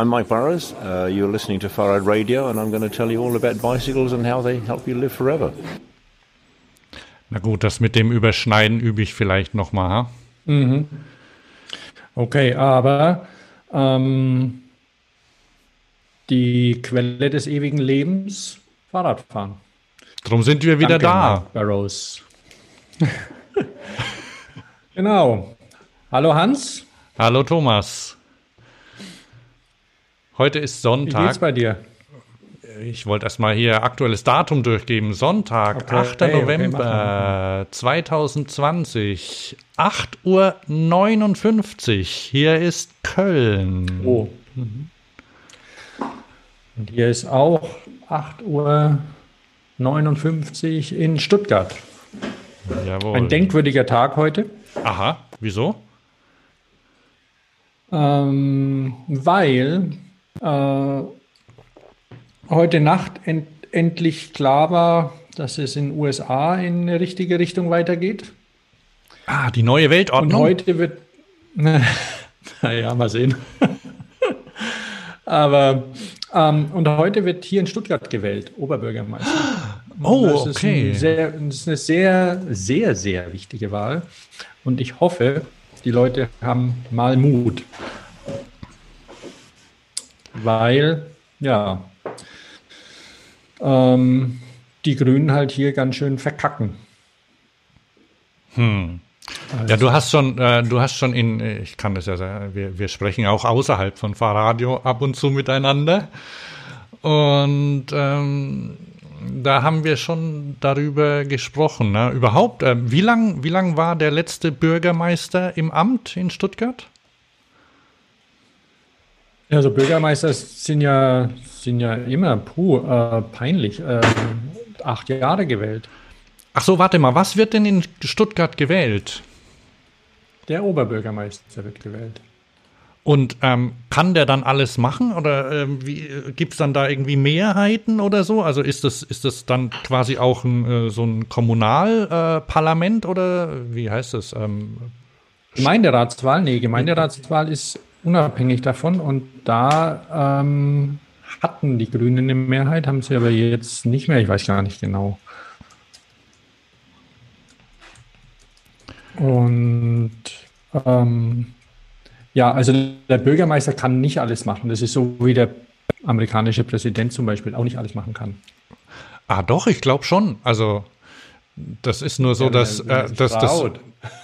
I'm Mike Burrows. Uh, you're listening to Farad Radio, and I'm going to tell you all about bicycles and how they help you live forever. Na gut, das mit dem Überschneiden übe ich vielleicht nochmal. Ha? Mhm. Okay, aber ähm, die Quelle des ewigen Lebens, Fahrradfahren. Drum sind wir wieder Danke, da. Barrows. genau. Hallo Hans. Hallo Thomas. Heute ist Sonntag. Wie geht's bei dir? Ich wollte erstmal hier aktuelles Datum durchgeben. Sonntag, okay, 8. Okay, November okay, 2020, 8.59 Uhr. Hier ist Köln. Oh. Mhm. Und hier ist auch 8.59 Uhr in Stuttgart. Jawohl. Ein denkwürdiger Tag heute. Aha, wieso? Ähm, weil äh, heute Nacht end endlich klar war, dass es in den USA in eine richtige Richtung weitergeht. Ah, die neue Weltordnung. Und heute wird. naja, mal sehen. Aber ähm, und heute wird hier in Stuttgart gewählt, Oberbürgermeister. Oh, das okay. Ist sehr, das ist eine sehr, sehr, sehr wichtige Wahl. Und ich hoffe, die Leute haben mal Mut. Weil, ja, ähm, die Grünen halt hier ganz schön verkacken. Hm. Also. Ja, du hast schon, äh, du hast schon in, ich kann das ja sagen, wir, wir sprechen auch außerhalb von Fahrradio ab und zu miteinander. Und ähm, da haben wir schon darüber gesprochen. Ne? Überhaupt, äh, wie lang, wie lang war der letzte Bürgermeister im Amt in Stuttgart? Ja, also Bürgermeister sind ja, sind ja immer puh, äh, peinlich. Äh, acht Jahre gewählt. Ach so, warte mal, was wird denn in Stuttgart gewählt? Der Oberbürgermeister wird gewählt. Und ähm, kann der dann alles machen oder ähm, gibt es dann da irgendwie Mehrheiten oder so? Also ist das, ist das dann quasi auch ein, äh, so ein Kommunalparlament äh, oder wie heißt das? Ähm, Gemeinderatswahl? Nee, Gemeinderatswahl ist unabhängig davon und da ähm, hatten die Grünen eine Mehrheit, haben sie aber jetzt nicht mehr, ich weiß gar nicht genau. Und ähm, ja, also der Bürgermeister kann nicht alles machen. Das ist so wie der amerikanische Präsident zum Beispiel auch nicht alles machen kann. Ah, doch, ich glaube schon. Also das ist nur so, ja, dass, äh, dass das.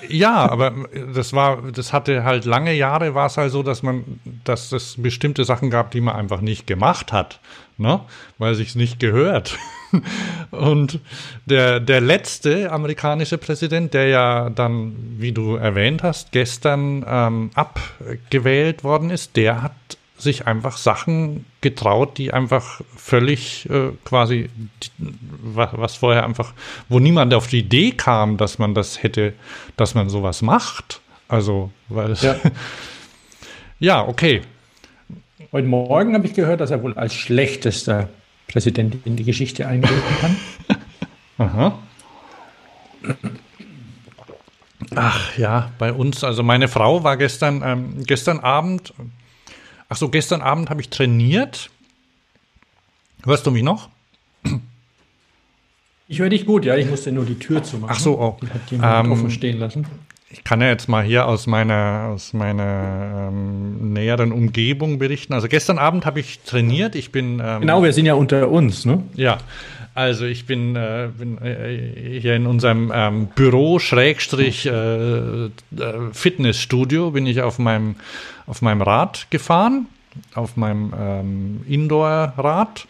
Ja, aber das war, das hatte halt lange Jahre war es halt so, dass man, dass es bestimmte Sachen gab, die man einfach nicht gemacht hat, ne? Weil sich's nicht gehört. Und der, der letzte amerikanische Präsident, der ja dann, wie du erwähnt hast, gestern ähm, abgewählt worden ist, der hat sich einfach Sachen getraut, die einfach völlig äh, quasi, was, was vorher einfach, wo niemand auf die Idee kam, dass man das hätte, dass man sowas macht. Also, weil es. Ja, ja okay. Heute Morgen habe ich gehört, dass er wohl als schlechtester Präsident in die Geschichte eingehen kann. Aha. Ach ja, bei uns, also meine Frau war gestern, ähm, gestern Abend, ach so, gestern Abend habe ich trainiert. Hörst du mich noch? Ich höre dich gut, ja, ich musste nur die Tür zumachen. Ach so, oh. Die hat jemand ähm, offen stehen lassen. Ich kann ja jetzt mal hier aus meiner, aus meiner ähm, näheren Umgebung berichten. Also gestern Abend habe ich trainiert. Ich bin ähm, genau, wir sind ja unter uns, ne? Ja, also ich bin, äh, bin äh, hier in unserem ähm, Büro Schrägstrich äh, äh, Fitnessstudio bin ich auf meinem auf meinem Rad gefahren, auf meinem ähm, Indoor-Rad.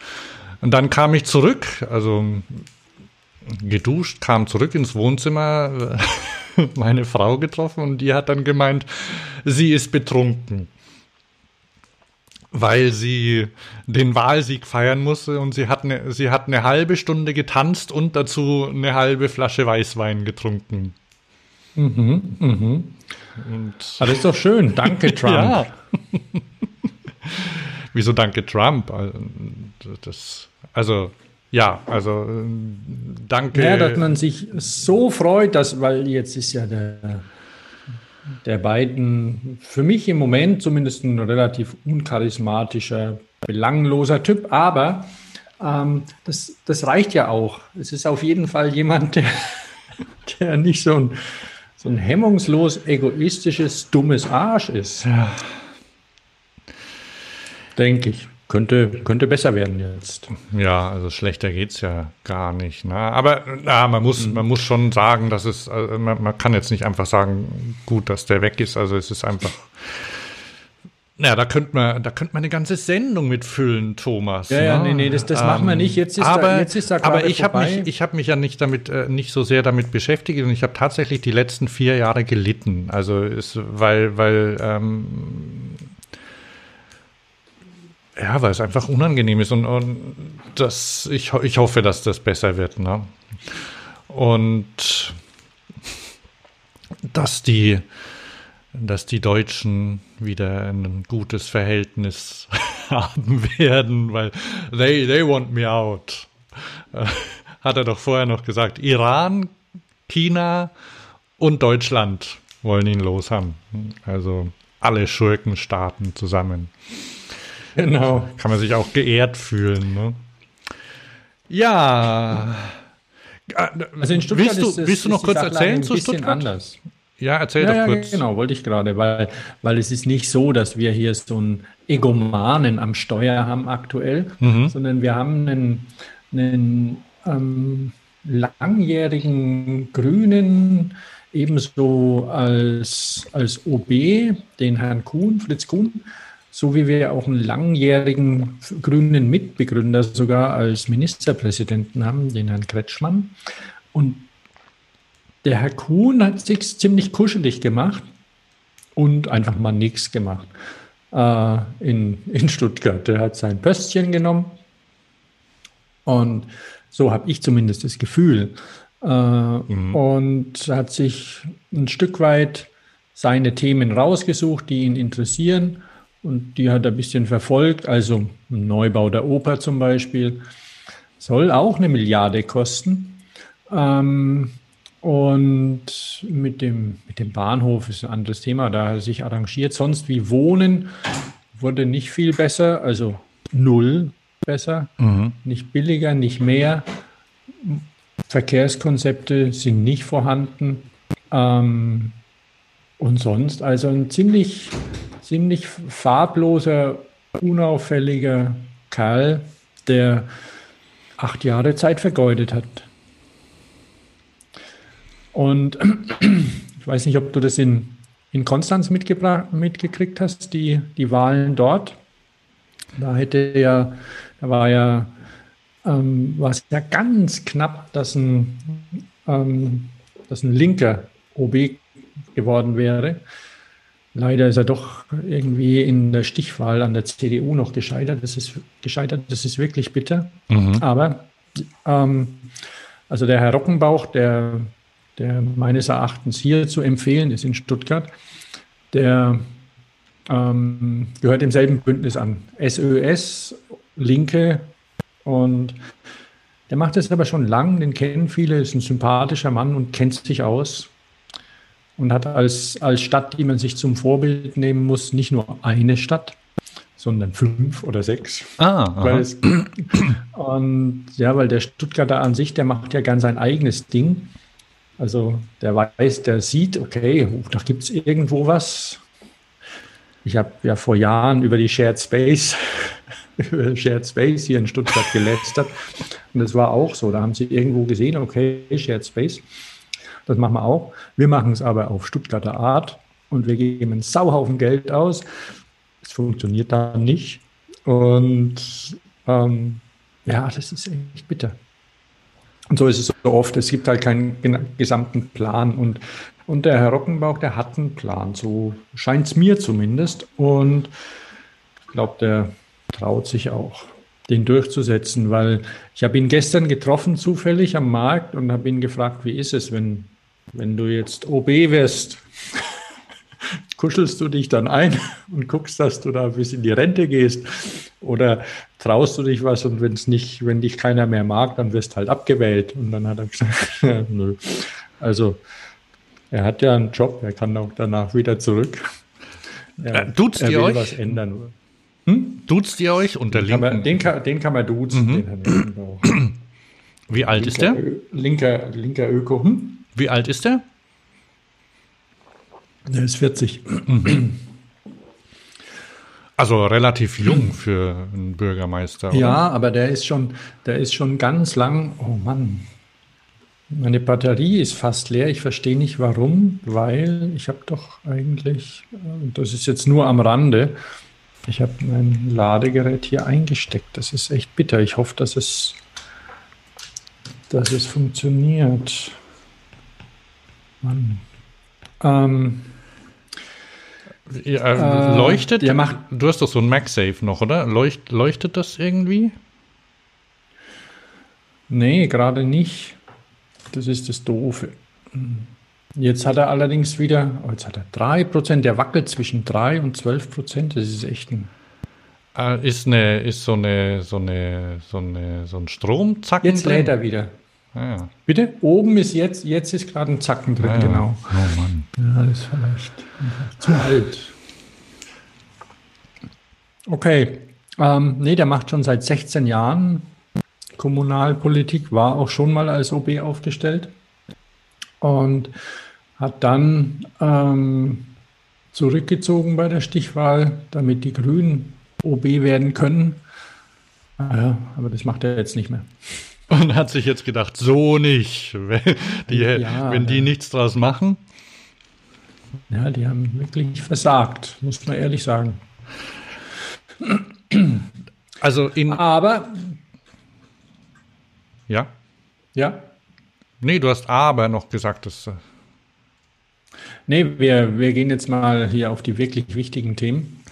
Und dann kam ich zurück, also geduscht, kam zurück ins Wohnzimmer meine Frau getroffen und die hat dann gemeint, sie ist betrunken. Weil sie den Wahlsieg feiern musste und sie hat, eine, sie hat eine halbe Stunde getanzt und dazu eine halbe Flasche Weißwein getrunken. Mhm, mhm. Und das ist doch schön. Danke, Trump. Wieso danke Trump? Das, also ja, also äh, danke. Ja, dass man sich so freut, dass, weil jetzt ist ja der, der beiden, für mich im Moment zumindest ein relativ uncharismatischer, belangloser Typ, aber ähm, das, das reicht ja auch. Es ist auf jeden Fall jemand, der, der nicht so ein, so ein hemmungslos egoistisches, dummes Arsch ist. Ja. Denke ich. Könnte, könnte besser werden jetzt. Ja, also schlechter geht es ja gar nicht. Ne? Aber ja, man, muss, mhm. man muss schon sagen, dass es, also man, man, kann jetzt nicht einfach sagen, gut, dass der weg ist. Also es ist einfach. Ja, da könnte man, da könnte man eine ganze Sendung mitfüllen, Thomas. Ja, ja, ne? nee, nee, das, das ähm, machen wir nicht. Jetzt ist aber, da, jetzt ist da aber ich habe mich, ich habe mich ja nicht damit, äh, nicht so sehr damit beschäftigt und ich habe tatsächlich die letzten vier Jahre gelitten. Also ist, weil, weil ähm, ja, weil es einfach unangenehm ist und, und das, ich, ich hoffe, dass das besser wird. Ne? Und dass die, dass die Deutschen wieder ein gutes Verhältnis haben werden, weil they, they want me out. Hat er doch vorher noch gesagt. Iran, China und Deutschland wollen ihn los haben. Also alle Schurkenstaaten zusammen. Genau. Kann man sich auch geehrt fühlen. Ne? Ja. Also in Stuttgart willst du, ist, willst du noch kurz erzählen zu Stuttgart? anders. Ja, erzähl ja, doch kurz. Ja, genau, wollte ich gerade, weil, weil es ist nicht so, dass wir hier so einen Egomanen am Steuer haben aktuell, mhm. sondern wir haben einen, einen ähm, langjährigen Grünen, ebenso als, als OB, den Herrn Kuhn, Fritz Kuhn, so wie wir auch einen langjährigen grünen Mitbegründer sogar als Ministerpräsidenten haben, den Herrn Kretschmann. Und der Herr Kuhn hat sich ziemlich kuschelig gemacht und einfach mal nichts gemacht äh, in, in Stuttgart. Der hat sein Pöstchen genommen und so habe ich zumindest das Gefühl. Äh, mhm. Und hat sich ein Stück weit seine Themen rausgesucht, die ihn interessieren und die hat er ein bisschen verfolgt. Also ein Neubau der Oper zum Beispiel soll auch eine Milliarde kosten. Ähm, und mit dem, mit dem Bahnhof ist ein anderes Thema, da hat er sich arrangiert. Sonst wie Wohnen wurde nicht viel besser, also null besser, mhm. nicht billiger, nicht mehr. Verkehrskonzepte sind nicht vorhanden. Ähm, und sonst also ein ziemlich ziemlich farbloser, unauffälliger Kerl, der acht Jahre Zeit vergeudet hat. Und ich weiß nicht, ob du das in, in Konstanz mitgekriegt hast, die, die Wahlen dort. Da hätte ja, da war ja, ähm, war es ja ganz knapp, dass ein, ähm, dass ein linker OB geworden wäre. Leider ist er doch irgendwie in der Stichwahl an der CDU noch gescheitert. Das ist gescheitert, das ist wirklich bitter. Mhm. Aber ähm, also der Herr Rockenbauch, der, der meines Erachtens hier zu empfehlen ist in Stuttgart, der ähm, gehört demselben Bündnis an. SÖS, Linke und der macht das aber schon lang, den kennen viele, ist ein sympathischer Mann und kennt sich aus und hat als, als Stadt, die man sich zum Vorbild nehmen muss, nicht nur eine Stadt, sondern fünf oder sechs. Ah, weil es, und ja, weil der Stuttgarter an sich, der macht ja gern sein eigenes Ding. Also der weiß, der sieht, okay, da gibt es irgendwo was. Ich habe ja vor Jahren über die Shared Space, über Shared Space hier in Stuttgart gelästert. Und das war auch so. Da haben sie irgendwo gesehen, okay, Shared Space. Das machen wir auch. Wir machen es aber auf Stuttgarter Art und wir geben einen Sauhaufen Geld aus. Es funktioniert dann nicht. Und ähm, ja, das ist echt bitter. Und so ist es so oft. Es gibt halt keinen gesamten Plan. Und, und der Herr Rockenbauch, der hat einen Plan. So scheint es mir zumindest. Und ich glaube, der traut sich auch, den durchzusetzen, weil ich habe ihn gestern getroffen, zufällig am Markt, und habe ihn gefragt, wie ist es, wenn wenn du jetzt OB wirst, kuschelst du dich dann ein und guckst, dass du da bis in die Rente gehst? Oder traust du dich was und wenn es nicht, wenn dich keiner mehr mag, dann wirst halt abgewählt. Und dann hat er gesagt, nö. Also er hat ja einen Job, er kann auch danach wieder zurück. Er, äh, duzt ihr euch? was ändern. Hm? Duzt ihr euch unter den Linken? den, kann, den kann man duzen. Mhm. Wie alt linker, ist der? Linker, linker Öko. Hm? Wie alt ist der? Der ist 40. Mhm. Also relativ jung für einen Bürgermeister. Oder? Ja, aber der ist schon, der ist schon ganz lang. Oh Mann, meine Batterie ist fast leer. Ich verstehe nicht warum, weil ich habe doch eigentlich, äh, das ist jetzt nur am Rande, ich habe mein Ladegerät hier eingesteckt. Das ist echt bitter. Ich hoffe, dass es, dass es funktioniert. Mann. Ähm, ja, äh, leuchtet? Der macht, du hast doch so ein MagSafe noch, oder? Leucht, leuchtet das irgendwie? Nee, gerade nicht. Das ist das Doofe. Jetzt hat er allerdings wieder, oh, jetzt hat er 3%, der wackelt zwischen 3 und 12%. Das ist echt ein. Äh, ist, eine, ist so, eine, so, eine, so, eine, so ein Stromzacken. Jetzt lädt er wieder. Ah, ja. Bitte? Oben ist jetzt, jetzt ist gerade ein Zacken drin, ah, genau. Oh Mann. Ja, das ist vielleicht zu alt. Okay. Ähm, nee, der macht schon seit 16 Jahren Kommunalpolitik, war auch schon mal als OB aufgestellt und hat dann ähm, zurückgezogen bei der Stichwahl, damit die Grünen OB werden können. Ja, aber das macht er jetzt nicht mehr. Und hat sich jetzt gedacht, so nicht. Wenn die, ja, wenn die nichts draus machen. Ja, die haben wirklich versagt, muss man ehrlich sagen. Also in. Aber. Ja? Ja. Nee, du hast aber noch gesagt, dass. Äh nee, wir, wir gehen jetzt mal hier auf die wirklich wichtigen Themen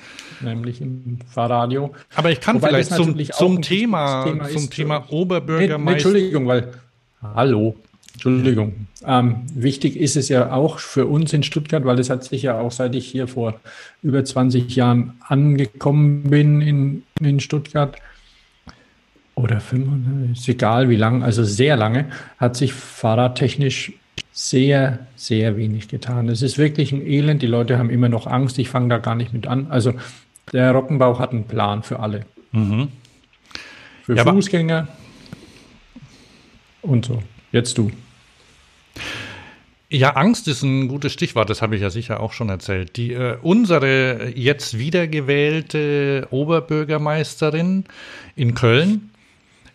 nämlich im Fahrradio. Aber ich kann Wobei vielleicht zum, zum Thema, Thema, zum ist, Thema Oberbürgermeister. Entschuldigung, weil, hallo, Entschuldigung. Ähm, wichtig ist es ja auch für uns in Stuttgart, weil es hat sich ja auch, seit ich hier vor über 20 Jahren angekommen bin in, in Stuttgart, oder 500, ist egal wie lang, also sehr lange, hat sich fahrradtechnisch sehr, sehr wenig getan. Es ist wirklich ein Elend. Die Leute haben immer noch Angst. Ich fange da gar nicht mit an. Also der Rockenbauch hat einen Plan für alle. Mhm. Für ja, Fußgänger und so. Jetzt du. Ja, Angst ist ein gutes Stichwort, das habe ich ja sicher auch schon erzählt. Die, äh, unsere jetzt wiedergewählte Oberbürgermeisterin in Köln,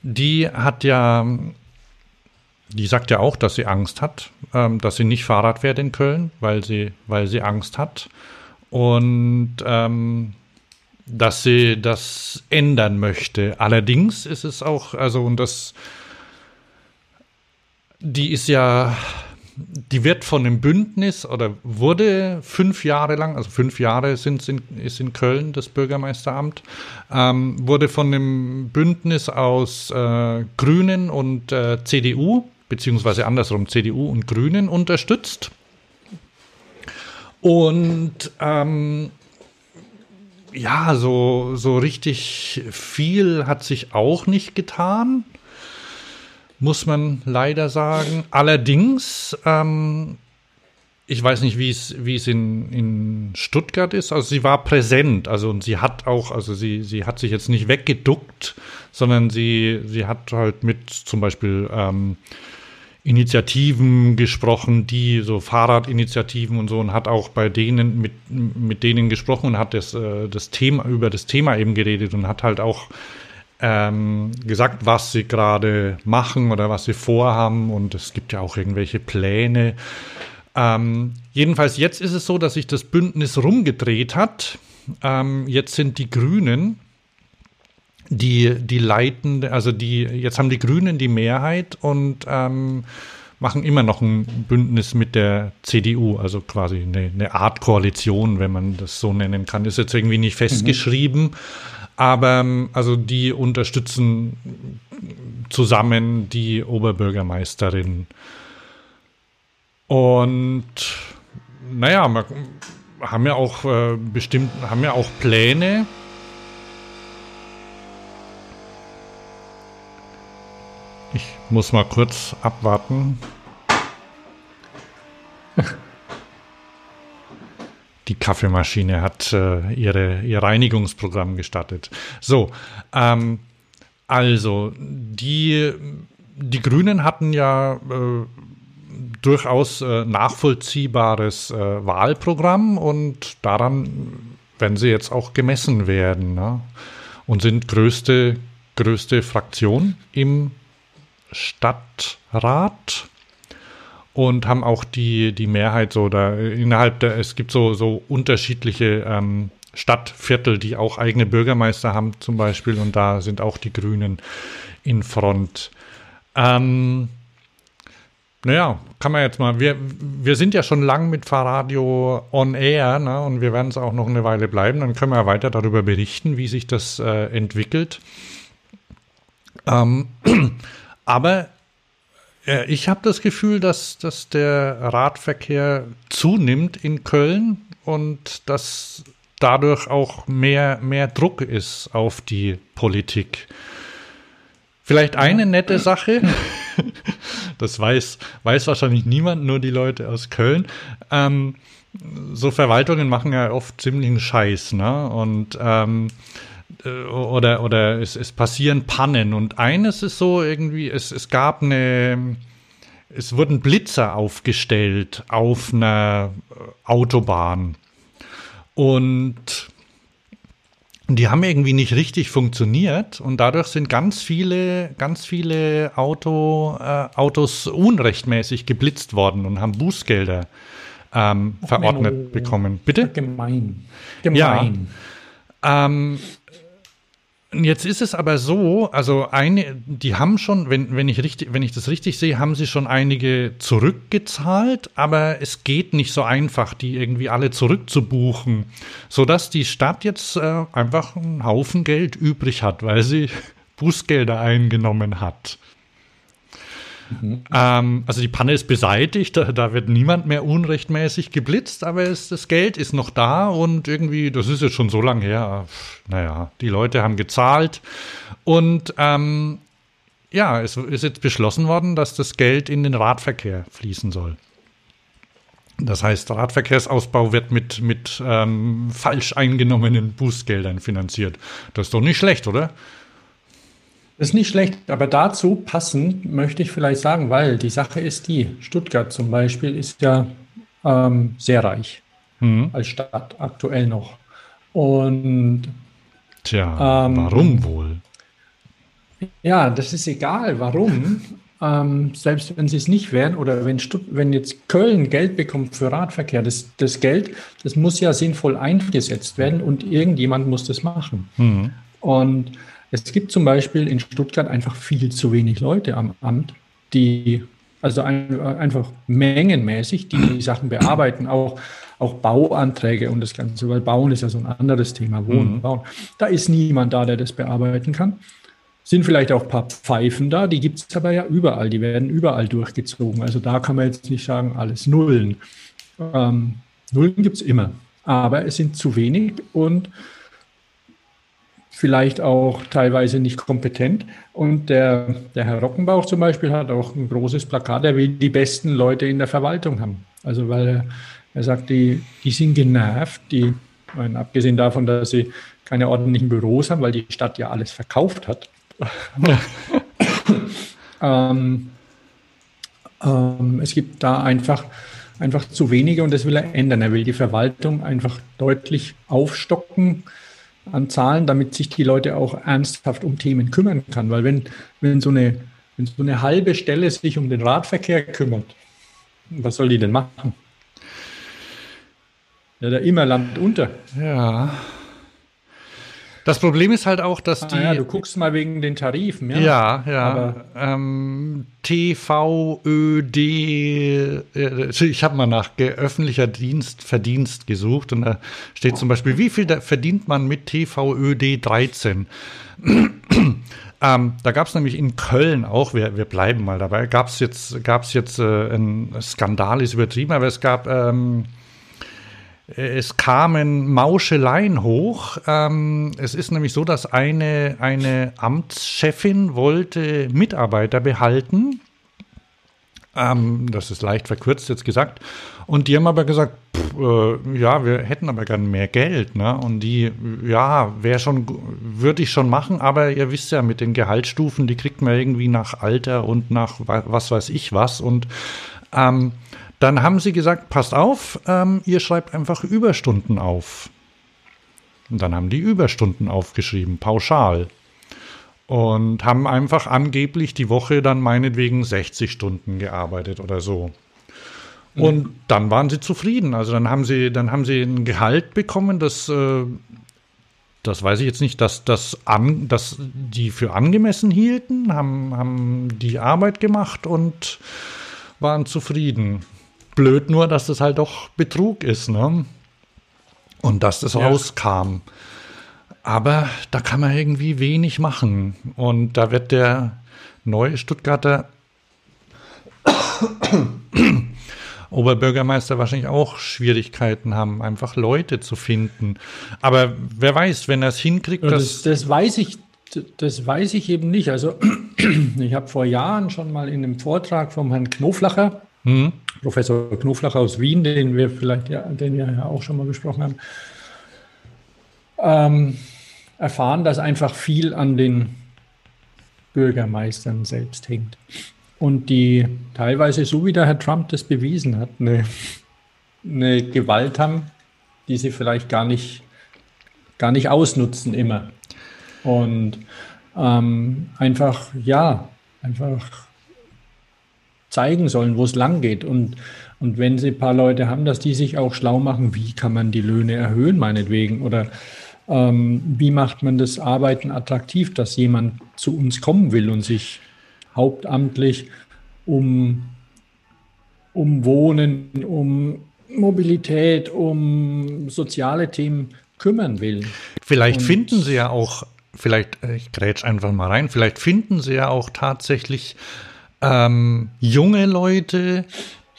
die hat ja, die sagt ja auch, dass sie Angst hat, ähm, dass sie nicht Fahrrad fährt in Köln, weil sie, weil sie Angst hat. Und ähm, dass sie das ändern möchte. Allerdings ist es auch, also und das, die ist ja, die wird von dem Bündnis oder wurde fünf Jahre lang, also fünf Jahre sind, sind, ist in Köln das Bürgermeisteramt, ähm, wurde von dem Bündnis aus äh, Grünen und äh, CDU, beziehungsweise andersrum CDU und Grünen unterstützt. Und ähm, ja, so, so richtig viel hat sich auch nicht getan, muss man leider sagen. Allerdings, ähm, ich weiß nicht, wie es, in, in Stuttgart ist. Also sie war präsent, also und sie hat auch, also sie, sie hat sich jetzt nicht weggeduckt, sondern sie, sie hat halt mit zum Beispiel ähm, Initiativen gesprochen, die so Fahrradinitiativen und so und hat auch bei denen mit, mit denen gesprochen und hat das, äh, das Thema über das Thema eben geredet und hat halt auch ähm, gesagt, was sie gerade machen oder was sie vorhaben und es gibt ja auch irgendwelche Pläne. Ähm, jedenfalls jetzt ist es so, dass sich das Bündnis rumgedreht hat. Ähm, jetzt sind die Grünen die, die leitende, also die, jetzt haben die Grünen die Mehrheit und ähm, machen immer noch ein Bündnis mit der CDU, also quasi eine, eine, Art Koalition, wenn man das so nennen kann. Ist jetzt irgendwie nicht festgeschrieben, mhm. aber ähm, also die unterstützen zusammen die Oberbürgermeisterin. Und naja, wir haben ja auch äh, bestimmt, haben ja auch Pläne Ich muss mal kurz abwarten. Kaffeemaschine hat äh, ihre, ihr Reinigungsprogramm gestartet. So, ähm, also die, die Grünen hatten ja äh, durchaus äh, nachvollziehbares äh, Wahlprogramm und daran werden sie jetzt auch gemessen werden ne? und sind größte, größte Fraktion im Stadtrat und haben auch die, die Mehrheit so da innerhalb der, es gibt so, so unterschiedliche ähm, Stadtviertel, die auch eigene Bürgermeister haben zum Beispiel und da sind auch die Grünen in Front. Ähm, naja, kann man jetzt mal. Wir, wir sind ja schon lang mit Fahrradio on air ne, und wir werden es auch noch eine Weile bleiben. Dann können wir weiter darüber berichten, wie sich das äh, entwickelt. Ähm, aber äh, ich habe das Gefühl, dass, dass der Radverkehr zunimmt in Köln und dass dadurch auch mehr, mehr Druck ist auf die Politik. Vielleicht eine nette Sache. das weiß, weiß wahrscheinlich niemand, nur die Leute aus Köln. Ähm, so Verwaltungen machen ja oft ziemlichen Scheiß, ne? Und ähm, äh, oder oder es, es passieren Pannen und eines ist so irgendwie, es, es gab eine, es wurden Blitzer aufgestellt auf einer Autobahn und die haben irgendwie nicht richtig funktioniert und dadurch sind ganz viele, ganz viele Auto, äh, Autos unrechtmäßig geblitzt worden und haben Bußgelder ähm, verordnet Menno. bekommen. Bitte? Gemein. Gemein. Ja. Ähm, Jetzt ist es aber so, also eine, die haben schon, wenn, wenn, ich richtig, wenn ich das richtig sehe, haben sie schon einige zurückgezahlt, aber es geht nicht so einfach, die irgendwie alle zurückzubuchen, sodass die Stadt jetzt äh, einfach einen Haufen Geld übrig hat, weil sie Bußgelder eingenommen hat. Mhm. Ähm, also die Panne ist beseitigt, da, da, wird niemand mehr unrechtmäßig geblitzt, aber es, das Geld ist noch da und irgendwie, das ist jetzt schon so lange her, naja, die Leute haben gezahlt und ähm, ja, es ist jetzt beschlossen worden, dass das Geld in den Radverkehr fließen soll. Das heißt, Radverkehrsausbau wird mit, mit ähm, falsch eingenommenen Bußgeldern finanziert. Das ist doch nicht schlecht, oder? Das ist nicht schlecht, aber dazu passend möchte ich vielleicht sagen, weil die Sache ist die, Stuttgart zum Beispiel ist ja ähm, sehr reich mhm. als Stadt aktuell noch. Und Tja, ähm, warum wohl? Ja, das ist egal, warum. ähm, selbst wenn sie es nicht wären oder wenn, Stutt wenn jetzt Köln Geld bekommt für Radverkehr, das, das Geld, das muss ja sinnvoll eingesetzt werden und irgendjemand muss das machen. Mhm. Und es gibt zum Beispiel in Stuttgart einfach viel zu wenig Leute am Amt, die also ein, einfach mengenmäßig, die die Sachen bearbeiten, auch, auch Bauanträge und das Ganze, weil Bauen ist ja so ein anderes Thema, Wohnen, mhm. Bauen. Da ist niemand da, der das bearbeiten kann. Sind vielleicht auch ein paar Pfeifen da, die gibt es aber ja überall, die werden überall durchgezogen. Also da kann man jetzt nicht sagen, alles Nullen. Ähm, Nullen gibt es immer, aber es sind zu wenig und vielleicht auch teilweise nicht kompetent. Und der, der Herr Rockenbauch zum Beispiel hat auch ein großes Plakat, er will die besten Leute in der Verwaltung haben. Also weil er, er sagt, die, die sind genervt, die, meine, abgesehen davon, dass sie keine ordentlichen Büros haben, weil die Stadt ja alles verkauft hat. ähm, ähm, es gibt da einfach, einfach zu wenige und das will er ändern. Er will die Verwaltung einfach deutlich aufstocken an Zahlen, damit sich die Leute auch ernsthaft um Themen kümmern kann. Weil wenn, wenn, so eine, wenn so eine halbe Stelle sich um den Radverkehr kümmert, was soll die denn machen? Ja, da immer Land unter. Ja. Das Problem ist halt auch, dass ah, die. Ja, du guckst mal wegen den Tarifen, ja. Ja, ja. Ähm, TVÖD, äh, ich habe mal nach öffentlicher Dienst, Verdienst gesucht und da steht zum Beispiel, wie viel verdient man mit TVÖD 13? Ähm, da gab es nämlich in Köln auch, wir, wir bleiben mal dabei, gab es jetzt, gab's jetzt äh, ein Skandal, ist übertrieben, aber es gab ähm, es kamen Mauscheleien hoch. Ähm, es ist nämlich so, dass eine, eine Amtschefin wollte Mitarbeiter behalten Ähm, das ist leicht verkürzt jetzt gesagt. Und die haben aber gesagt, pff, äh, ja, wir hätten aber gern mehr Geld. Ne? Und die, ja, wäre schon, würde ich schon machen, aber ihr wisst ja, mit den Gehaltsstufen, die kriegt man irgendwie nach Alter und nach was weiß ich was. Und ähm, dann haben sie gesagt, passt auf, ähm, ihr schreibt einfach Überstunden auf. Und dann haben die Überstunden aufgeschrieben, pauschal und haben einfach angeblich die Woche dann meinetwegen 60 Stunden gearbeitet oder so. Mhm. Und dann waren sie zufrieden. Also dann haben sie, dann haben sie ein Gehalt bekommen, das, äh, das weiß ich jetzt nicht, dass das an, dass die für angemessen hielten, haben, haben die Arbeit gemacht und waren zufrieden. Blöd nur, dass das halt doch Betrug ist, ne? Und dass das ja. rauskam. Aber da kann man irgendwie wenig machen. Und da wird der neue Stuttgarter Oberbürgermeister wahrscheinlich auch Schwierigkeiten haben, einfach Leute zu finden. Aber wer weiß, wenn er es hinkriegt, ja, das, das weiß ich, das weiß ich eben nicht. Also ich habe vor Jahren schon mal in einem Vortrag vom Herrn Knoflacher, mhm. Professor Knoflacher aus Wien, den wir vielleicht ja, den wir ja auch schon mal besprochen haben, ähm, erfahren, dass einfach viel an den Bürgermeistern selbst hängt. Und die teilweise, so wie der Herr Trump das bewiesen hat, eine, eine Gewalt haben, die sie vielleicht gar nicht, gar nicht ausnutzen immer. Und ähm, einfach, ja, einfach zeigen sollen, wo es lang geht. Und, und wenn sie ein paar Leute haben, dass die sich auch schlau machen, wie kann man die Löhne erhöhen, meinetwegen, oder ähm, wie macht man das Arbeiten attraktiv, dass jemand zu uns kommen will und sich hauptamtlich um, um Wohnen, um Mobilität, um soziale Themen kümmern will. Vielleicht und finden Sie ja auch, vielleicht, äh, ich grätsch einfach mal rein, vielleicht finden Sie ja auch tatsächlich ähm, junge Leute,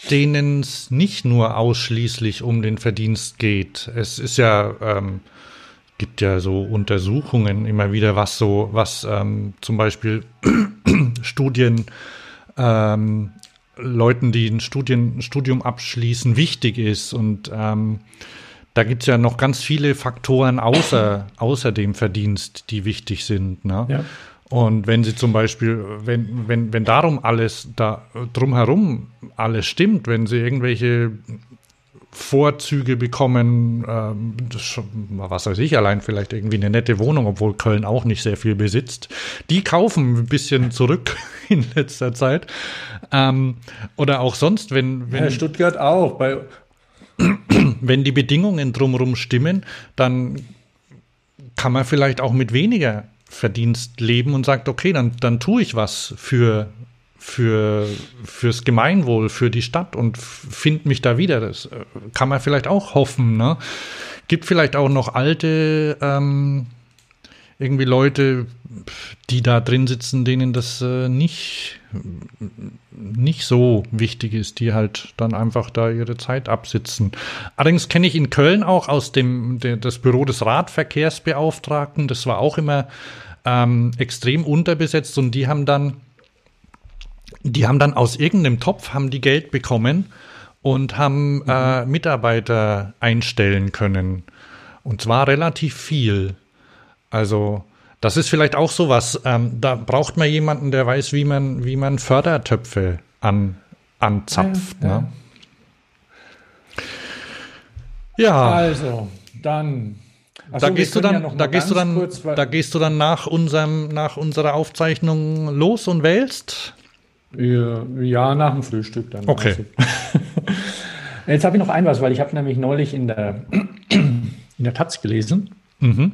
denen es nicht nur ausschließlich um den Verdienst geht. Es ist ja ähm, gibt ja so Untersuchungen immer wieder, was so, was ähm, zum Beispiel Studien, ähm, Leuten, die ein Studien, Studium abschließen, wichtig ist. Und ähm, da gibt es ja noch ganz viele Faktoren außer, außer dem Verdienst, die wichtig sind. Ne? Ja. Und wenn sie zum Beispiel, wenn, wenn, wenn darum alles, da drumherum alles stimmt, wenn sie irgendwelche Vorzüge bekommen, ähm, das, was weiß ich, allein vielleicht irgendwie eine nette Wohnung, obwohl Köln auch nicht sehr viel besitzt. Die kaufen ein bisschen zurück in letzter Zeit. Ähm, oder auch sonst, wenn, wenn ja, Stuttgart auch. Bei wenn die Bedingungen drumherum stimmen, dann kann man vielleicht auch mit weniger Verdienst leben und sagt, okay, dann, dann tue ich was für, für, fürs Gemeinwohl, für die Stadt und finde mich da wieder. Das äh, kann man vielleicht auch hoffen. Ne? Gibt vielleicht auch noch alte ähm, irgendwie Leute, die da drin sitzen, denen das äh, nicht, nicht so wichtig ist, die halt dann einfach da ihre Zeit absitzen. Allerdings kenne ich in Köln auch aus dem der, das Büro des Radverkehrsbeauftragten, das war auch immer ähm, extrem unterbesetzt und die haben dann die haben dann aus irgendeinem Topf haben die Geld bekommen und haben mhm. äh, Mitarbeiter einstellen können. Und zwar relativ viel. Also das ist vielleicht auch sowas. Ähm, da braucht man jemanden, der weiß, wie man, wie man Fördertöpfe an, anzapft. Ja, ne? ja. ja. Also, dann. Achso, da gehst du dann, ja da gehst du dann, kurz, da gehst du dann nach unserem, nach unserer Aufzeichnung los und wählst. Ja, nach dem Frühstück dann. Okay. Also. Jetzt habe ich noch ein was, weil ich habe nämlich neulich in der, in der Taz gelesen, mhm.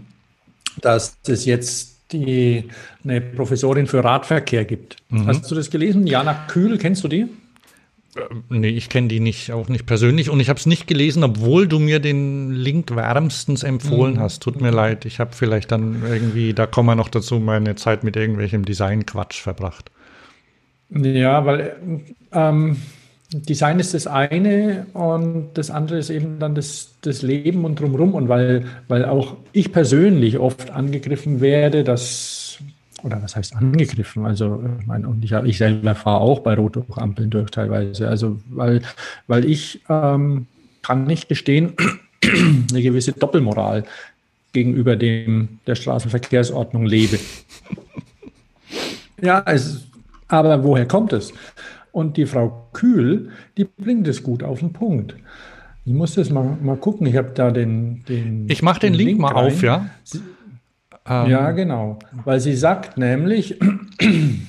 Dass es jetzt die, eine Professorin für Radverkehr gibt. Mhm. Hast du das gelesen? Jana Kühl, kennst du die? Äh, nee, ich kenne die nicht, auch nicht persönlich und ich habe es nicht gelesen, obwohl du mir den Link wärmstens empfohlen mhm. hast. Tut mir leid, ich habe vielleicht dann irgendwie, da kommen wir noch dazu, meine Zeit mit irgendwelchem Design-Quatsch verbracht. Ja, weil ähm, Design ist das eine und das andere ist eben dann das, das Leben und drumherum. Und weil, weil auch ich persönlich oft angegriffen werde, dass oder was heißt angegriffen? Also, ich meine, und ich, ich selber fahre auch bei Rotlichtampeln durch teilweise. Also, weil, weil ich ähm, kann nicht gestehen, eine gewisse Doppelmoral gegenüber dem der Straßenverkehrsordnung lebe. Ja, es, aber woher kommt es? Und die Frau Kühl, die bringt es gut auf den Punkt. Ich muss das mal, mal gucken. Ich habe da den, den. Ich mache den, den, Link, Link mal rein. auf, ja. Sie, ähm. Ja, genau. Weil sie sagt nämlich,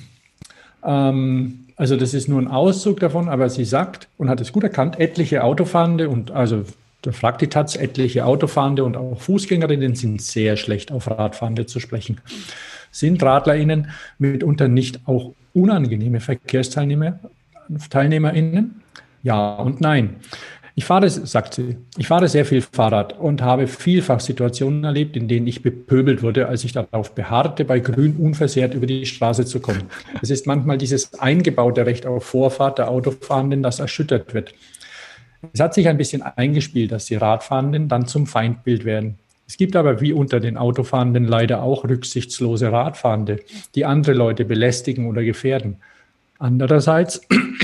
ähm, also das ist nur ein Auszug davon, aber sie sagt und hat es gut erkannt, etliche Autofahrende und also da fragt die Taz, etliche Autofahrende und auch Fußgängerinnen sind sehr schlecht auf Radfahrende zu sprechen. Sind RadlerInnen mitunter nicht auch unangenehme Verkehrsteilnehmer, TeilnehmerInnen? Ja und nein. Ich fahre, sagt sie, ich fahre sehr viel Fahrrad und habe vielfach Situationen erlebt, in denen ich bepöbelt wurde, als ich darauf beharrte, bei Grün unversehrt über die Straße zu kommen. Es ist manchmal dieses eingebaute Recht auf Vorfahrt der Autofahrenden, das erschüttert wird. Es hat sich ein bisschen eingespielt, dass die Radfahrenden dann zum Feindbild werden. Es gibt aber wie unter den Autofahrenden leider auch rücksichtslose Radfahrende, die andere Leute belästigen oder gefährden. Andererseits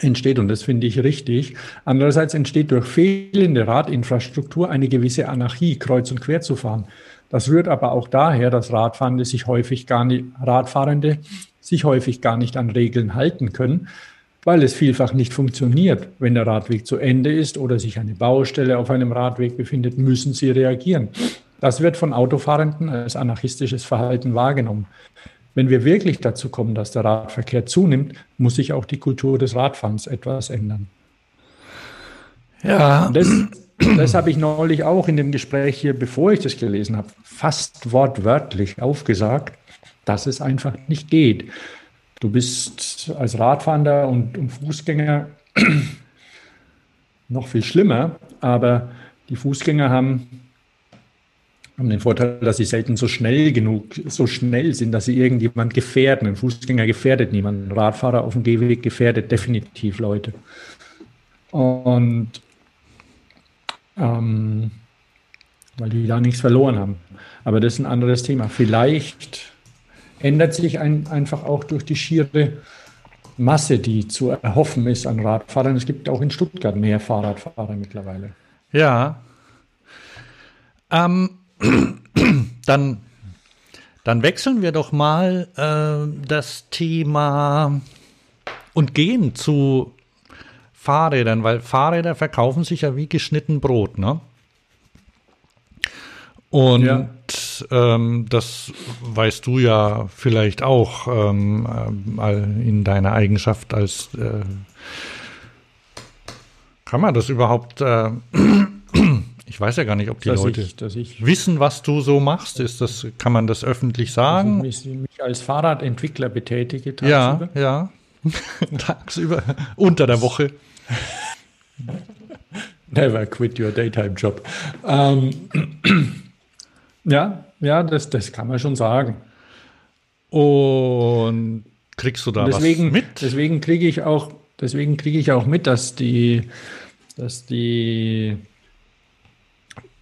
entsteht, und das finde ich richtig, andererseits entsteht durch fehlende Radinfrastruktur eine gewisse Anarchie, kreuz und quer zu fahren. Das rührt aber auch daher, dass Radfahrende sich häufig gar nicht, Radfahrende sich häufig gar nicht an Regeln halten können, weil es vielfach nicht funktioniert. Wenn der Radweg zu Ende ist oder sich eine Baustelle auf einem Radweg befindet, müssen sie reagieren. Das wird von Autofahrenden als anarchistisches Verhalten wahrgenommen. Wenn wir wirklich dazu kommen, dass der Radverkehr zunimmt, muss sich auch die Kultur des Radfahrens etwas ändern. Ja. Das, das habe ich neulich auch in dem Gespräch hier, bevor ich das gelesen habe, fast wortwörtlich aufgesagt, dass es einfach nicht geht. Du bist als Radfahrer und, und Fußgänger noch viel schlimmer, aber die Fußgänger haben haben den Vorteil, dass sie selten so schnell genug, so schnell sind, dass sie irgendjemand gefährden. Ein Fußgänger gefährdet niemanden. Ein Radfahrer auf dem Gehweg gefährdet definitiv Leute. Und ähm, weil die da nichts verloren haben. Aber das ist ein anderes Thema. Vielleicht ändert sich ein, einfach auch durch die schiere Masse, die zu erhoffen ist an Radfahrern. Es gibt auch in Stuttgart mehr Fahrradfahrer mittlerweile. Ja. Ähm, dann, dann wechseln wir doch mal äh, das Thema und gehen zu Fahrrädern, weil Fahrräder verkaufen sich ja wie geschnitten Brot, ne? Und ja. Ähm, das weißt du ja vielleicht auch ähm, äh, in deiner Eigenschaft als äh, kann man das überhaupt äh, Ich weiß ja gar nicht, ob die dass Leute ich, ich wissen, was du so machst. Ist das, kann man das öffentlich sagen? Dass ich mich als Fahrradentwickler betätige tagsüber. Ja, ja. tagsüber, unter der Woche. Never quit your daytime job. Ähm, ja, ja, das, das kann man schon sagen. Und kriegst du da deswegen, was mit? Deswegen kriege ich auch, deswegen kriege ich auch mit, dass die, dass die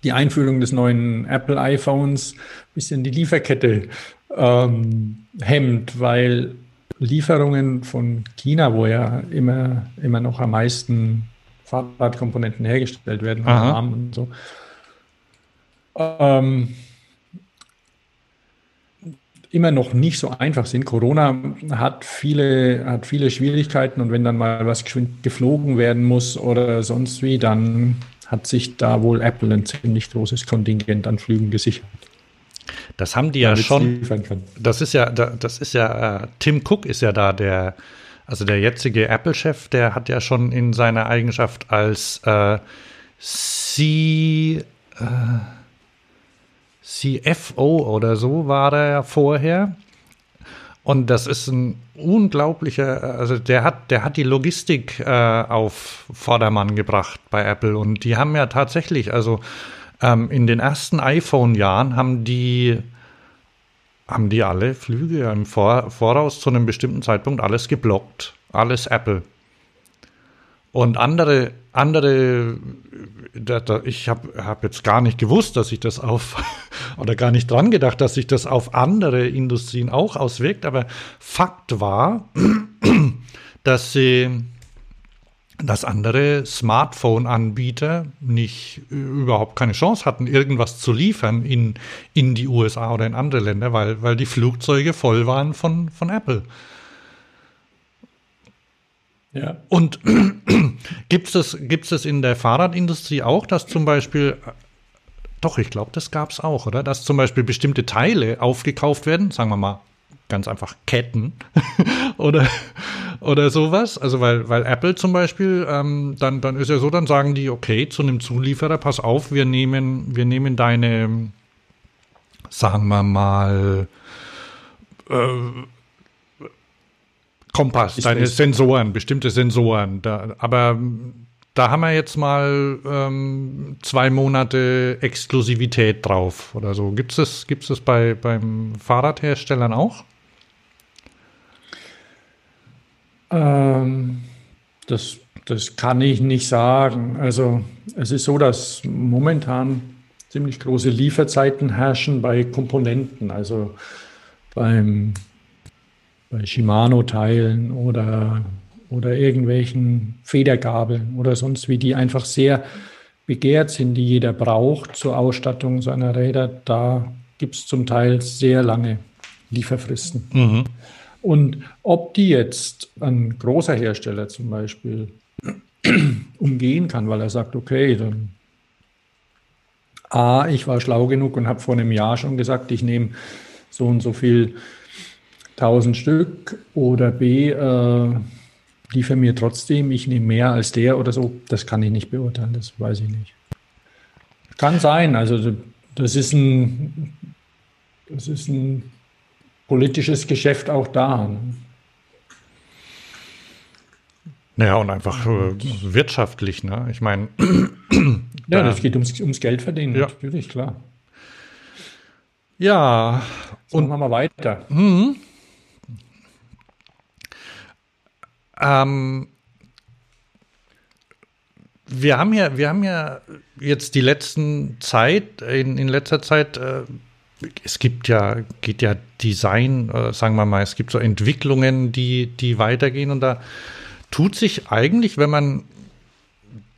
die Einführung des neuen Apple iPhones ein bisschen die Lieferkette ähm, hemmt, weil Lieferungen von China, wo ja immer, immer noch am meisten Fahrradkomponenten hergestellt werden, und so, ähm, immer noch nicht so einfach sind. Corona hat viele, hat viele Schwierigkeiten und wenn dann mal was geflogen werden muss oder sonst wie, dann hat sich da wohl Apple ein ziemlich großes Kontingent an Flügen gesichert. Das haben die ja schon. Das ist ja, das ist ja, äh, Tim Cook ist ja da der, also der jetzige Apple-Chef, der hat ja schon in seiner Eigenschaft als äh, C, äh, CFO oder so war der ja vorher. Und das ist ein unglaublicher, also der hat, der hat die Logistik äh, auf Vordermann gebracht bei Apple. Und die haben ja tatsächlich, also ähm, in den ersten iPhone-Jahren haben die, haben die alle Flüge im Vor Voraus zu einem bestimmten Zeitpunkt alles geblockt. Alles Apple. Und andere, andere, da, da, ich habe hab jetzt gar nicht gewusst, dass sich das auf, oder gar nicht dran gedacht, dass sich das auf andere Industrien auch auswirkt, aber Fakt war, dass sie, dass andere Smartphone-Anbieter nicht überhaupt keine Chance hatten, irgendwas zu liefern in, in die USA oder in andere Länder, weil, weil die Flugzeuge voll waren von, von Apple. Ja. Und gibt es gibt's das in der Fahrradindustrie auch, dass zum Beispiel, doch, ich glaube, das gab es auch, oder? Dass zum Beispiel bestimmte Teile aufgekauft werden, sagen wir mal ganz einfach Ketten oder, oder sowas. Also weil, weil Apple zum Beispiel, ähm, dann, dann ist ja so, dann sagen die, okay, zu einem Zulieferer, pass auf, wir nehmen, wir nehmen deine, sagen wir mal, äh, Kompass, deine Sensoren, bestimmte Sensoren. Da, aber da haben wir jetzt mal ähm, zwei Monate Exklusivität drauf oder so. Gibt es das, gibt's das bei, beim Fahrradherstellern auch? Ähm, das, das kann ich nicht sagen. Also es ist so, dass momentan ziemlich große Lieferzeiten herrschen bei Komponenten, also beim bei Shimano-Teilen oder, oder irgendwelchen Federgabeln oder sonst wie, die einfach sehr begehrt sind, die jeder braucht zur Ausstattung seiner Räder, da gibt es zum Teil sehr lange Lieferfristen. Mhm. Und ob die jetzt ein großer Hersteller zum Beispiel umgehen kann, weil er sagt, okay, dann A, ich war schlau genug und habe vor einem Jahr schon gesagt, ich nehme so und so viel 1000 Stück oder B, äh, liefer mir trotzdem, ich nehme mehr als der oder so, das kann ich nicht beurteilen, das weiß ich nicht. Kann sein, also das ist ein, das ist ein politisches Geschäft auch da. Naja, und einfach äh, wirtschaftlich, ne? Ich meine. ja, das geht ums, ums Geld verdienen, ja. natürlich, klar. Ja. So, und machen wir weiter. Mhm. Ähm, wir haben ja, wir haben ja jetzt die letzten Zeit, in, in letzter Zeit, äh, es gibt ja, geht ja Design, äh, sagen wir mal, es gibt so Entwicklungen, die, die weitergehen und da tut sich eigentlich, wenn man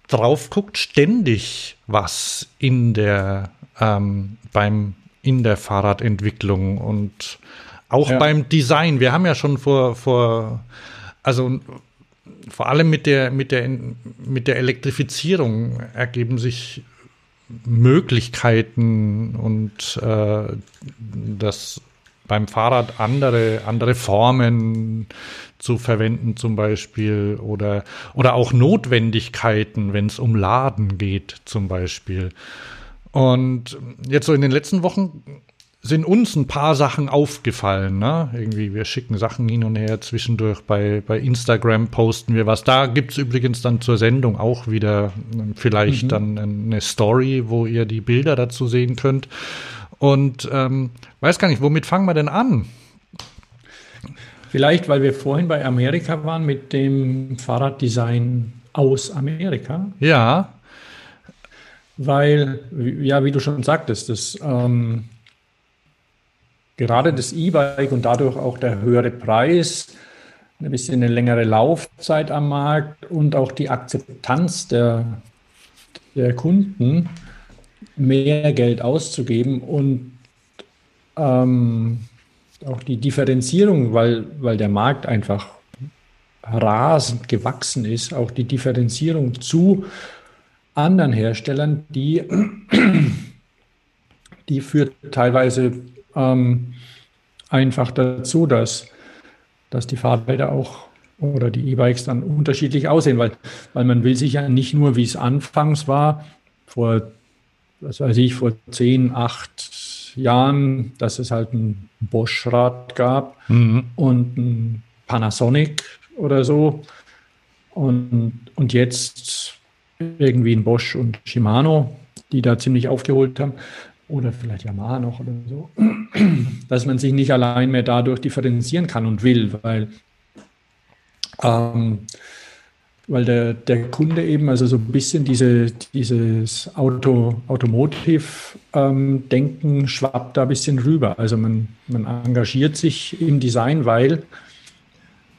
drauf guckt, ständig was in der, ähm, beim, in der Fahrradentwicklung und auch ja. beim Design. Wir haben ja schon vor, vor also vor allem mit der, mit der, mit der Elektrifizierung ergeben sich Möglichkeiten und äh, das beim Fahrrad andere, andere Formen zu verwenden zum Beispiel oder, oder auch Notwendigkeiten, wenn es um Laden geht zum Beispiel. Und jetzt so in den letzten Wochen sind uns ein paar Sachen aufgefallen. Ne? Irgendwie, wir schicken Sachen hin und her zwischendurch. Bei, bei Instagram posten wir was. Da gibt es übrigens dann zur Sendung auch wieder ähm, vielleicht mhm. dann eine Story, wo ihr die Bilder dazu sehen könnt. Und ähm, weiß gar nicht, womit fangen wir denn an? Vielleicht, weil wir vorhin bei Amerika waren mit dem Fahrraddesign aus Amerika. Ja. Weil, ja, wie du schon sagtest, das ähm, gerade das E-Bike und dadurch auch der höhere Preis, ein bisschen eine längere Laufzeit am Markt und auch die Akzeptanz der, der Kunden, mehr Geld auszugeben und ähm, auch die Differenzierung, weil, weil der Markt einfach rasend gewachsen ist, auch die Differenzierung zu anderen Herstellern, die, die führt teilweise ähm, einfach dazu, dass, dass die Fahrräder auch oder die E-Bikes dann unterschiedlich aussehen, weil, weil man will sich ja nicht nur, wie es anfangs war, vor, was weiß ich, vor zehn, acht Jahren, dass es halt ein Bosch-Rad gab mhm. und ein Panasonic oder so. Und, und jetzt irgendwie ein Bosch und Shimano, die da ziemlich aufgeholt haben oder vielleicht Yamaha noch oder so, dass man sich nicht allein mehr dadurch differenzieren kann und will, weil ähm, weil der, der Kunde eben, also so ein bisschen diese, dieses Auto, Automotive-Denken ähm, schwappt da ein bisschen rüber. Also man, man engagiert sich im Design, weil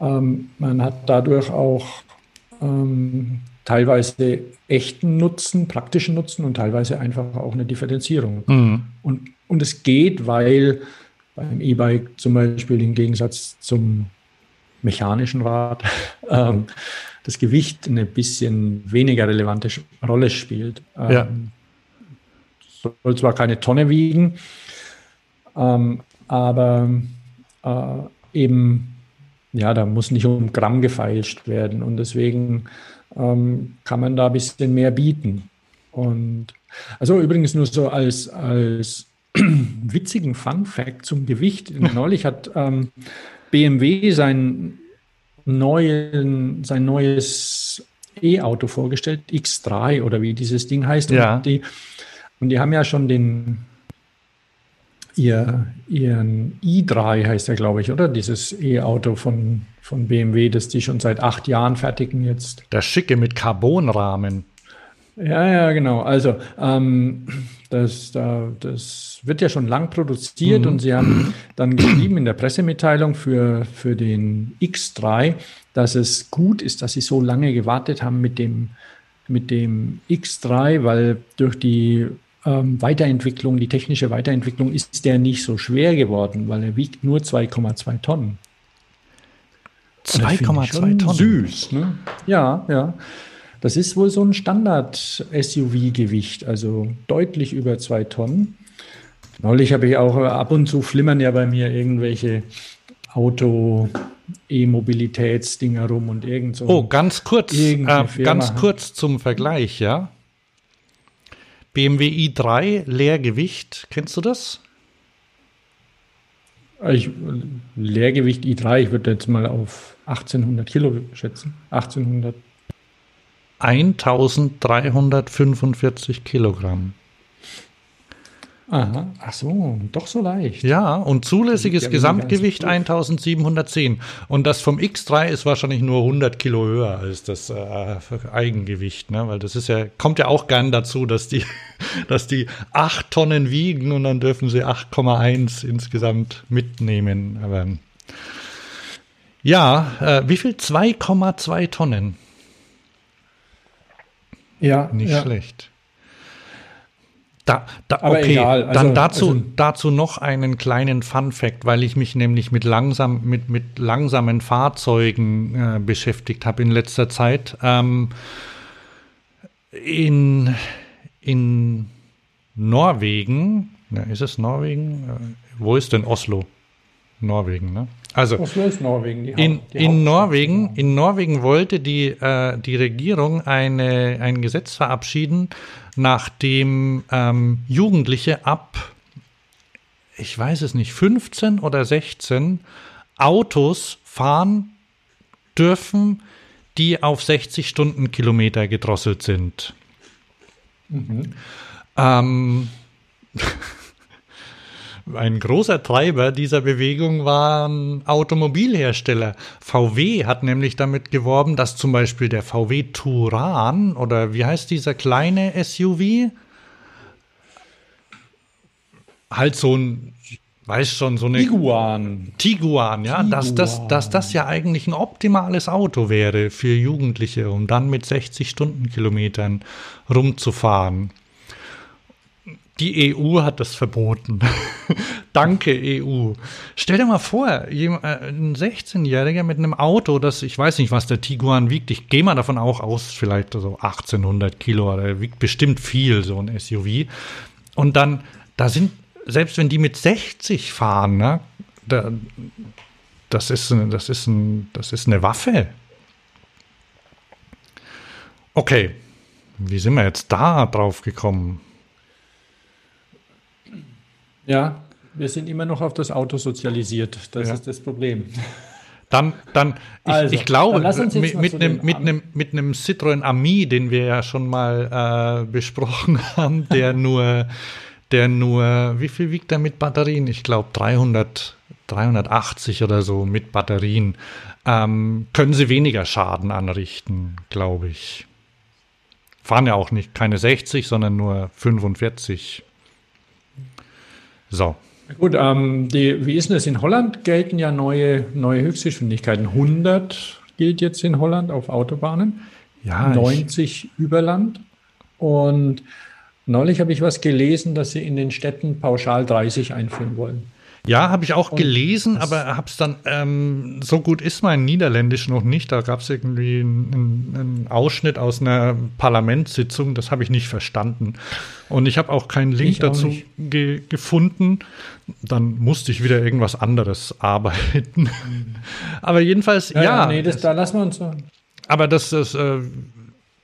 ähm, man hat dadurch auch ähm, teilweise echten Nutzen, praktischen Nutzen und teilweise einfach auch eine Differenzierung. Mhm. Und, und es geht, weil beim E-Bike zum Beispiel im Gegensatz zum mechanischen Rad ähm, das Gewicht eine bisschen weniger relevante Rolle spielt. Ähm, ja. Soll zwar keine Tonne wiegen, ähm, aber äh, eben, ja, da muss nicht um Gramm gefeilscht werden und deswegen ähm, kann man da ein bisschen mehr bieten. Und also übrigens nur so als, als witzigen Fun Fact zum Gewicht. Neulich hat ähm, BMW sein neuen, sein neues E-Auto vorgestellt, X3 oder wie dieses Ding heißt. Ja. Und, die, und die haben ja schon den ihr, ihren i3 heißt er, glaube ich, oder? Dieses E-Auto von, von BMW, das die schon seit acht Jahren fertigen jetzt. Der schicke mit Carbonrahmen. Ja, ja, genau. Also ähm, das, das wird ja schon lang produziert mhm. und sie haben dann geschrieben in der Pressemitteilung für, für den X3, dass es gut ist, dass sie so lange gewartet haben mit dem, mit dem X3, weil durch die ähm, Weiterentwicklung, die technische Weiterentwicklung ist der nicht so schwer geworden, weil er wiegt nur 2,2 Tonnen. 2,2 Tonnen? Süß, ne? Ja, ja. Das ist wohl so ein Standard-SUV-Gewicht, also deutlich über zwei Tonnen. Neulich habe ich auch ab und zu flimmern ja bei mir irgendwelche Auto, E-Mobilitätsdinger rum und irgend so. Oh, ganz kurz, äh, ganz kurz zum Vergleich, ja. BMW i3 Leergewicht, kennst du das? Ich, Leergewicht i3, ich würde jetzt mal auf 1800 Kilo schätzen. 1800 1345 Kilogramm. Aha, ach so, doch so leicht. Ja, und zulässiges ja Gesamtgewicht 1710. Und das vom X3 ist wahrscheinlich nur 100 Kilo höher als das äh, Eigengewicht, ne? Weil das ist ja, kommt ja auch gern dazu, dass die, dass die 8 Tonnen wiegen und dann dürfen sie 8,1 insgesamt mitnehmen. Aber ja, äh, wie viel? 2,2 Tonnen. Ja. Nicht ja. schlecht. Da, da, okay. Also, dann dazu, also, dazu noch einen kleinen Fun Fact, weil ich mich nämlich mit, langsam, mit, mit langsamen Fahrzeugen äh, beschäftigt habe in letzter Zeit. Ähm, in, in Norwegen, ja, ist es Norwegen? Äh, wo ist denn Oslo? Norwegen, ne? Also Norwegen. Die in, in Norwegen, in Norwegen wollte die, äh, die Regierung eine, ein Gesetz verabschieden, nachdem ähm, Jugendliche ab, ich weiß es nicht, 15 oder 16 Autos fahren dürfen, die auf 60 Stundenkilometer gedrosselt sind. Mhm. Ähm, Ein großer Treiber dieser Bewegung waren Automobilhersteller. VW hat nämlich damit geworben, dass zum Beispiel der VW Turan oder wie heißt dieser kleine SUV? Halt so ein, weiß schon, so eine. Tiguan. Tiguan, ja, Tiguan. Dass, das, dass das ja eigentlich ein optimales Auto wäre für Jugendliche, um dann mit 60 Stundenkilometern rumzufahren. Die EU hat das verboten. Danke, EU. Stell dir mal vor, äh, ein 16-Jähriger mit einem Auto, das, ich weiß nicht, was der Tiguan wiegt. Ich gehe mal davon auch aus, vielleicht so 1800 Kilo. Der wiegt bestimmt viel, so ein SUV. Und dann, da sind, selbst wenn die mit 60 fahren, ne, da, das ist, das ist, ein, das ist eine Waffe. Okay, wie sind wir jetzt da drauf gekommen? Ja, wir sind immer noch auf das Auto sozialisiert. Das ja. ist das Problem. Dann, dann ich, also, ich glaube, mit, mit, einem, mit, einem, mit einem Citroën Ami, den wir ja schon mal äh, besprochen haben, der nur, der nur, wie viel wiegt der mit Batterien? Ich glaube 300, 380 oder so mit Batterien. ähm, können sie weniger Schaden anrichten, glaube ich. Fahren ja auch nicht keine 60, sondern nur 45. So. Gut, ähm, die, wie ist denn das? In Holland gelten ja neue, neue Höchstgeschwindigkeiten. 100 gilt jetzt in Holland auf Autobahnen, ja, 90 über Land. Und neulich habe ich was gelesen, dass sie in den Städten pauschal 30 einführen wollen. Ja, habe ich auch gelesen, aber habe es dann, ähm, so gut ist mein Niederländisch noch nicht. Da gab es irgendwie einen, einen, Ausschnitt aus einer Parlamentssitzung, das habe ich nicht verstanden. Und ich habe auch keinen Link ich dazu ge gefunden. Dann musste ich wieder irgendwas anderes arbeiten. Mhm. aber jedenfalls, ja. ja nee, das, da lassen wir uns. Aber das, das, äh,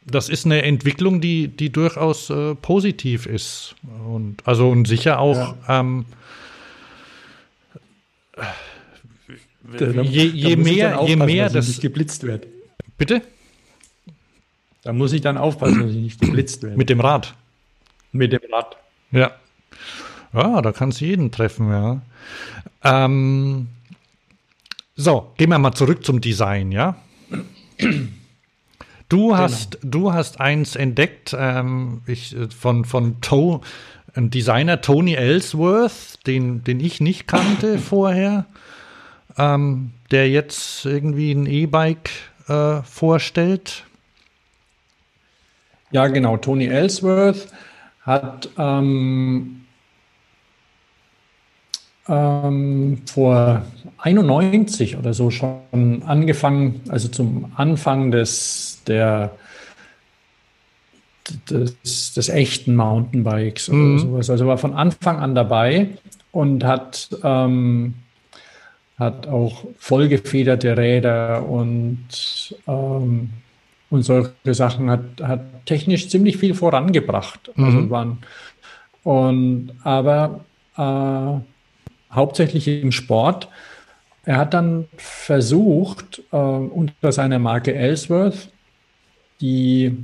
das ist eine Entwicklung, die, die durchaus äh, positiv ist. Und also und sicher auch. Ja. Ähm, je, je mehr, je mehr dass ich geblitzt wird. Bitte? Da muss ich dann aufpassen, dass ich nicht geblitzt werde. Mit dem Rad. Mit dem Rad. Ja. Ja, da kann es jeden treffen, ja. Ähm, so, gehen wir mal zurück zum Design, ja. Du genau. hast, du hast eins entdeckt, ähm, ich, äh, von, von to, ein Designer Tony Ellsworth, den, den ich nicht kannte vorher, ähm, der jetzt irgendwie ein E-Bike äh, vorstellt. Ja, genau. Tony Ellsworth hat ähm, ähm, vor 91 oder so schon angefangen, also zum Anfang des, der des, des echten Mountainbikes oder mhm. sowas. Also war von Anfang an dabei und hat, ähm, hat auch vollgefederte Räder und, ähm, und solche Sachen, hat, hat technisch ziemlich viel vorangebracht. Also mhm. Also waren, und, aber äh, hauptsächlich im Sport. Er hat dann versucht, äh, unter seiner Marke Ellsworth, die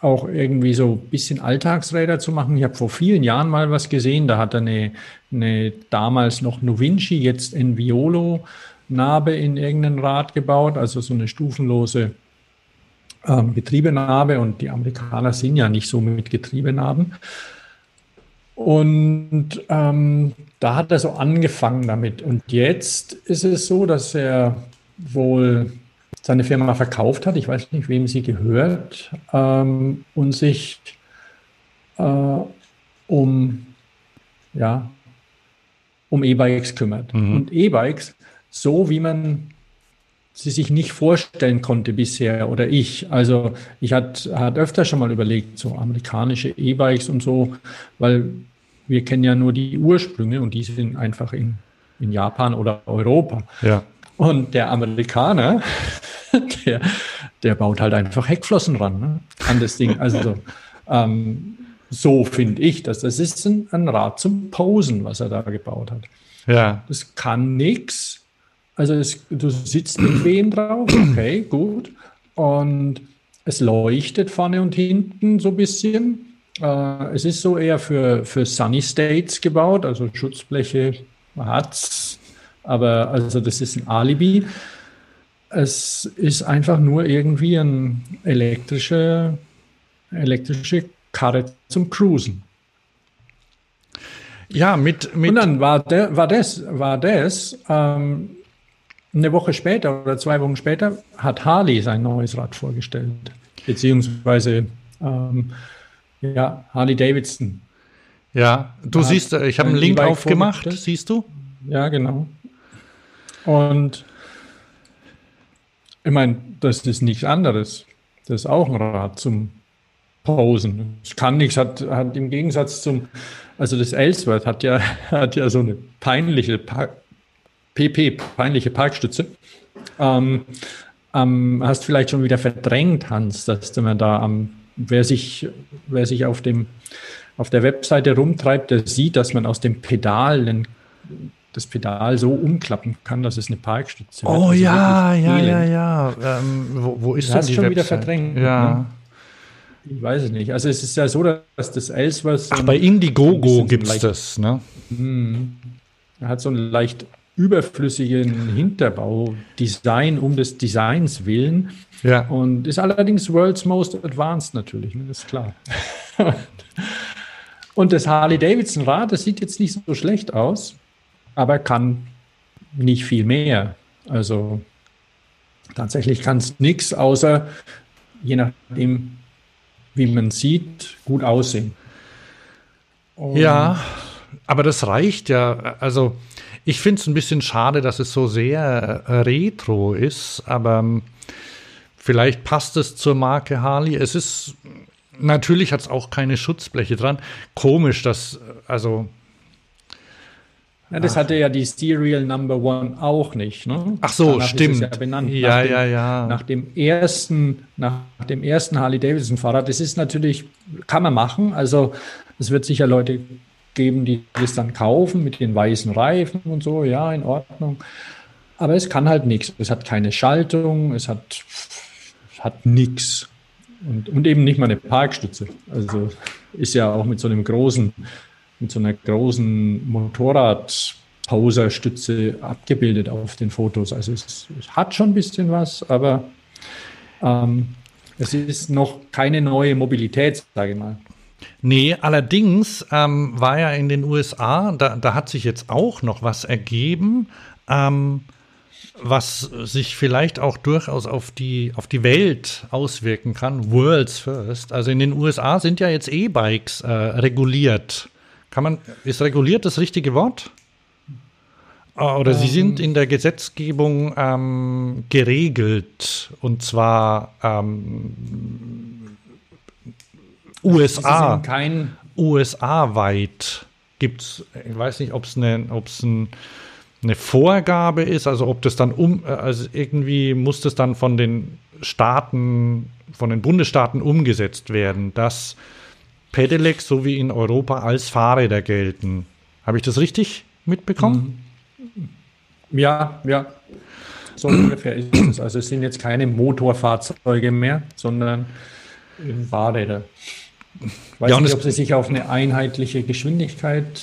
auch irgendwie so ein bisschen Alltagsräder zu machen. Ich habe vor vielen Jahren mal was gesehen, da hat er eine, eine damals noch Novinci, jetzt Enviolo Narbe in irgendein Rad gebaut, also so eine stufenlose ähm, Getriebenarbe und die Amerikaner sind ja nicht so mit Getriebenarben. Und ähm, da hat er so angefangen damit. Und jetzt ist es so, dass er wohl seine Firma verkauft hat, ich weiß nicht, wem sie gehört, ähm, und sich äh, um, ja, um E-Bikes kümmert. Mhm. Und E-Bikes, so wie man sie sich nicht vorstellen konnte bisher oder ich. Also ich hatte hat öfter schon mal überlegt, so amerikanische E-Bikes und so, weil wir kennen ja nur die Ursprünge und die sind einfach in, in Japan oder Europa. Ja. Und der Amerikaner, der, der baut halt einfach Heckflossen ran ne, an das Ding. Also ähm, so finde ich das. Das ist ein, ein, Rad zum Posen, was er da gebaut hat. Ja. Das kann nichts. Also es, du sitzt bequem drauf, okay, gut. Und es leuchtet vorne und hinten so ein bisschen. Äh, es ist so eher für, für Sunny States gebaut, also Schutzbleche hat es aber also das ist ein Alibi. Es ist einfach nur irgendwie eine elektrische, elektrische Karre zum Cruisen. Ja, mit, mit Und dann war, der, war das, war das ähm, eine Woche später oder zwei Wochen später hat Harley sein neues Rad vorgestellt. Beziehungsweise ähm, ja, Harley Davidson. Ja, du siehst, ich habe einen Link aufgemacht, siehst du? Ja, genau. Und ich meine, das ist nichts anderes. Das ist auch ein Rad zum Posen. Es kann nichts, hat, hat im Gegensatz zum, also das Ellsworth hat ja, hat ja so eine peinliche Park, PP, peinliche Parkstütze. Ähm, ähm, hast vielleicht schon wieder verdrängt, Hans, dass mir da am, wer sich, wer sich auf dem, auf der Webseite rumtreibt, der sieht, dass man aus dem Pedal einen das Pedal so umklappen kann, dass es eine Parkstütze wird. Oh also ja, ja, ja, ja, ähm, wo, wo, ist das? schon Website? wieder verdrängt. Ja. Ne? Ich weiß es nicht. Also es ist ja so, dass das Ellsworth. Ach, bei Indiegogo gibt es das, ne? Mh, er hat so ein leicht überflüssigen Hinterbau, Design um des Designs willen. Ja. Und ist allerdings World's Most Advanced natürlich, ne, ist klar. und das Harley-Davidson-Rad, das sieht jetzt nicht so schlecht aus, aber kann nicht viel mehr. Also tatsächlich kann es nichts, außer je nachdem, wie man sieht, gut aussehen. Und ja, aber das reicht ja. Also ich finde es ein bisschen schade, dass es so sehr äh, retro ist, aber ähm, vielleicht passt es zur Marke Harley. Es ist natürlich hat es auch keine Schutzbleche dran. Komisch, dass also ja, das Ach. hatte ja die Serial Number One auch nicht. Ne? Ach so, Danach stimmt. ja, benannt. ja, dem, ja, ja. Nach dem ersten, nach dem ersten Harley Davidson Fahrrad. Das ist natürlich, kann man machen. Also es wird sicher Leute geben, die das dann kaufen mit den weißen Reifen und so. Ja, in Ordnung. Aber es kann halt nichts. Es hat keine Schaltung. Es hat, hat nichts. Und, und eben nicht mal eine Parkstütze. Also ist ja auch mit so einem großen mit so einer großen Motorrad-Poser-Stütze abgebildet auf den Fotos. Also es, es, hat schon ein bisschen was, aber ähm, es ist noch keine neue Mobilität, sage ich mal. Nee, allerdings ähm, war ja in den USA, da, da hat sich jetzt auch noch was ergeben, ähm, was sich vielleicht auch durchaus auf die, auf die Welt auswirken kann. World's First. Also in den USA sind ja jetzt E-Bikes äh, reguliert. Kann man, ist reguliert das richtige Wort? Ah, oder ähm, sie sind in der Gesetzgebung ähm, geregelt und zwar ähm, USA. Kein USA-weit gibt es, ich weiß nicht, ob es eine, ein, eine Vorgabe ist, also ob das dann um, also irgendwie muss das dann von den Staaten, von den Bundesstaaten umgesetzt werden, dass Pedelecs so wie in Europa als Fahrräder gelten. Habe ich das richtig mitbekommen? Mhm. Ja, ja. So ungefähr ist es. Also es sind jetzt keine Motorfahrzeuge mehr, sondern Fahrräder. Ich weiß ja, nicht, ob sie sich auf eine einheitliche Geschwindigkeit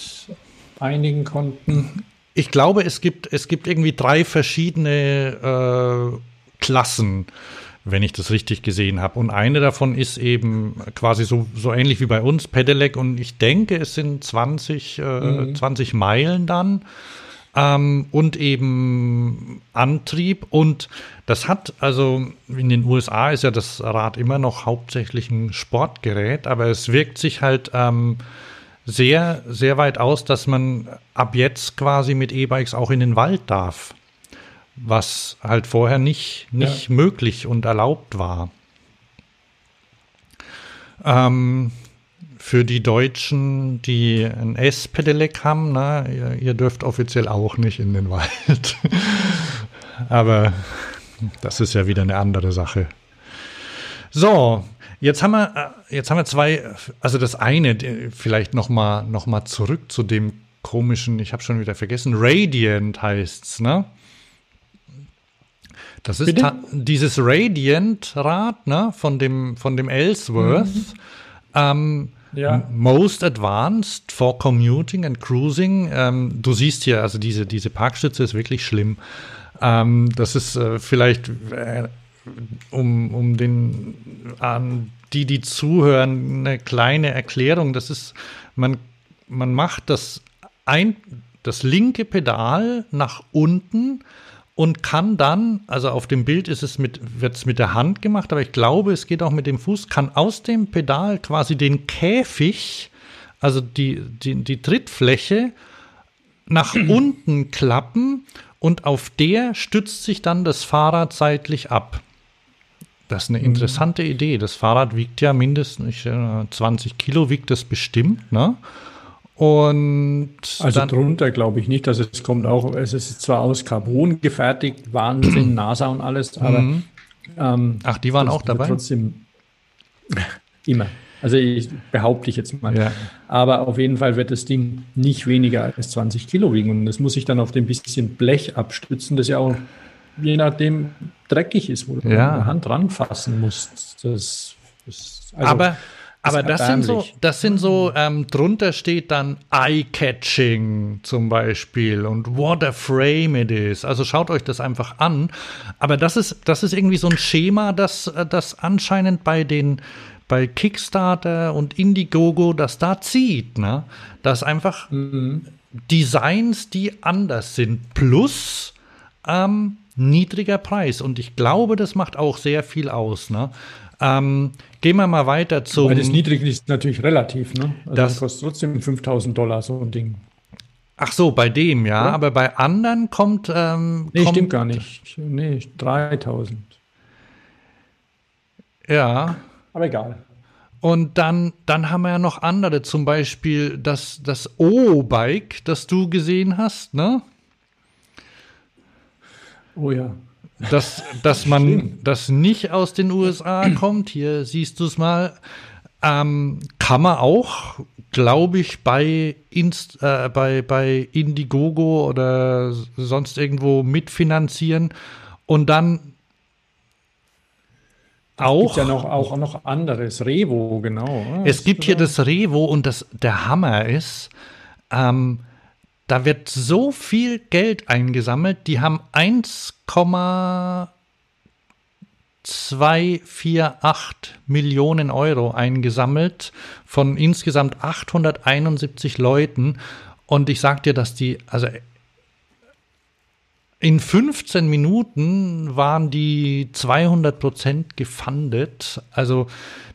einigen konnten. Ich glaube, es gibt, es gibt irgendwie drei verschiedene äh, Klassen wenn ich das richtig gesehen habe. Und eine davon ist eben quasi so, so ähnlich wie bei uns, Pedelec. Und ich denke, es sind 20, äh, mhm. 20 Meilen dann. Ähm, und eben Antrieb. Und das hat, also in den USA ist ja das Rad immer noch hauptsächlich ein Sportgerät, aber es wirkt sich halt ähm, sehr, sehr weit aus, dass man ab jetzt quasi mit E-Bikes auch in den Wald darf was halt vorher nicht, nicht ja. möglich und erlaubt war. Ähm, für die Deutschen, die ein S-Pedelec haben, na, ihr, ihr, dürft offiziell auch nicht in den Wald. Aber das ist ja wieder eine andere Sache. So, jetzt haben wir, äh, jetzt haben wir zwei, also das eine, vielleicht noch mal, noch mal zurück zu dem komischen, ich habe schon wieder vergessen, Radiant heißt's, ne? Das ist dieses Radiant-Rad ne, von, dem, von dem Ellsworth. Mhm. Ähm, ja. Most advanced for commuting and cruising. Ähm, du siehst hier, also diese, diese Parkstütze ist wirklich schlimm. Ähm, das ist äh, vielleicht, äh, um, um den, an die, die zuhören, eine kleine Erklärung. Das ist, man, man macht das, ein, das linke Pedal nach unten und kann dann, also auf dem Bild ist es mit, wird es mit der Hand gemacht, aber ich glaube, es geht auch mit dem Fuß, kann aus dem Pedal quasi den Käfig, also die, die, die Trittfläche nach unten klappen und auf der stützt sich dann das Fahrrad seitlich ab. Das ist eine mhm. interessante. Idee. Das Fahrrad wiegt ja mindestens 20 Kilo, wiegt das bestimmt, ne? Und also dann, drunter glaube ich nicht, dass es kommt auch, es ist zwar aus Carbon gefertigt, Wahnsinn, NASA und alles, aber mhm. ähm, Ach, die waren auch dabei? Trotzdem immer. Also ich behaupte ich jetzt mal. Ja. Aber auf jeden Fall wird das Ding nicht weniger als 20 Kilo wiegen. Und das muss ich dann auf dem bisschen Blech abstützen, das ja auch je nachdem dreckig ist, wo du ja. mit der Hand ranfassen musst. Das, das also, aber Aber das sind so, das sind so, ähm, drunter steht dann Eye-Catching zum Beispiel und what a frame it is. Also schaut euch das einfach an. Aber das ist, das ist irgendwie so ein Schema, das, äh, das anscheinend bei den, bei Kickstarter und Indiegogo, das da zieht, ne? Dass einfach mhm. Designs, die anders sind, plus ähm, niedriger Preis. Und ich glaube, das macht auch sehr viel aus, ne? Ähm, gehen wir mal weiter zum. Weil das niedrig ist natürlich relativ, ne? Also das kostet trotzdem 5000 Dollar so ein Ding. Ach so, bei dem, ja. Oder? Aber bei anderen kommt. Ähm, nee, kommt, stimmt gar nicht. Nee, 3000. Ja. Aber egal. Und dann, dann haben wir ja noch andere, zum Beispiel das, das O-Bike, das du gesehen hast, ne? Oh ja dass, dass man das nicht aus den USA kommt. Hier siehst du es mal. Ähm, kann man auch, glaube ich, bei, Inst, äh, bei, bei Indiegogo oder sonst irgendwo mitfinanzieren und dann auch. Es gibt ja noch, auch noch anderes, Revo, genau. Es gibt hier das Revo und das, der Hammer ist, ähm, da wird so viel Geld eingesammelt, die haben 1,248 Millionen Euro eingesammelt von insgesamt 871 Leuten. Und ich sag dir, dass die, also in 15 Minuten waren die 200 Prozent gefundet. Also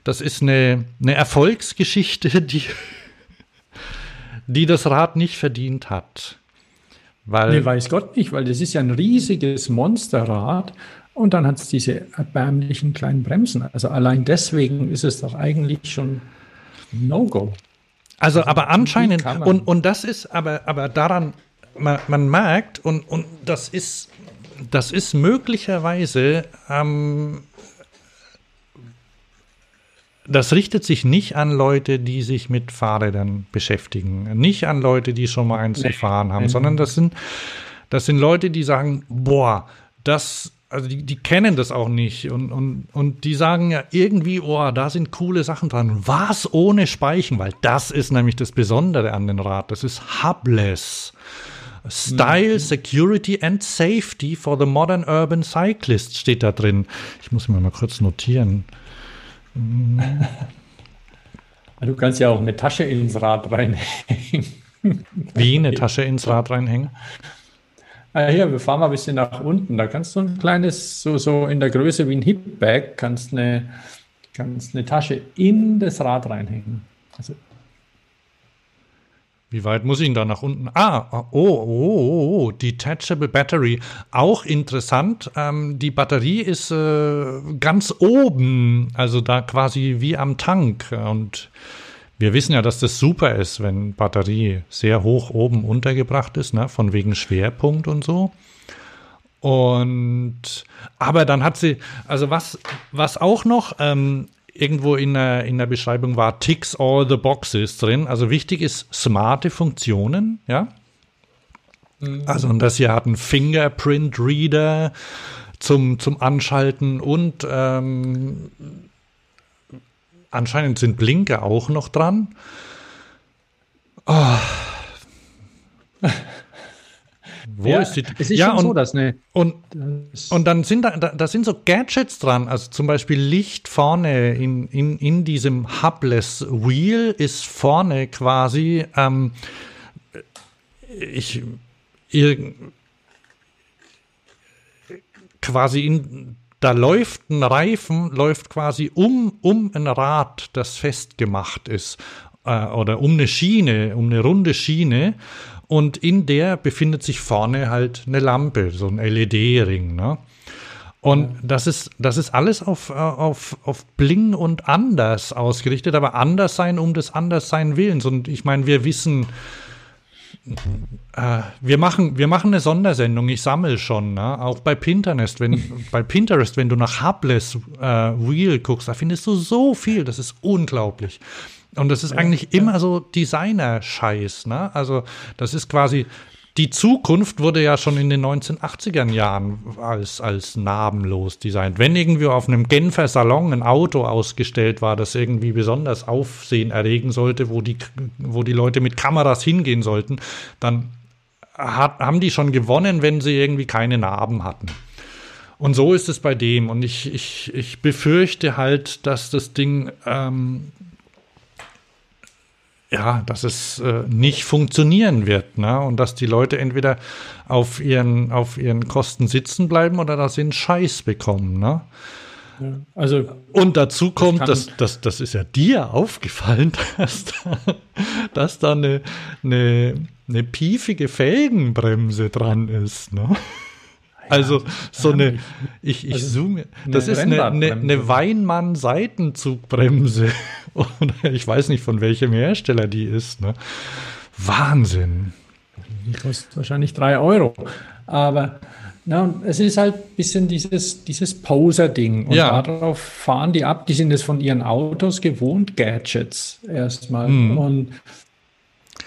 das ist eine, eine Erfolgsgeschichte, die die das Rad nicht verdient hat. Weil nee, weiß Gott nicht, weil das ist ja ein riesiges Monsterrad und dann hat es diese erbärmlichen kleinen Bremsen. Also allein deswegen ist es doch eigentlich schon No-Go. Also, aber anscheinend, und, und das ist aber, aber daran, man, man merkt, und, und das ist, das ist möglicherweise ähm, das richtet sich nicht an Leute, die sich mit Fahrrädern beschäftigen, nicht an Leute, die schon mal eins gefahren haben, sondern das sind, das sind Leute, die sagen, boah, das, also die, die kennen das auch nicht und, und, und die sagen ja irgendwie, oh, da sind coole Sachen dran. Was ohne Speichen? Weil das ist nämlich das Besondere an dem Rad. Das ist hubless. Style, mhm. Security and Safety for the Modern Urban Cyclist steht da drin. Ich muss mir mal kurz notieren. Du kannst ja auch eine Tasche ins Rad reinhängen. Wie eine Tasche ins Rad reinhängen? Ah, hier, wir fahren mal ein bisschen nach unten. Da kannst du ein kleines, so, so in der Größe wie ein Hipbag, kannst eine, kannst eine Tasche in das Rad reinhängen. Also wie weit muss ich ihn da nach unten? Ah, oh, oh, oh, oh, Detachable Battery. Auch interessant. Ähm, die Batterie ist äh, ganz oben, also da quasi wie am Tank. Und wir wissen ja, dass das super ist, wenn Batterie sehr hoch oben untergebracht ist, ne? von wegen Schwerpunkt und so. Und aber dann hat sie, also was, was auch noch ähm, irgendwo in der, in der Beschreibung war ticks all the boxes drin. Also wichtig ist smarte Funktionen, ja. Mhm. Also und das hier hat einen Fingerprint Reader zum, zum Anschalten und ähm, anscheinend sind Blinker auch noch dran. Oh. Wo ja, ist die? Es ist ja, und, so, dass ne, und, und dann sind da, da, da, sind so Gadgets dran, also zum Beispiel Licht vorne in, in, in diesem Hubless Wheel ist vorne quasi, ähm, ich, ihr, quasi in, da läuft ein Reifen, läuft quasi um, um ein Rad, das festgemacht ist, äh, oder um eine Schiene, um eine runde Schiene. Und in der befindet sich vorne halt eine Lampe, so ein LED-Ring. Ne? Und das ist, das ist alles auf, auf, auf Bling und anders ausgerichtet, aber anders sein um des Anderssein Willens. Und ich meine, wir wissen, äh, wir, machen, wir machen eine Sondersendung, ich sammle schon, ne? auch bei Pinterest, wenn, bei Pinterest, wenn du nach Hubless äh, Wheel guckst, da findest du so viel, das ist unglaublich. Und das ist eigentlich immer so Designer-Scheiß, ne? Also, das ist quasi die Zukunft wurde ja schon in den 1980er Jahren als, als narbenlos designt. Wenn irgendwie auf einem Genfer Salon ein Auto ausgestellt war, das irgendwie besonders Aufsehen erregen sollte, wo die, wo die Leute mit Kameras hingehen sollten, dann hat, haben die schon gewonnen, wenn sie irgendwie keine Narben hatten. Und so ist es bei dem. Und ich, ich, ich befürchte halt, dass das Ding ähm, ja, dass es äh, nicht funktionieren wird, ne? Und dass die Leute entweder auf ihren, auf ihren Kosten sitzen bleiben oder dass sie einen Scheiß bekommen, ne? Ja, also, und dazu kommt, das, das, das ist ja dir aufgefallen, dass da, dass da eine, eine, eine piefige Felgenbremse dran ist, ne? Also so eine, ich, ich also zoome, das ist eine, eine, eine Weinmann-Seitenzugbremse. Oder ich weiß nicht, von welchem Hersteller die ist. Ne? Wahnsinn. Die kostet wahrscheinlich drei Euro. Aber na, es ist halt ein bisschen dieses, dieses Poser-Ding. Und ja. darauf fahren die ab. Die sind es von ihren Autos gewohnt, Gadgets erstmal. Mhm. Und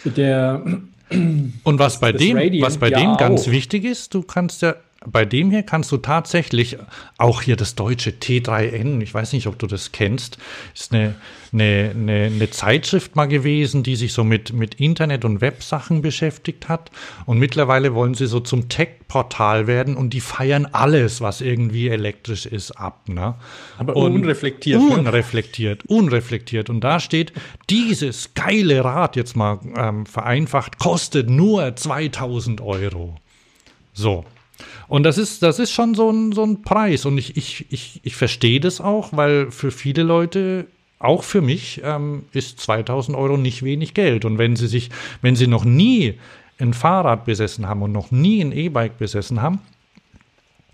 der. Und was bei dem, was bei ja dem ganz wichtig ist, du kannst ja bei dem hier kannst du tatsächlich auch hier das deutsche T3N, ich weiß nicht, ob du das kennst, ist eine, eine, eine, eine, Zeitschrift mal gewesen, die sich so mit, mit Internet- und Websachen beschäftigt hat. Und mittlerweile wollen sie so zum Tech-Portal werden und die feiern alles, was irgendwie elektrisch ist, ab. Ne? Aber und unreflektiert. Ne? Unreflektiert, unreflektiert. Und da steht, dieses geile Rad, jetzt mal ähm, vereinfacht, kostet nur 2000 Euro. So. Und das ist, das ist schon so ein, so ein Preis. Und ich, ich, ich, ich verstehe das auch, weil für viele Leute, auch für mich, ähm, ist 2000 Euro nicht wenig Geld. Und wenn sie sich, wenn sie noch nie ein Fahrrad besessen haben und noch nie ein E-Bike besessen haben,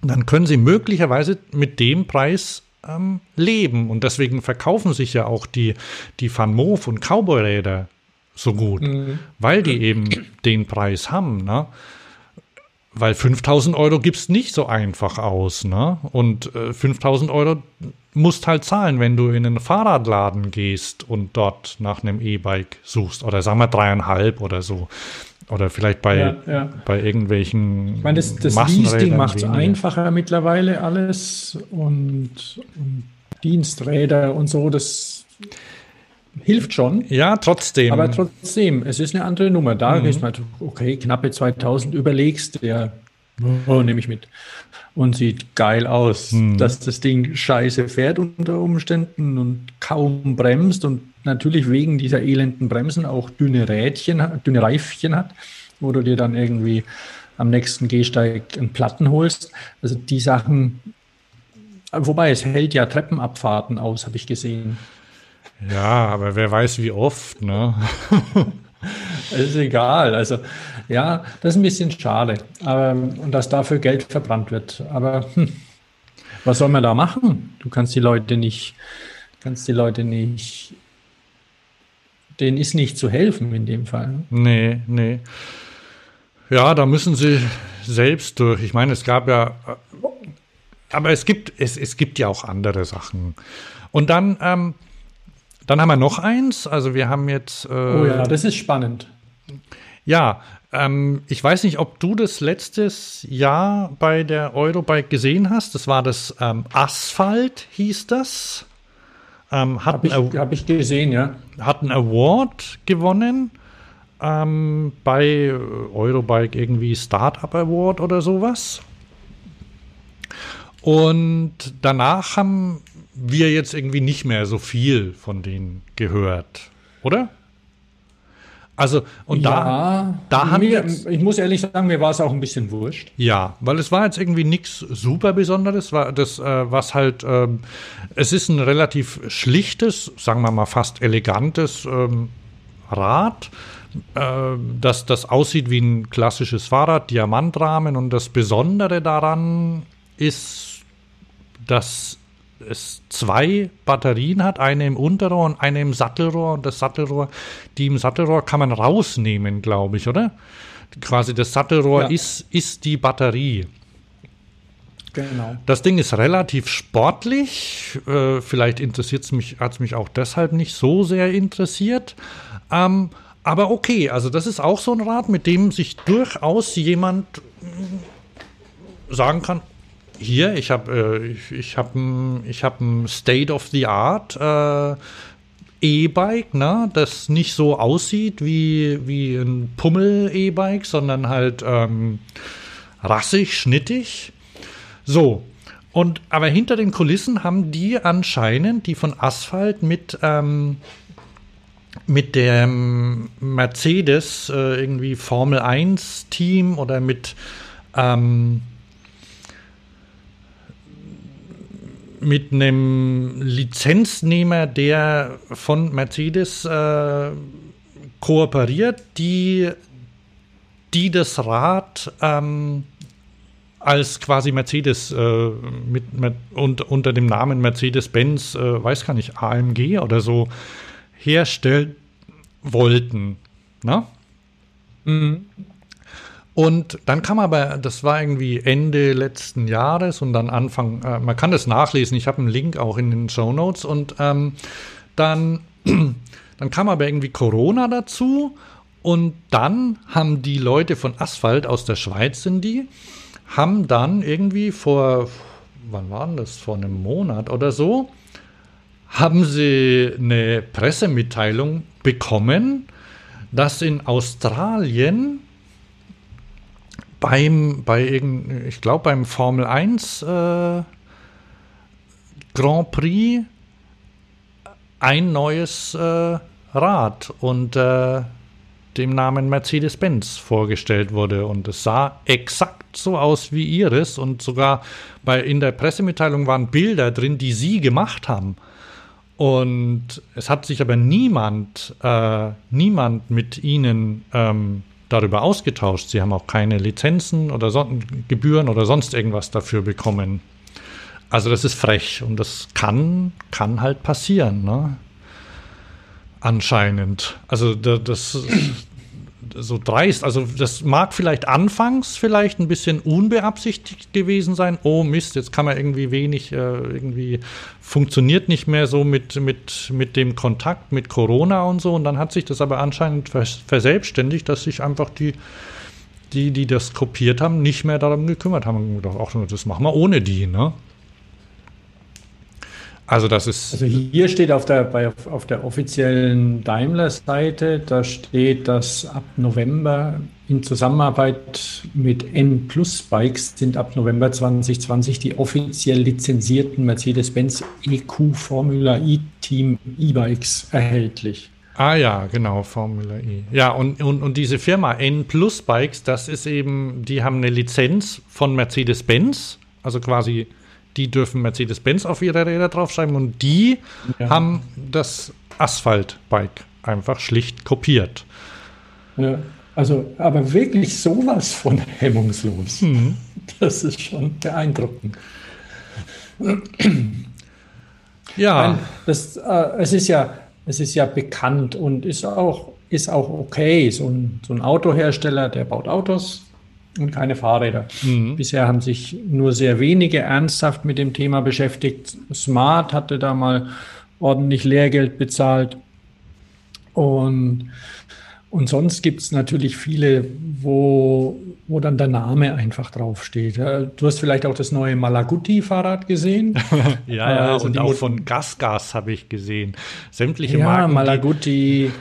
dann können sie möglicherweise mit dem Preis ähm, leben. Und deswegen verkaufen sich ja auch die, die Van Moof und Cowboy-Räder so gut, mhm. weil die eben den Preis haben. Ne? Weil 5000 Euro gibst nicht so einfach aus, ne? Und äh, 5000 Euro musst halt zahlen, wenn du in einen Fahrradladen gehst und dort nach einem E-Bike suchst. Oder sagen wir dreieinhalb oder so. Oder vielleicht bei, ja, ja. bei irgendwelchen. Ich meine, das, das Leasing macht es einfacher mittlerweile alles und, und Diensträder und so. Das hilft schon. Ja, trotzdem. Aber trotzdem, es ist eine andere Nummer. Da mhm. ist man, okay, knappe 2000 überlegst, der, oh, nehme ich mit. Und sieht geil aus, mhm. dass das Ding scheiße fährt unter Umständen und kaum bremst und natürlich wegen dieser elenden Bremsen auch dünne Rädchen, dünne Reifchen hat, wo du dir dann irgendwie am nächsten Gehsteig einen Platten holst. Also die Sachen, wobei es hält ja Treppenabfahrten aus, habe ich gesehen. Ja, aber wer weiß, wie oft, ne? ist egal. Also, ja, das ist ein bisschen schade. Aber, und dass dafür Geld verbrannt wird. Aber hm, was soll man da machen? Du kannst die Leute nicht, kannst die Leute nicht, denen ist nicht zu helfen in dem Fall. Nee, nee. Ja, da müssen sie selbst durch. Ich meine, es gab ja, aber es gibt, es, es gibt ja auch andere Sachen. Und dann, ähm, dann haben wir noch eins. Also wir haben jetzt. Äh, oh ja, das ist spannend. Ja, ähm, ich weiß nicht, ob du das letztes Jahr bei der Eurobike gesehen hast. Das war das ähm, Asphalt, hieß das. Ähm, Habe ich, hab ich, gesehen, ja. Hat einen Award gewonnen ähm, bei Eurobike irgendwie Startup Award oder sowas. Und danach haben wir jetzt irgendwie nicht mehr so viel von denen gehört, oder? Also, und ja, da, da haben wir. Ich muss ehrlich sagen, mir war es auch ein bisschen wurscht. Ja, weil es war jetzt irgendwie nichts super Besonderes. War das, äh, was halt, ähm, es ist ein relativ schlichtes, sagen wir mal fast elegantes ähm, Rad, äh, das, das aussieht wie ein klassisches Fahrrad, Diamantrahmen. Und das Besondere daran ist, dass es zwei Batterien hat, eine im Unterrohr und eine im Sattelrohr. Und das Sattelrohr, die im Sattelrohr kann man rausnehmen, glaube ich, oder? Quasi das Sattelrohr ja. ist, ist die Batterie. Genau. Das Ding ist relativ sportlich. Äh, vielleicht interessiert es mich, hat es mich auch deshalb nicht so sehr interessiert. Ähm, aber okay, also das ist auch so ein Rad, mit dem sich durchaus jemand sagen kann, hier, ich habe äh, ich, ich ein, hab ein State of the Art äh, E-Bike, ne, das nicht so aussieht wie, wie ein Pummel-E-Bike, sondern halt ähm, rassig, schnittig. So. Und aber hinter den Kulissen haben die anscheinend, die von Asphalt mit ähm, mit dem Mercedes äh, irgendwie Formel 1 Team oder mit ähm, mit einem Lizenznehmer, der von Mercedes äh, kooperiert, die, die das Rad ähm, als quasi Mercedes äh, mit, mit, und, unter dem Namen Mercedes-Benz, äh, weiß gar nicht, AMG oder so herstellen wollten. Ne? Mhm. Und dann kam aber, das war irgendwie Ende letzten Jahres und dann Anfang, äh, man kann das nachlesen, ich habe einen Link auch in den Show Notes. Und ähm, dann, dann kam aber irgendwie Corona dazu. Und dann haben die Leute von Asphalt aus der Schweiz sind die, haben dann irgendwie vor, wann war denn das, vor einem Monat oder so, haben sie eine Pressemitteilung bekommen, dass in Australien beim, bei irgend, ich glaube beim Formel 1 äh, Grand Prix ein neues äh, Rad unter dem Namen Mercedes-Benz vorgestellt wurde. Und es sah exakt so aus wie ihres. Und sogar bei, in der Pressemitteilung waren Bilder drin, die sie gemacht haben. Und es hat sich aber niemand, äh, niemand mit ihnen ähm, darüber ausgetauscht. Sie haben auch keine Lizenzen oder so Gebühren oder sonst irgendwas dafür bekommen. Also das ist frech und das kann, kann halt passieren, ne? Anscheinend. Also das, so dreist. Also das mag vielleicht anfangs vielleicht ein bisschen unbeabsichtigt gewesen sein. Oh Mist, jetzt kann man irgendwie wenig, äh, irgendwie funktioniert nicht mehr so mit, mit, mit dem Kontakt mit Corona und so. Und dann hat sich das aber anscheinend verselbstständigt, dass sich einfach die, die, die das kopiert haben, nicht mehr darum gekümmert haben. Und gedacht, auch das machen wir ohne die, ne? Also das ist. Also hier steht auf der, bei, auf der offiziellen Daimler-Seite, da steht, dass ab November in Zusammenarbeit mit N Plus Bikes sind ab November 2020 die offiziell lizenzierten Mercedes-Benz EQ Formula E Team E-Bikes erhältlich. Ah ja, genau, Formula E. Ja, und, und, und diese Firma N Plus Bikes, das ist eben, die haben eine Lizenz von Mercedes-Benz, also quasi die dürfen Mercedes-Benz auf ihre Räder draufschreiben und die ja. haben das Asphalt-Bike einfach schlicht kopiert. Ja, also, aber wirklich sowas von hemmungslos. Mhm. Das ist schon beeindruckend. Ja. Meine, das, äh, es, ist ja es ist ja bekannt und ist auch, ist auch okay. So ein, so ein Autohersteller, der baut Autos, und keine Fahrräder. Mhm. Bisher haben sich nur sehr wenige ernsthaft mit dem Thema beschäftigt. Smart hatte da mal ordentlich Lehrgeld bezahlt. Und, und sonst gibt es natürlich viele, wo, wo dann der Name einfach draufsteht. Du hast vielleicht auch das neue Malaguti-Fahrrad gesehen. ja, ja, also und auch von Gasgas habe ich gesehen. Sämtliche ja, Marken. Malaguti.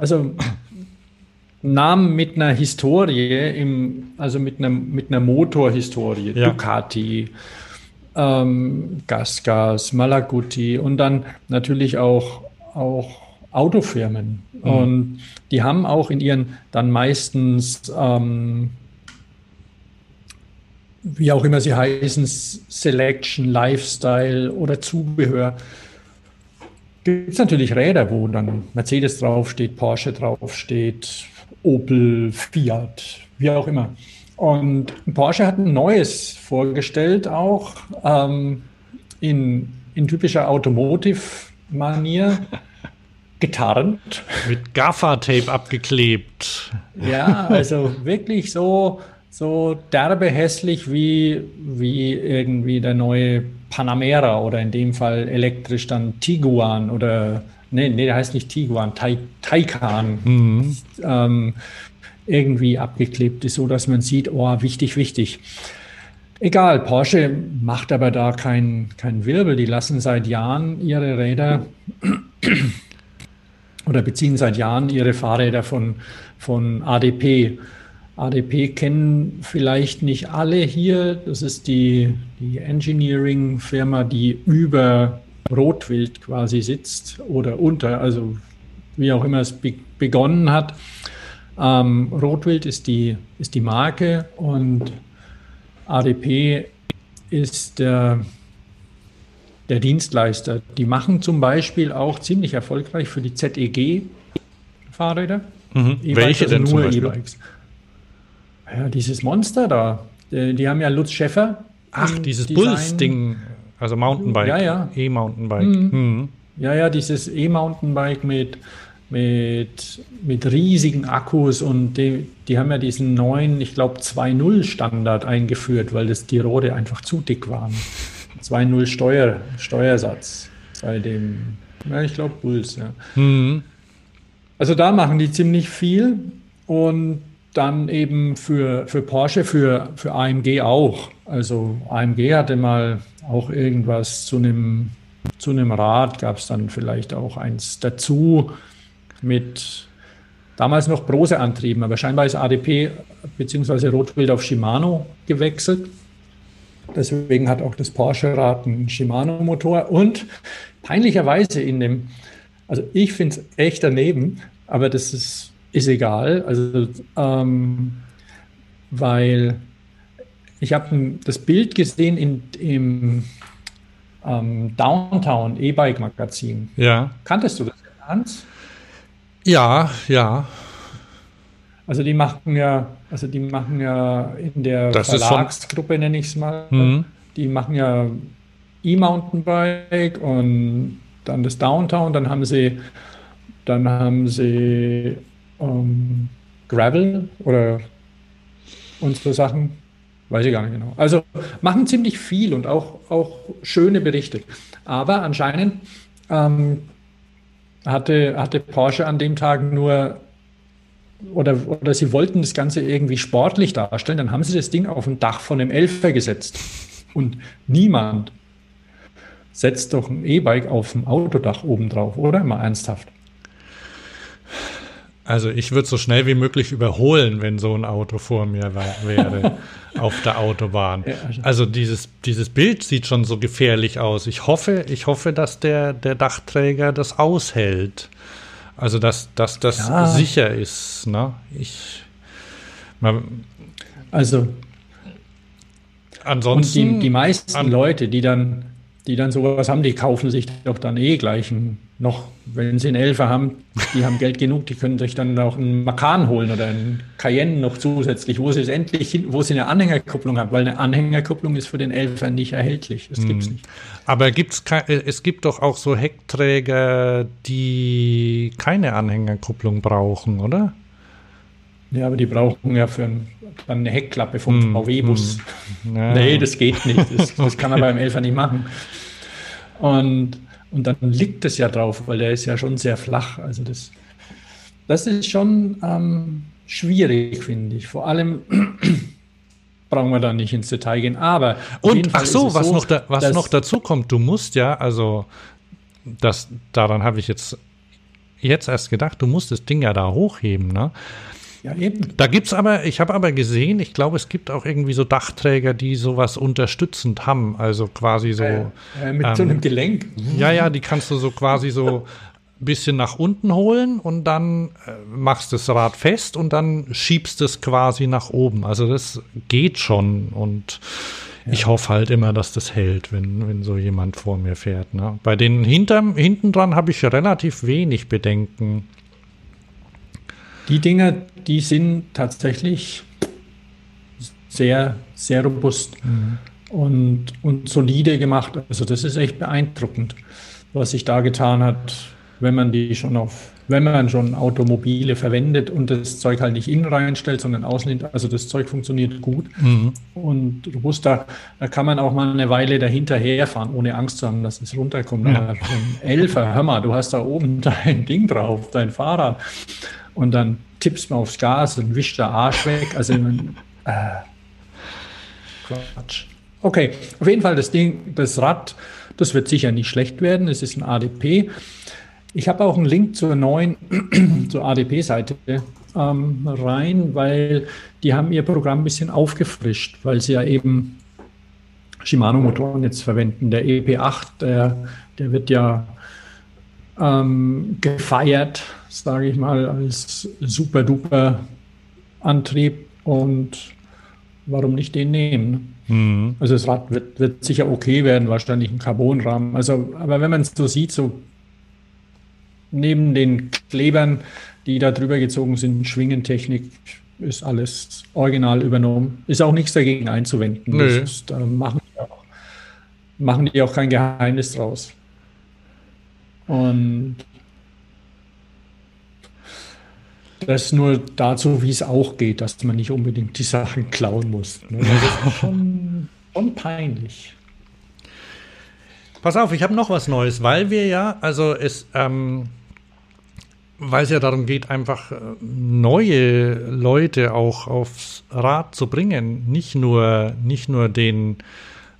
Also Namen mit einer Historie, im, also mit einer, mit einer Motorhistorie, ja. Ducati, ähm, Gasgas, Malaguti und dann natürlich auch, auch Autofirmen. Mhm. Und die haben auch in ihren dann meistens, ähm, wie auch immer sie heißen, Selection, Lifestyle oder Zubehör. Gibt es natürlich Räder, wo dann Mercedes draufsteht, Porsche draufsteht, Opel, Fiat, wie auch immer. Und Porsche hat ein neues vorgestellt, auch ähm, in, in typischer Automotive-Manier, getarnt. Mit Gaffer-Tape abgeklebt. Ja, also wirklich so, so derbe hässlich wie, wie irgendwie der neue Panamera oder in dem Fall elektrisch dann Tiguan oder nee, nee, der heißt nicht Tiguan, tai, Taycan mhm. ähm, irgendwie abgeklebt ist, so dass man sieht, oh, wichtig, wichtig. Egal, Porsche macht aber da keinen kein Wirbel. Die lassen seit Jahren ihre Räder oder beziehen seit Jahren ihre Fahrräder von, von ADP. ADP kennen vielleicht nicht alle hier. Das ist die, die Engineering-Firma, die über Rotwild quasi sitzt oder unter, also wie auch immer es be begonnen hat. Ähm, Rotwild ist die, ist die Marke und ADP ist der, der Dienstleister. Die machen zum Beispiel auch ziemlich erfolgreich für die ZEG-Fahrräder. Mhm. Welche also denn nur E-Bikes. Ja, dieses Monster da. Die, die haben ja Lutz Schäffer. Ach, dieses Bulls-Ding. Also Mountainbike. Ja, ja. E-Mountainbike. Mhm. Mhm. Ja, ja, dieses E-Mountainbike mit, mit, mit riesigen Akkus und die, die haben ja diesen neuen, ich glaube, 2.0 Standard eingeführt, weil das die Rohre einfach zu dick waren. 2.0 Steuer, Steuersatz bei dem, ja, ich glaube, Bulls, ja. Mhm. Also da machen die ziemlich viel und dann eben für, für Porsche, für, für AMG auch. Also AMG hatte mal auch irgendwas zu einem, zu einem Rad, gab es dann vielleicht auch eins dazu mit damals noch Brose-Antrieben, aber scheinbar ist ADP bzw. Rotwild auf Shimano gewechselt. Deswegen hat auch das Porsche-Rad einen Shimano-Motor und peinlicherweise in dem, also ich finde es echt daneben, aber das ist ist egal. Also, ähm, weil ich habe das Bild gesehen in, im ähm, Downtown E-Bike Magazin. Ja. Kanntest du das, Hans? Ja, ja. Also die machen ja, also die machen ja in der das Verlagsgruppe, nenne ich es mal, mhm. die machen ja E-Mountainbike und dann das Downtown, dann haben sie, dann haben sie ähm, Gravel oder unsere Sachen, weiß ich gar nicht genau. Also machen ziemlich viel und auch, auch schöne Berichte. Aber anscheinend ähm, hatte, hatte Porsche an dem Tag nur oder, oder sie wollten das Ganze irgendwie sportlich darstellen, dann haben sie das Ding auf ein Dach von einem Elfer gesetzt. Und niemand setzt doch ein E-Bike auf dem Autodach oben drauf, oder? Mal ernsthaft. Also ich würde so schnell wie möglich überholen, wenn so ein Auto vor mir wäre auf der Autobahn. Also, also dieses, dieses Bild sieht schon so gefährlich aus. Ich hoffe, ich hoffe, dass der, der Dachträger das aushält. Also dass, dass das ja. sicher ist. Ne? Ich, man, also ansonsten. Und die, die meisten an, Leute, die dann, die dann sowas haben, die kaufen sich doch dann eh gleich ein noch, wenn sie einen Elfer haben, die haben Geld genug, die können sich dann auch einen Makan holen oder einen Cayenne noch zusätzlich, wo sie es endlich, wo sie eine Anhängerkupplung haben, weil eine Anhängerkupplung ist für den Elfer nicht erhältlich. Das gibt's hm. nicht. Aber gibt's äh, es gibt doch auch so Heckträger, die keine Anhängerkupplung brauchen, oder? Ja, aber die brauchen ja für ein, dann eine Heckklappe vom hm, VW-Bus. Hm. Ja. Nee, das geht nicht. Das, das kann er beim Elfer nicht machen. Und und dann liegt es ja drauf, weil der ist ja schon sehr flach. Also das, das ist schon ähm, schwierig, finde ich. Vor allem brauchen wir da nicht ins Detail gehen. Aber und ach so, was so, noch da, was noch dazu kommt, du musst ja, also das daran habe ich jetzt jetzt erst gedacht, du musst das Ding ja da hochheben, ne? Ja, eben. Da gibt es aber, ich habe aber gesehen, ich glaube, es gibt auch irgendwie so Dachträger, die sowas unterstützend haben. Also quasi so. Äh, äh, mit ähm, so einem Gelenk. Ja, ja, die kannst du so quasi so ein bisschen nach unten holen und dann äh, machst das Rad fest und dann schiebst es quasi nach oben. Also das geht schon und ja. ich hoffe halt immer, dass das hält, wenn, wenn so jemand vor mir fährt. Ne? Bei den hinterm, hinten dran habe ich relativ wenig Bedenken. Die Dinger, die sind tatsächlich sehr, sehr robust mhm. und, und solide gemacht. Also das ist echt beeindruckend, was sich da getan hat, wenn man die schon auf wenn man schon Automobile verwendet und das Zeug halt nicht innen reinstellt, sondern außen, hin, also das Zeug funktioniert gut mhm. und robust, da, da kann man auch mal eine Weile dahinter herfahren, ohne Angst zu haben, dass es runterkommt. Ja. Elfer, hör mal, du hast da oben dein Ding drauf, dein Fahrrad und dann tippst du aufs Gas und wischt der Arsch weg. Also, äh, Quatsch. Okay, auf jeden Fall das Ding, das Rad, das wird sicher nicht schlecht werden. Es ist ein ADP. Ich habe auch einen Link zur neuen, zur ADP-Seite ähm, rein, weil die haben ihr Programm ein bisschen aufgefrischt, weil sie ja eben Shimano-Motoren jetzt verwenden. Der EP8, der, der wird ja ähm, gefeiert, sage ich mal, als super-duper Antrieb und warum nicht den nehmen? Mhm. Also das Rad wird, wird sicher okay werden, wahrscheinlich ein Carbonrahmen. Also, aber wenn man es so sieht, so neben den Klebern, die da drüber gezogen sind, Schwingentechnik, ist alles original übernommen. Ist auch nichts dagegen einzuwenden. Nö. Das ist, äh, machen, die auch, machen die auch kein Geheimnis draus. Und das nur dazu, wie es auch geht, dass man nicht unbedingt die Sachen klauen muss. Ne? Das ist schon, schon peinlich. Pass auf, ich habe noch was Neues, weil wir ja, also es, ähm, weil es ja darum geht, einfach äh, neue Leute auch aufs Rad zu bringen, nicht nur, nicht nur den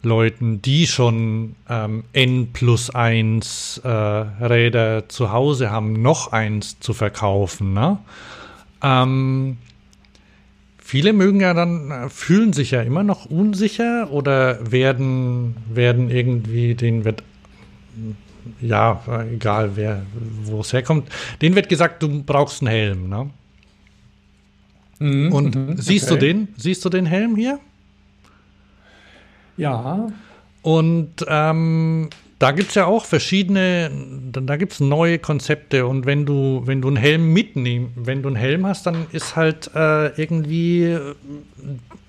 Leuten, die schon ähm, N plus 1 äh, Räder zu Hause haben, noch eins zu verkaufen. Ne? Ähm, viele mögen ja dann, äh, fühlen sich ja immer noch unsicher oder werden, werden irgendwie, den wird, ja, egal wer, wo es herkommt, denen wird gesagt, du brauchst einen Helm. Ne? Mhm, Und mhm, siehst okay. du den? Siehst du den Helm hier? Ja. Und ähm, da gibt es ja auch verschiedene, da gibt es neue Konzepte und wenn du, wenn du einen Helm mitnimmst, wenn du einen Helm hast, dann ist halt äh, irgendwie, äh,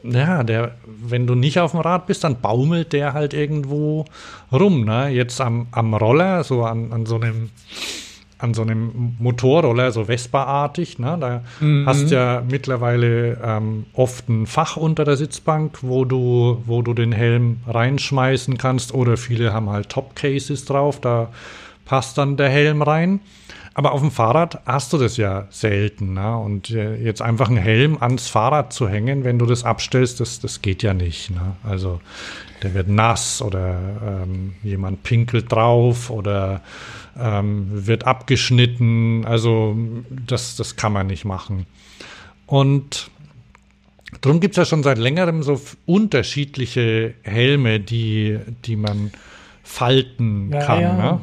ja, der, wenn du nicht auf dem Rad bist, dann baumelt der halt irgendwo rum, ne? Jetzt am, am Roller, so an, an so einem an so einem Motorroller, so Vespa-artig. Ne? Da mhm. hast ja mittlerweile ähm, oft ein Fach unter der Sitzbank, wo du, wo du den Helm reinschmeißen kannst. Oder viele haben halt Top-Cases drauf, da passt dann der Helm rein. Aber auf dem Fahrrad hast du das ja selten. Ne? Und äh, jetzt einfach einen Helm ans Fahrrad zu hängen, wenn du das abstellst, das, das geht ja nicht. Ne? Also der wird nass oder ähm, jemand pinkelt drauf oder ähm, wird abgeschnitten. Also das, das kann man nicht machen. Und darum gibt es ja schon seit längerem so unterschiedliche Helme, die, die man falten ja, kann. Ja. Ne?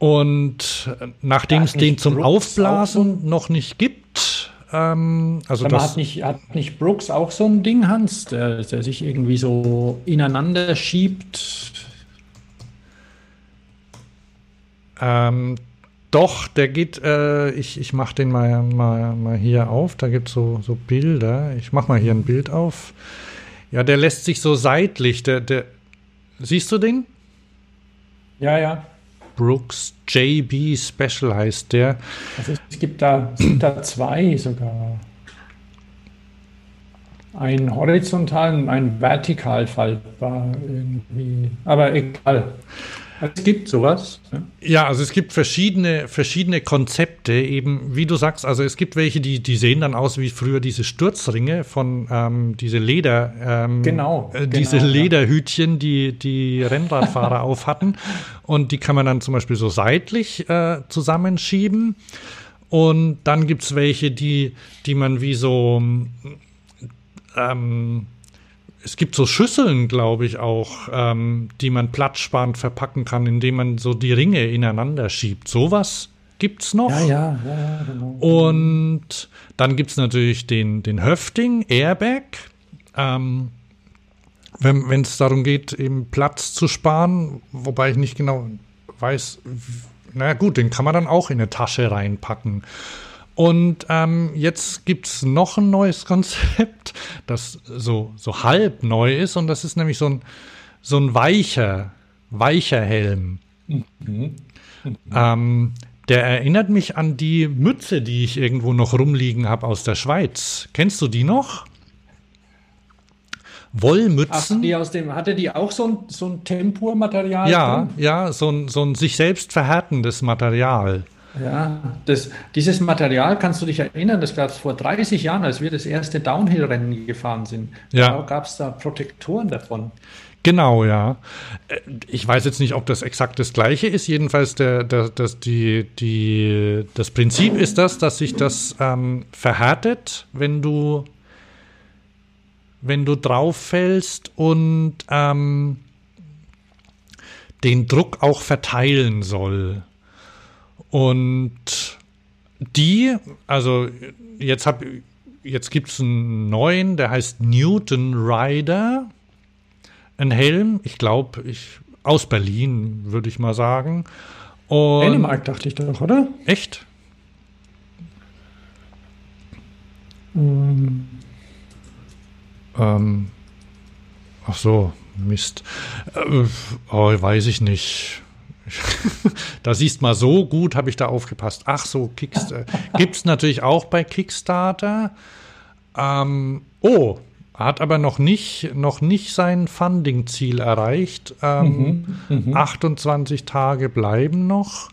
Und nachdem es den zum Brooks Aufblasen so noch nicht gibt, ähm, also das hat nicht, hat nicht Brooks auch so ein Ding, Hans, der, der sich irgendwie so ineinander schiebt? Ähm, doch, der geht, äh, ich, ich mache den mal, mal, mal hier auf, da gibt es so, so Bilder. Ich mache mal hier ein Bild auf. Ja, der lässt sich so seitlich, der, der, siehst du den? Ja, ja. Brooks JB Special heißt der. Also es gibt da, es da zwei sogar. Einen horizontalen, einen vertikal faltbar irgendwie. Aber egal. Es gibt sowas. Ja. ja, also es gibt verschiedene, verschiedene Konzepte, eben wie du sagst, also es gibt welche, die, die sehen dann aus wie früher diese Sturzringe von ähm, diese Leder, ähm, genau, äh, diese genau, Lederhütchen, die die Rennradfahrer auf hatten. Und die kann man dann zum Beispiel so seitlich äh, zusammenschieben. Und dann gibt es welche, die, die man wie so ähm, es gibt so Schüsseln, glaube ich, auch, ähm, die man platzsparend verpacken kann, indem man so die Ringe ineinander schiebt. Sowas gibt es noch. Ja, ja, ja, genau. Und dann gibt es natürlich den, den Höfting Airbag. Ähm, wenn es darum geht, eben Platz zu sparen, wobei ich nicht genau weiß, na gut, den kann man dann auch in eine Tasche reinpacken. Und ähm, jetzt gibt es noch ein neues Konzept, das so, so halb neu ist. Und das ist nämlich so ein, so ein weicher, weicher Helm. Mhm. Mhm. Ähm, der erinnert mich an die Mütze, die ich irgendwo noch rumliegen habe aus der Schweiz. Kennst du die noch? Wollmützen. Ach, die aus dem, hatte die auch so ein, so ein Tempurmaterial? Ja, drin? ja, so ein, so ein sich selbst verhärtendes Material. Ja, das, dieses Material kannst du dich erinnern, das gab es vor 30 Jahren, als wir das erste Downhill-Rennen gefahren sind. Ja. Da gab es da Protektoren davon. Genau, ja. Äh, ich weiß jetzt nicht, ob das exakt das gleiche ist. Jedenfalls der, der, das, die, die, das Prinzip ist das, dass sich das ähm, verhärtet, wenn du, wenn du drauf fällst und ähm, den Druck auch verteilen soll. Und die, also jetzt hab, jetzt gibt es einen neuen, der heißt Newton Rider ein Helm, ich glaube, ich aus Berlin, würde ich mal sagen. Und Dänemark dachte ich doch, oder? Echt? Ähm. Ähm. Ach so, Mist. Äh, oh, weiß ich nicht. da siehst mal so gut, habe ich da aufgepasst. Ach so, Kickstarter. Gibt es natürlich auch bei Kickstarter. Ähm, oh, hat aber noch nicht, noch nicht sein Funding-Ziel erreicht. Ähm, mhm, mh. 28 Tage bleiben noch.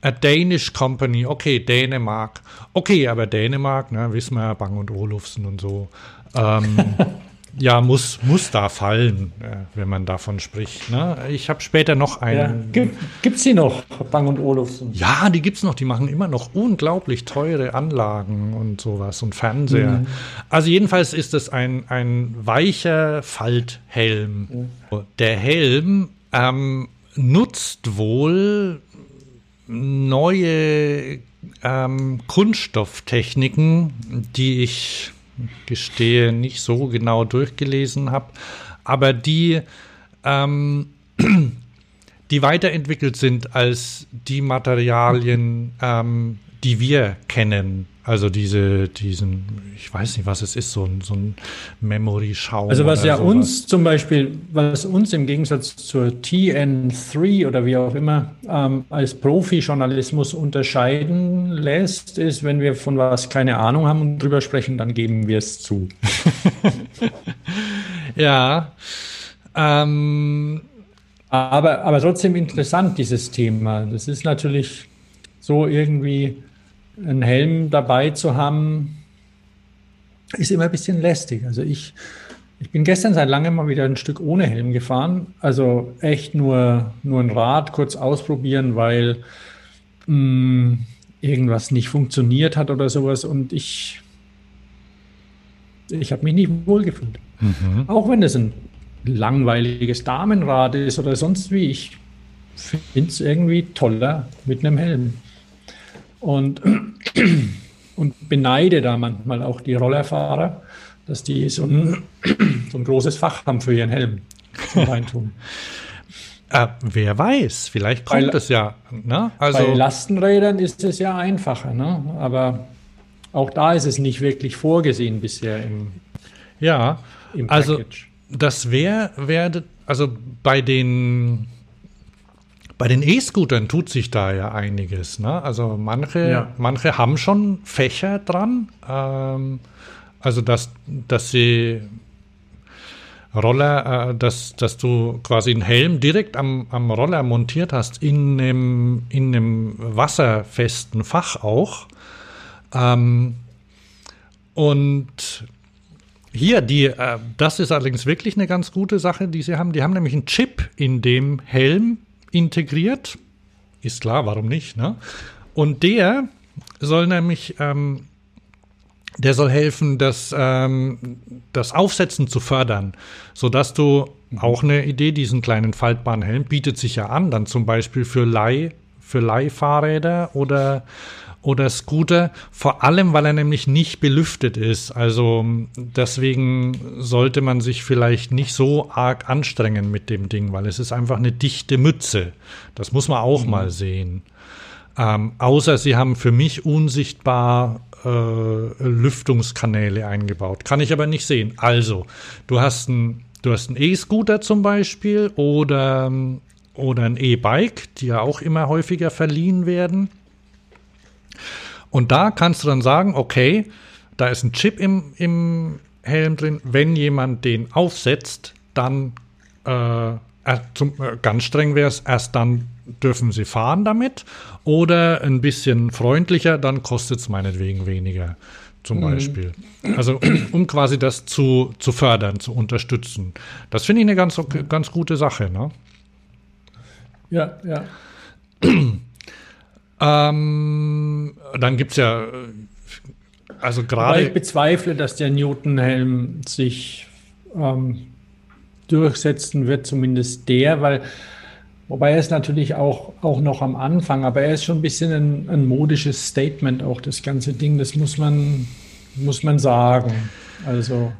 A Danish Company, okay, Dänemark. Okay, aber Dänemark, ne, wissen wir ja, Bang und Olufsen und so. Ähm, ja, muss, muss da fallen, äh, wenn man davon spricht. Ne? Ich habe später noch einen. Ja, gibt es die noch, Bang und Olufsen? Ja, die gibt es noch. Die machen immer noch unglaublich teure Anlagen und sowas und Fernseher. Mhm. Also jedenfalls ist es ein, ein weicher Falthelm. Mhm. Der Helm ähm, nutzt wohl neue ähm, Kunststofftechniken, die ich gestehe, nicht so genau durchgelesen habe, aber die, ähm, die weiterentwickelt sind als die Materialien, ähm, die wir kennen. Also diese, diesen, ich weiß nicht, was es ist, so ein, so ein Memory-Schaum. Also was ja sowas. uns zum Beispiel, was uns im Gegensatz zur TN3 oder wie auch immer ähm, als Profi-Journalismus unterscheiden lässt, ist, wenn wir von was keine Ahnung haben und drüber sprechen, dann geben wir es zu. ja. Ähm, aber, aber trotzdem interessant, dieses Thema. Das ist natürlich so irgendwie einen Helm dabei zu haben, ist immer ein bisschen lästig. Also ich, ich bin gestern seit langem mal wieder ein Stück ohne Helm gefahren. Also echt nur, nur ein Rad kurz ausprobieren, weil mh, mm, irgendwas nicht funktioniert hat oder sowas. Und ich, ich habe mich nicht wohlgefühlt. Mhm. Auch wenn es ein langweiliges Damenrad ist oder sonst wie. Ich finde es irgendwie toller mit einem Helm. Und, und beneide da manchmal auch die Rollerfahrer, dass die so ein, so ein großes Fach haben für ihren Helm zum Reintun. Äh, wer weiß, vielleicht kommt es ja. Ne? Also, bei Lastenrädern ist es ja einfacher, ne? aber auch da ist es nicht wirklich vorgesehen bisher im, ja, im also das wäre, wär, also bei den bei den E-Scootern tut sich da ja einiges. Ne? Also manche, ja. manche haben schon Fächer dran. Ähm, also dass, dass sie Roller, äh, dass, dass du quasi einen Helm direkt am, am Roller montiert hast, in einem, in einem wasserfesten Fach auch. Ähm, und hier, die, äh, das ist allerdings wirklich eine ganz gute Sache, die sie haben. Die haben nämlich einen Chip in dem Helm, integriert. Ist klar, warum nicht? Ne? Und der soll nämlich, ähm, der soll helfen, das, ähm, das Aufsetzen zu fördern, sodass du auch eine Idee, diesen kleinen faltbaren Helm bietet sich ja an, dann zum Beispiel für Leih, für Leihfahrräder oder oder Scooter, vor allem weil er nämlich nicht belüftet ist. Also deswegen sollte man sich vielleicht nicht so arg anstrengen mit dem Ding, weil es ist einfach eine dichte Mütze. Das muss man auch mhm. mal sehen. Ähm, außer sie haben für mich unsichtbar äh, Lüftungskanäle eingebaut. Kann ich aber nicht sehen. Also, du hast einen du hast einen E-Scooter zum Beispiel oder oder ein E-Bike, die ja auch immer häufiger verliehen werden. Und da kannst du dann sagen, okay, da ist ein Chip im, im Helm drin. Wenn jemand den aufsetzt, dann äh, zum, äh, ganz streng wäre es, erst dann dürfen sie fahren damit. Oder ein bisschen freundlicher, dann kostet es meinetwegen weniger zum mhm. Beispiel. Also um, um, quasi das zu, zu fördern, zu unterstützen. Das finde ich eine ganz, ganz gute Sache. Ne? Ja, ja. ähm, dann gibt es ja, also gerade. Ich bezweifle, dass der Newton-Helm sich ähm, durchsetzen wird, zumindest der, weil Wobei er ist natürlich auch, auch noch am Anfang, aber er ist schon ein bisschen ein, ein modisches Statement, auch das ganze Ding. Das muss man, muss man sagen. Also.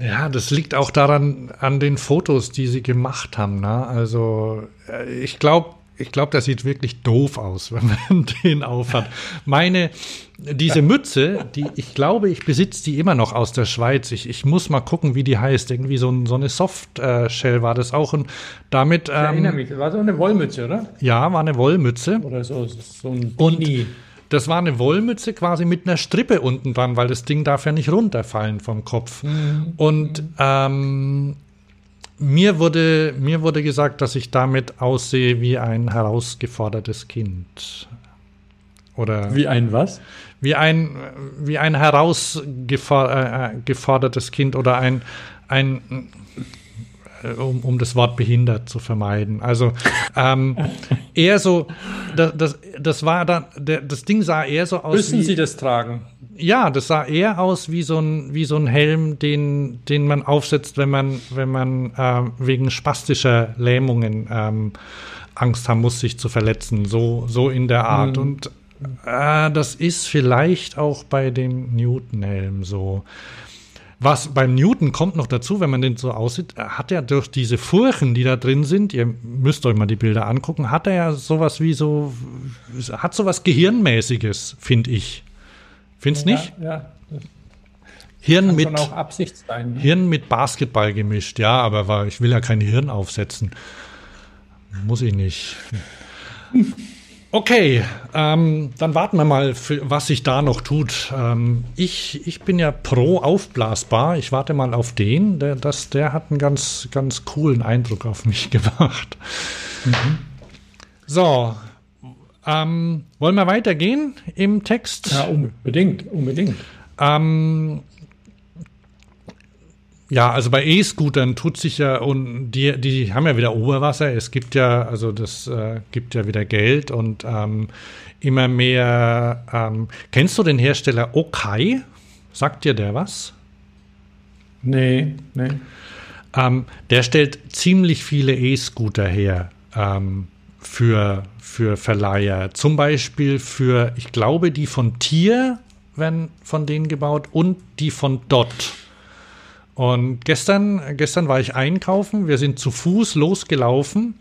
Ja, das liegt auch daran, an den Fotos, die sie gemacht haben. Ne? Also, äh, ich glaube, ich glaube, das sieht wirklich doof aus, wenn man den aufhat. Meine, diese Mütze, die, ich glaube, ich besitze die immer noch aus der Schweiz. Ich, ich muss mal gucken, wie die heißt. Irgendwie so, ein, so eine Soft-Shell war das auch. Und damit. Ich erinnere ähm, mich, das war so eine Wollmütze, oder? Ja, war eine Wollmütze. Oder so, so ein Bini. Und das war eine Wollmütze quasi mit einer Strippe unten dran, weil das Ding darf ja nicht runterfallen vom Kopf. Mhm. Und ähm, mir wurde, mir wurde gesagt, dass ich damit aussehe wie ein herausgefordertes Kind. Oder wie ein was? Wie ein, wie ein herausgefordertes äh, Kind oder ein, ein äh, um, um das Wort behindert zu vermeiden. Also ähm, eher so, das, das, das war dann, der, das Ding sah eher so aus. Müssen wie, Sie das tragen? Ja, das sah eher aus wie so ein, wie so ein Helm, den, den man aufsetzt, wenn man, wenn man äh, wegen spastischer Lähmungen ähm, Angst haben muss, sich zu verletzen. So, so in der Art. Mhm. Und äh, das ist vielleicht auch bei dem Newton-Helm so. Was beim Newton kommt noch dazu, wenn man den so aussieht, hat er durch diese Furchen, die da drin sind, ihr müsst euch mal die Bilder angucken, hat er ja sowas wie so, hat sowas Gehirnmäßiges, finde ich. Findest ja, nicht? Ja. Hirn mit, sein, ne? Hirn mit Basketball gemischt, ja, aber war, ich will ja kein Hirn aufsetzen. Muss ich nicht. Okay, ähm, dann warten wir mal, für, was sich da noch tut. Ähm, ich, ich bin ja pro aufblasbar. Ich warte mal auf den. Der, das, der hat einen ganz, ganz coolen Eindruck auf mich gemacht. Mhm. So, ähm, wollen wir weitergehen im Text? Ja, unbedingt, unbedingt. Ähm, ja, also bei E-Scootern tut sich ja, und die, die haben ja wieder Oberwasser. Es gibt ja, also das äh, gibt ja wieder Geld und ähm, immer mehr. Ähm, kennst du den Hersteller Okai? Sagt dir der was? Nee, nee. Ähm, der stellt ziemlich viele E-Scooter her ähm, für, für Verleiher. Zum Beispiel für, ich glaube, die von Tier werden von denen gebaut und die von Dot. Und gestern, gestern war ich einkaufen. Wir sind zu Fuß losgelaufen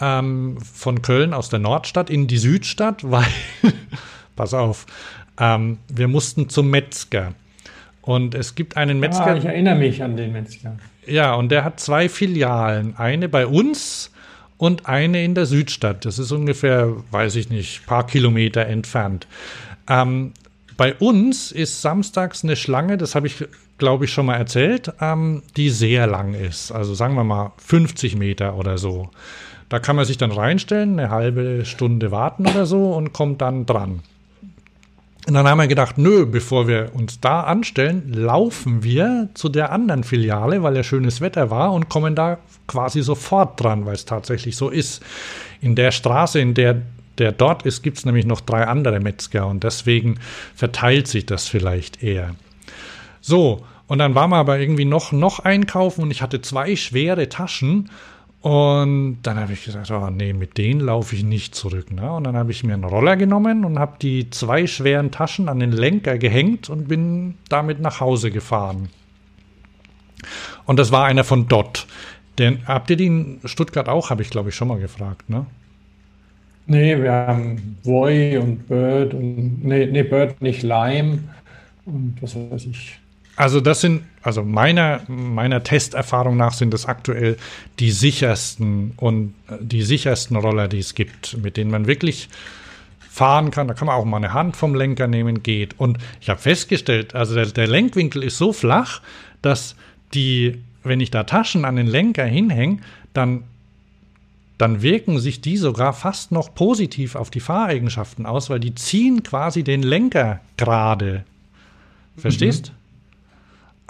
ähm, von Köln aus der Nordstadt in die Südstadt, weil, pass auf, ähm, wir mussten zum Metzger. Und es gibt einen Metzger. Ah, ich erinnere mich an den Metzger. Ja, und der hat zwei Filialen. Eine bei uns und eine in der Südstadt. Das ist ungefähr, weiß ich nicht, paar Kilometer entfernt. Ähm, bei uns ist samstags eine Schlange, das habe ich glaube ich, schon mal erzählt, ähm, die sehr lang ist. Also sagen wir mal 50 Meter oder so. Da kann man sich dann reinstellen, eine halbe Stunde warten oder so und kommt dann dran. Und dann haben wir gedacht, nö, bevor wir uns da anstellen, laufen wir zu der anderen Filiale, weil ja schönes Wetter war und kommen da quasi sofort dran, weil es tatsächlich so ist. In der Straße, in der der dort ist, gibt es nämlich noch drei andere Metzger und deswegen verteilt sich das vielleicht eher. So, und dann waren wir aber irgendwie noch, noch einkaufen und ich hatte zwei schwere Taschen. Und dann habe ich gesagt, oh nee, mit denen laufe ich nicht zurück. Ne? Und dann habe ich mir einen Roller genommen und habe die zwei schweren Taschen an den Lenker gehängt und bin damit nach Hause gefahren. Und das war einer von Dot. Den, habt ihr die in Stuttgart auch, habe ich glaube ich schon mal gefragt, ne? Nee, wir haben Voy und Bird und nee, nee, Bird nicht Lime und was weiß ich. Also das sind, also meiner, meiner Testerfahrung nach sind das aktuell die sichersten und äh, die sichersten Roller, die es gibt, mit denen man wirklich fahren kann. Da kann man auch mal eine Hand vom Lenker nehmen, geht. Und ich habe festgestellt, also der, der Lenkwinkel ist so flach, dass die, wenn ich da Taschen an den Lenker hinhänge, dann dann wirken sich die sogar fast noch positiv auf die Fahreigenschaften aus, weil die ziehen quasi den Lenker gerade. Verstehst? Mhm.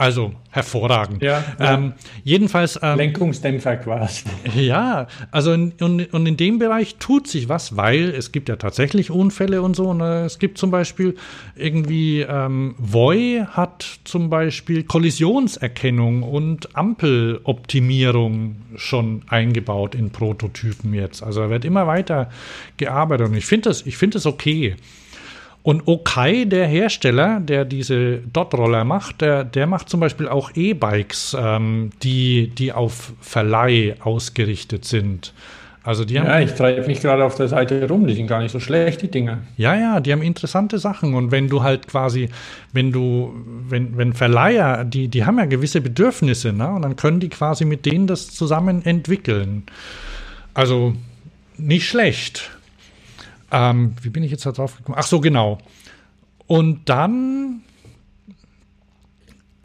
Also hervorragend. Ja, ja. Ähm, jedenfalls. Ähm, Lenkungsdämpfer quasi. Ja, also in, und, und, in dem Bereich tut sich was, weil es gibt ja tatsächlich Unfälle und so. Ne? Es gibt zum Beispiel irgendwie, ähm, Voi hat zum Beispiel Kollisionserkennung und Ampeloptimierung schon eingebaut in Prototypen jetzt. Also da wird immer weiter gearbeitet und ich finde das, ich finde das okay. Und Okai, der Hersteller, der diese Dot-Roller macht, der, der macht zum Beispiel auch E-Bikes, ähm, die, die auf Verleih ausgerichtet sind. Also die haben, ja, ich treibe mich gerade auf der Seite rum, die sind gar nicht so schlecht, die Dinger. Ja, ja, die haben interessante Sachen. Und wenn du halt quasi, wenn du, wenn, wenn Verleiher, die, die haben ja gewisse Bedürfnisse, ne? Und dann können die quasi mit denen das zusammen entwickeln. Also nicht schlecht. Ähm, wie bin ich jetzt da drauf gekommen? Ach so, genau. Und dann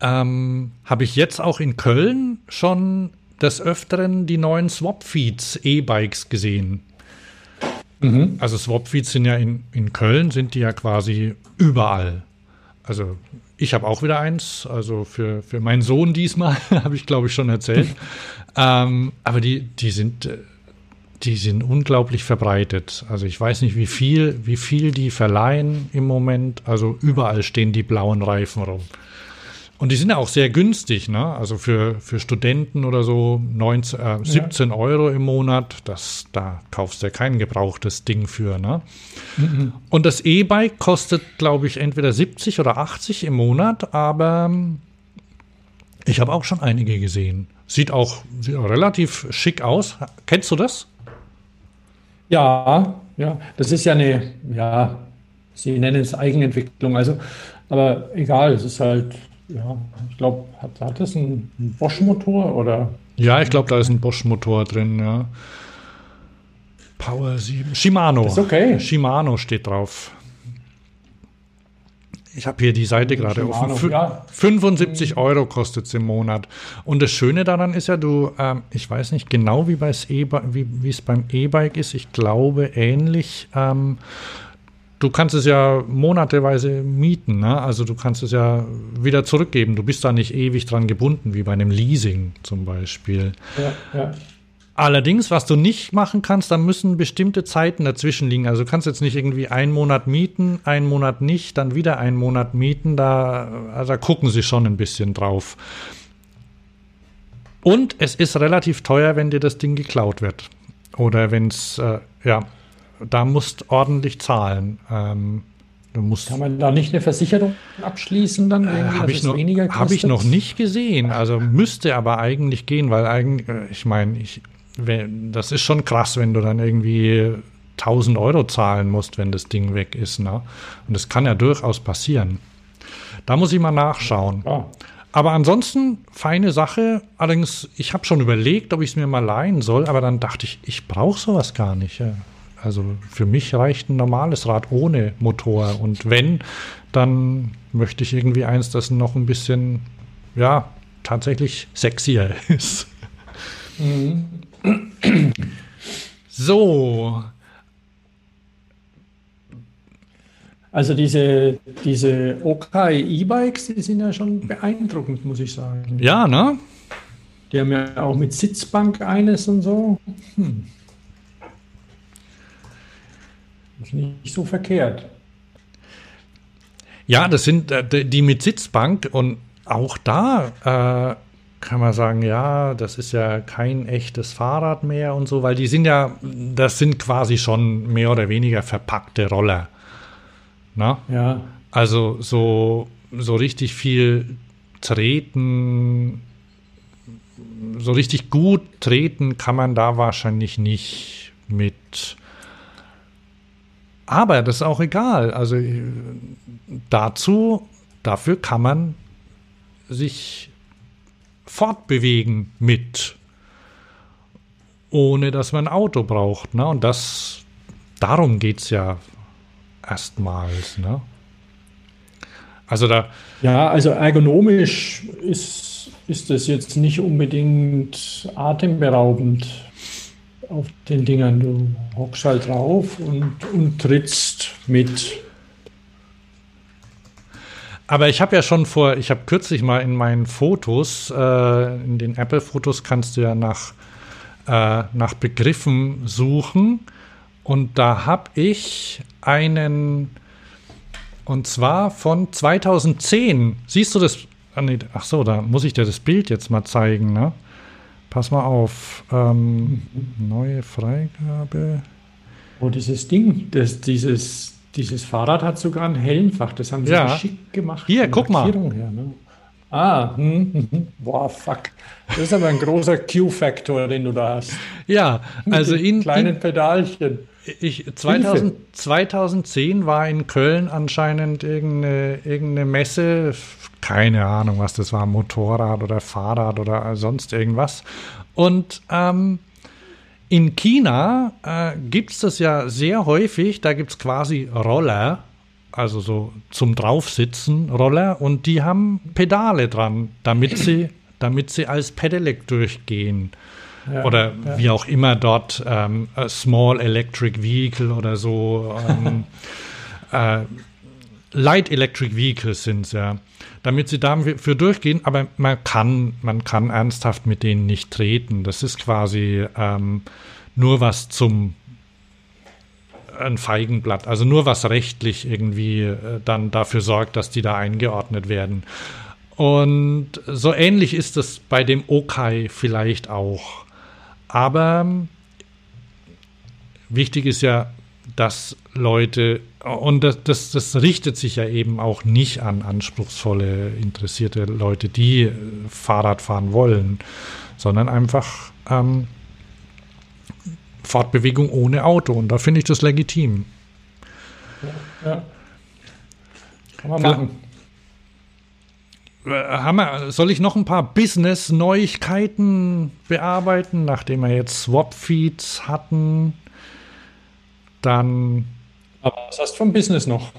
ähm, habe ich jetzt auch in Köln schon des Öfteren die neuen Swapfeeds E-Bikes gesehen. Mhm. Also Swapfeeds sind ja in, in Köln, sind die ja quasi überall. Also ich habe auch wieder eins, also für, für meinen Sohn diesmal, habe ich glaube ich schon erzählt. ähm, aber die, die sind äh, die sind unglaublich verbreitet. Also ich weiß nicht, wie viel, wie viel die verleihen im Moment. Also überall stehen die blauen Reifen rum. Und die sind ja auch sehr günstig, ne? Also für, für Studenten oder so 19, äh, 17 ja. Euro im Monat, das, da kaufst du ja kein gebrauchtes Ding für, ne? Mhm. Und das E-Bike kostet, glaube ich, entweder 70 oder 80 im Monat, aber ich habe auch schon einige gesehen. Sieht auch, sieht auch relativ schick aus. Kennst du das? Ja, ja, das ist ja eine, ja, Sie nennen es Eigenentwicklung, also, aber egal, es ist halt, ja, ich glaube, hat, hat das einen, Bosch-Motor oder? Ja, ich glaube, da ist ein Bosch-Motor drin, ja. Power 7. Shimano. ist okay. Shimano steht drauf. Ich habe hier die Seite gerade offen. Ja. 75 Euro kostet es im Monat. Und das Schöne daran ist ja, du, ähm, ich weiß nicht genau, wie, e wie es beim E-Bike ist. Ich glaube ähnlich. Ähm, du kannst es ja monateweise mieten. Ne? Also du kannst es ja wieder zurückgeben. Du bist da nicht ewig dran gebunden, wie bei einem Leasing zum Beispiel. Ja, ja. Allerdings, was du nicht machen kannst, da müssen bestimmte Zeiten dazwischen liegen. Also du kannst jetzt nicht irgendwie einen Monat mieten, einen Monat nicht, dann wieder einen Monat mieten. Da, also da gucken sie schon ein bisschen drauf. Und es ist relativ teuer, wenn dir das Ding geklaut wird. Oder wenn es, äh, ja, da musst ordentlich zahlen. Ähm, Du musst Kann man da nicht eine Versicherung abschließen dann? Äh, Habe ich, noch, hab ich noch nicht gesehen. Also müsste aber eigentlich gehen, weil eigentlich, äh, ich meine, ich, das ist schon krass, wenn du dann irgendwie 1000 Euro zahlen musst, wenn das Ding weg ist. Ne? Und das kann ja durchaus passieren. Da muss ich mal nachschauen. Ja. Aber ansonsten feine Sache. Allerdings, ich habe schon überlegt, ob ich es mir mal leihen soll, aber dann dachte ich, ich brauche sowas gar nicht. Also für mich reicht ein normales Rad ohne Motor. Und wenn, dann möchte ich irgendwie eins, das noch ein bisschen, ja, tatsächlich sexier ist. Mhm. So. Also diese, diese Okai E-Bikes, die sind ja schon beeindruckend, muss ich sagen. Ja, ne? Die haben ja auch mit Sitzbank eines und so. Hm. Ist nicht so verkehrt. Ja, das sind äh, die mit Sitzbank und auch da äh, kann man sagen, ja, das ist ja kein echtes Fahrrad mehr und so, weil die sind ja, das sind quasi schon mehr oder weniger verpackte Roller. Na? Ja. Also so, so richtig viel treten, so richtig gut treten kann man da wahrscheinlich nicht mit. Aber das ist auch egal. Also dazu, dafür kann man sich fortbewegen mit, ohne dass man ein Auto braucht. Ne? Und das, darum geht es ja erstmals. Ne? Also da. Ja, also ergonomisch ist, ist das jetzt nicht unbedingt atemberaubend auf den Dingern. Du hockst halt drauf und, und trittst mit. Aber ich habe ja schon vor, ich habe kürzlich mal in meinen Fotos, äh, in den Apple-Fotos kannst du ja nach, äh, nach Begriffen suchen. Und da habe ich einen und zwar von 2010. Siehst du das? Ah, ach so, da muss ich dir das Bild jetzt mal zeigen. Ne? Pass mal auf. Ähm, neue Freigabe. Oh, dieses Ding, das, dieses, dieses Fahrrad hat sogar ein Helmfach. Das haben sie ja. schick gemacht. Hier, guck mal. Her, ne? Ah, hm, hm, hm, boah, fuck. Das ist aber ein großer Q-Faktor, den du da hast. Ja, also in kleinen in, Pedalchen. Ich, 2000, 2010 war in Köln anscheinend irgendeine, irgendeine Messe, keine Ahnung, was das war, Motorrad oder Fahrrad oder sonst irgendwas. Und ähm, in China äh, gibt es das ja sehr häufig, da gibt es quasi Roller, also so zum Draufsitzen Roller und die haben Pedale dran, damit sie, damit sie als Pedelec durchgehen. Ja, oder ja. wie auch immer dort ähm, Small Electric Vehicle oder so ähm, äh, Light Electric Vehicles sind es ja, damit sie dafür durchgehen, aber man kann, man kann ernsthaft mit denen nicht treten. Das ist quasi ähm, nur was zum ein Feigenblatt, also nur was rechtlich irgendwie äh, dann dafür sorgt, dass die da eingeordnet werden. Und so ähnlich ist es bei dem Okai vielleicht auch. Aber wichtig ist ja, dass Leute, und das, das, das, richtet sich ja eben auch nicht an anspruchsvolle, interessierte Leute, die äh, Fahrrad fahren wollen, sondern einfach ähm, Fortbewegung ohne Auto. Und da finde ich das legitim. Ja. Kann man machen. Äh, wir, soll ich noch ein paar Business-Neuigkeiten bearbeiten, nachdem wir jetzt Swap-Feeds hatten? Dann. Aber was hast du vom Business noch?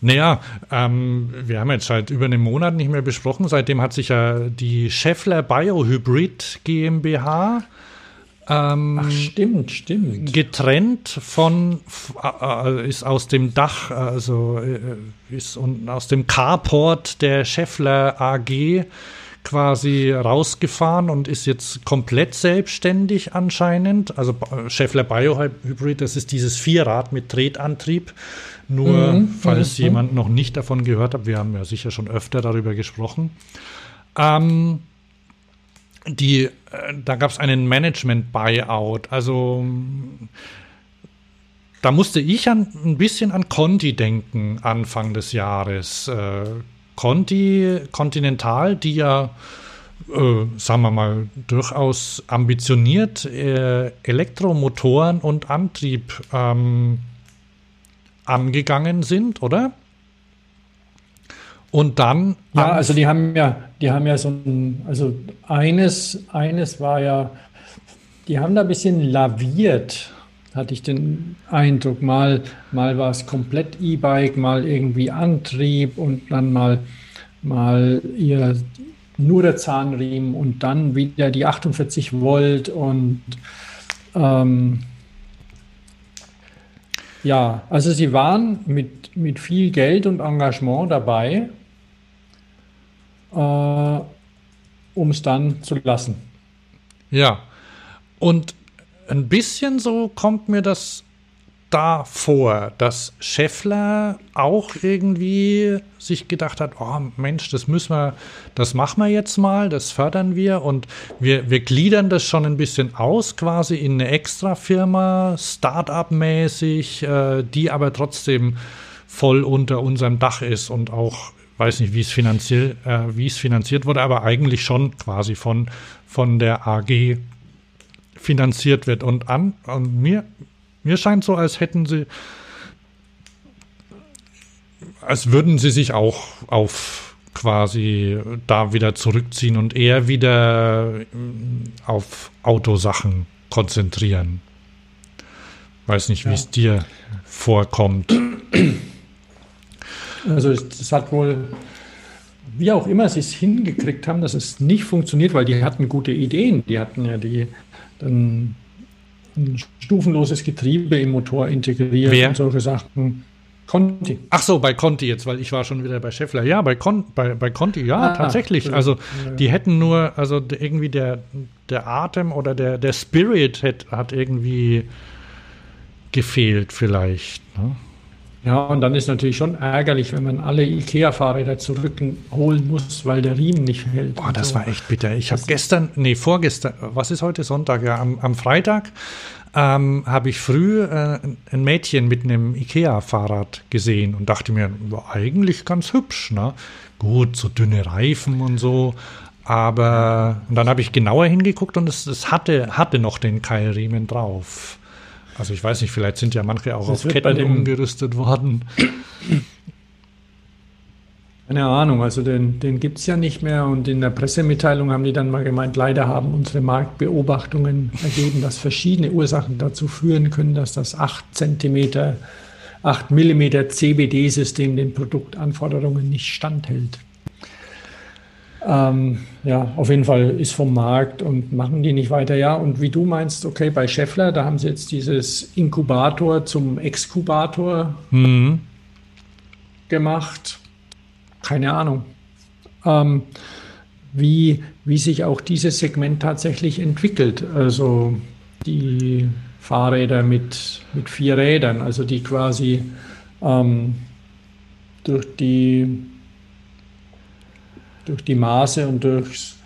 Naja, ähm, wir haben jetzt seit über einem Monat nicht mehr besprochen. Seitdem hat sich ja die Scheffler Biohybrid GmbH ähm, Ach, stimmt, stimmt. Getrennt von, äh, ist aus dem Dach, also äh, ist und aus dem Carport der Scheffler AG quasi rausgefahren und ist jetzt komplett selbstständig anscheinend. Also Scheffler Biohybrid, das ist dieses Vierrad mit Tretantrieb. Nur, mhm, falls mhm. jemand noch nicht davon gehört hat, wir haben ja sicher schon öfter darüber gesprochen. Ähm, die, äh, da gab es einen Management-Buyout. Also da musste ich an, ein bisschen an Conti denken, Anfang des Jahres. Äh, Conti, Continental, die ja, äh, sagen wir mal, durchaus ambitioniert äh, Elektromotoren und Antrieb ähm, angegangen sind, oder? Und dann. Ja, also die haben ja, die haben ja so ein, also eines, eines war ja, die haben da ein bisschen laviert, hatte ich den Eindruck. Mal, mal war es komplett E-Bike, mal irgendwie Antrieb und dann mal, mal ihr nur der Zahnriemen und dann wieder die 48 Volt und ähm, ja, also sie waren mit, mit viel Geld und Engagement dabei äh, um es dann zu lassen. Ja, und ein bisschen so kommt mir das da vor, dass Scheffler auch irgendwie sich gedacht hat, oh Mensch, das müssen wir, das machen wir jetzt mal, das fördern wir. Und wir, wir gliedern das schon ein bisschen aus, quasi in eine Extra-Firma, Start-up-mäßig, äh, die aber trotzdem voll unter unserem Dach ist und auch weiß nicht, wie es finanziell, äh, wie es finanziert wurde, aber eigentlich schon quasi von, von der AG finanziert wird. Und an, und mir, mir scheint so, als hätten sie, als würden sie sich auch auf quasi da wieder zurückziehen und eher wieder äh, auf Autosachen konzentrieren. Weiß nicht, wie ja. es dir vorkommt. Also es hat wohl, wie auch immer sie es hingekriegt haben, dass es nicht funktioniert, weil die hatten gute Ideen. Die hatten ja die dann ein stufenloses Getriebe im Motor integriert Wer? und solche Sachen. Conti. Ach so, bei Conti jetzt, weil ich war schon wieder bei Scheffler. Ja, bei, Con bei, bei Conti, ja, ah, tatsächlich. Also die hätten nur, also irgendwie der, der Atem oder der, der Spirit hat, hat irgendwie gefehlt vielleicht. Ne? Ja, und dann ist natürlich schon ärgerlich, wenn man alle IKEA-Fahrräder zurückholen muss, weil der Riemen nicht hält. Boah, das so. war echt bitter. Ich habe gestern, nee, vorgestern, was ist heute Sonntag? Ja, am, am Freitag ähm, habe ich früh äh, ein Mädchen mit einem IKEA-Fahrrad gesehen und dachte mir, war eigentlich ganz hübsch. Ne? Gut, so dünne Reifen und so. Aber und dann habe ich genauer hingeguckt und es, es hatte, hatte noch den Keilriemen drauf. Also ich weiß nicht, vielleicht sind ja manche auch das auf Ketten umgerüstet worden. Keine Ahnung, also den, den gibt es ja nicht mehr und in der Pressemitteilung haben die dann mal gemeint, leider haben unsere Marktbeobachtungen ergeben, dass verschiedene Ursachen dazu führen können, dass das 8 cm, 8 mm CBD-System den Produktanforderungen nicht standhält. Ähm, ja, auf jeden Fall ist vom Markt und machen die nicht weiter. Ja, und wie du meinst, okay, bei Scheffler, da haben sie jetzt dieses Inkubator zum Exkubator mhm. gemacht. Keine Ahnung. Ähm, wie, wie sich auch dieses Segment tatsächlich entwickelt. Also die Fahrräder mit, mit vier Rädern, also die quasi ähm, durch die durch die Maße und durchs,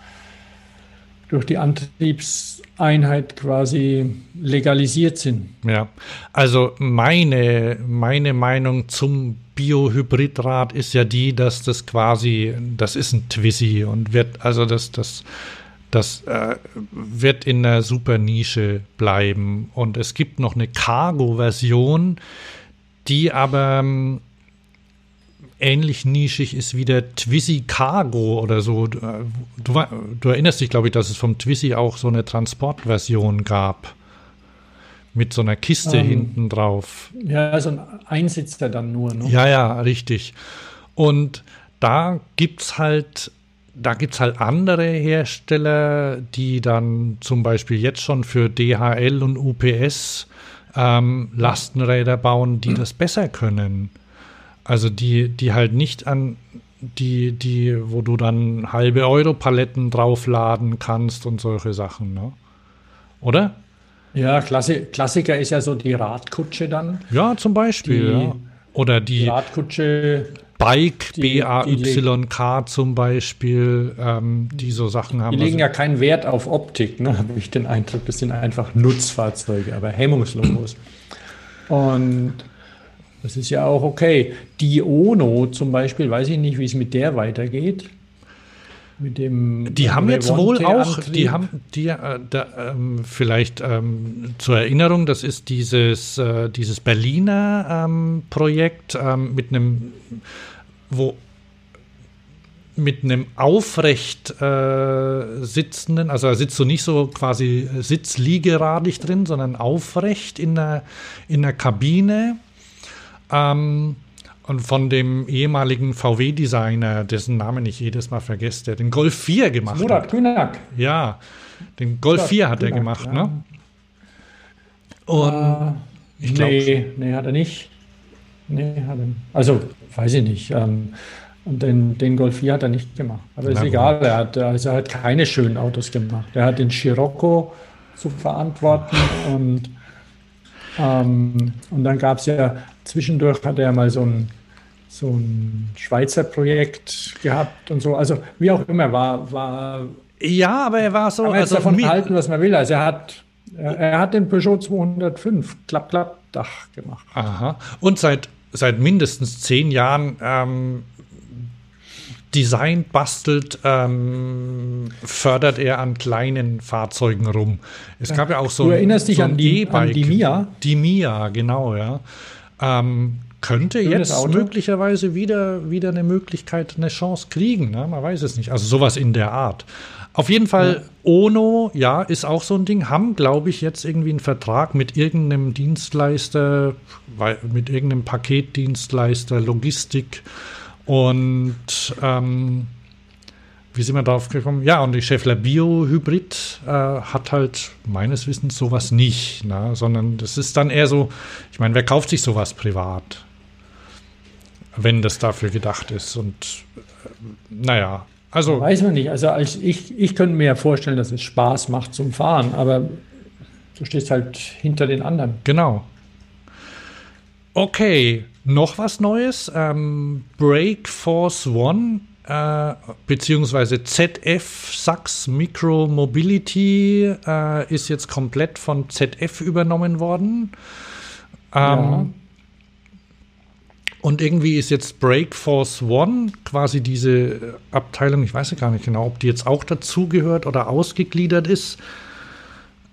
durch die Antriebseinheit quasi legalisiert sind. Ja, also meine, meine Meinung zum Biohybridrad ist ja die, dass das quasi, das ist ein Twizy und wird, also das, das, das äh, wird in einer super Nische bleiben. Und es gibt noch eine Cargo-Version, die aber ähm, ähnlich nischig ist wie der Twizy Cargo oder so. Du, du erinnerst dich, glaube ich, dass es vom Twizy auch so eine Transportversion gab. Mit so einer Kiste ähm, hinten drauf. Ja, so ein Einsitzer dann nur. Ne? Ja, ja, richtig. Und da gibt es halt, da gibt halt andere Hersteller, die dann zum Beispiel jetzt schon für DHL und UPS ähm, Lastenräder bauen, die das besser können. Also die, die halt nicht an die, die, wo du dann halbe Euro-Paletten draufladen kannst und solche Sachen, ne? Oder? Ja, Klassi Klassiker ist ja so die Radkutsche dann. Ja, zum Beispiel, die, ja. Oder die Radkutsche. Bike, B-A-Y-K zum Beispiel, ähm, die so Sachen haben. Die legen also, ja keinen Wert auf Optik, ne? habe ich den Eindruck. Das sind einfach Nutzfahrzeuge, aber hemmungslos. Und das ist ja auch okay. Die Ono zum Beispiel, weiß ich nicht, wie es mit der weitergeht. Mit dem die haben jetzt wohl auch, die haben die äh, da, ähm, vielleicht ähm, zur Erinnerung, das ist dieses, äh, dieses Berliner ähm, Projekt ähm, mit einem, wo mit einem aufrecht äh, sitzenden, also da sitzt so nicht so quasi sitzliegeradig drin, sondern aufrecht in der, in der Kabine ähm, und von dem ehemaligen VW-Designer, dessen Namen ich jedes Mal vergesse, der den Golf 4 gemacht Murat hat. Kühnak. Ja, den Golf Murat 4 hat Kühnak, er gemacht, ja. ne? Und uh, ich glaube. Nee, nee, hat er nicht. Nee, hat er. Also, weiß ich nicht. Ähm, und den, den Golf 4 hat er nicht gemacht. Aber ist egal, er hat, also er hat keine schönen Autos gemacht. Er hat den Scirocco zu verantworten und, ähm, und dann gab es ja Zwischendurch hat er mal so ein, so ein Schweizer Projekt gehabt und so. Also wie auch immer, war. war ja, aber er war so. Kann man also davon halten, was man will. Also er hat, er hat den Peugeot 205 Klapp-Klapp-Dach gemacht. Aha. Und seit, seit mindestens zehn Jahren ähm, Design bastelt, ähm, fördert er an kleinen Fahrzeugen rum. Es gab ja auch so. Du erinnerst dich so an, die, an die Mia? Die Mia, genau, ja. Ähm, könnte jetzt Auto. möglicherweise wieder, wieder eine Möglichkeit, eine Chance kriegen. Ne? Man weiß es nicht. Also sowas in der Art. Auf jeden Fall, ja. Ono, ja, ist auch so ein Ding, haben, glaube ich, jetzt irgendwie einen Vertrag mit irgendeinem Dienstleister, mit irgendeinem Paketdienstleister, Logistik und ähm, wie sind wir darauf gekommen? Ja, und die Scheffler Bio Hybrid äh, hat halt meines Wissens sowas nicht, ne? sondern das ist dann eher so, ich meine, wer kauft sich sowas privat? Wenn das dafür gedacht ist und äh, naja, also. Weiß man nicht. Also als ich, ich könnte mir ja vorstellen, dass es Spaß macht zum Fahren, aber du stehst halt hinter den anderen. Genau. Okay, noch was Neues. Ähm, Break Force One äh, beziehungsweise ZF Sachs Micro Mobility äh, ist jetzt komplett von ZF übernommen worden. Ähm, ja. Und irgendwie ist jetzt Break Force One quasi diese Abteilung, ich weiß ja gar nicht genau, ob die jetzt auch dazugehört oder ausgegliedert ist.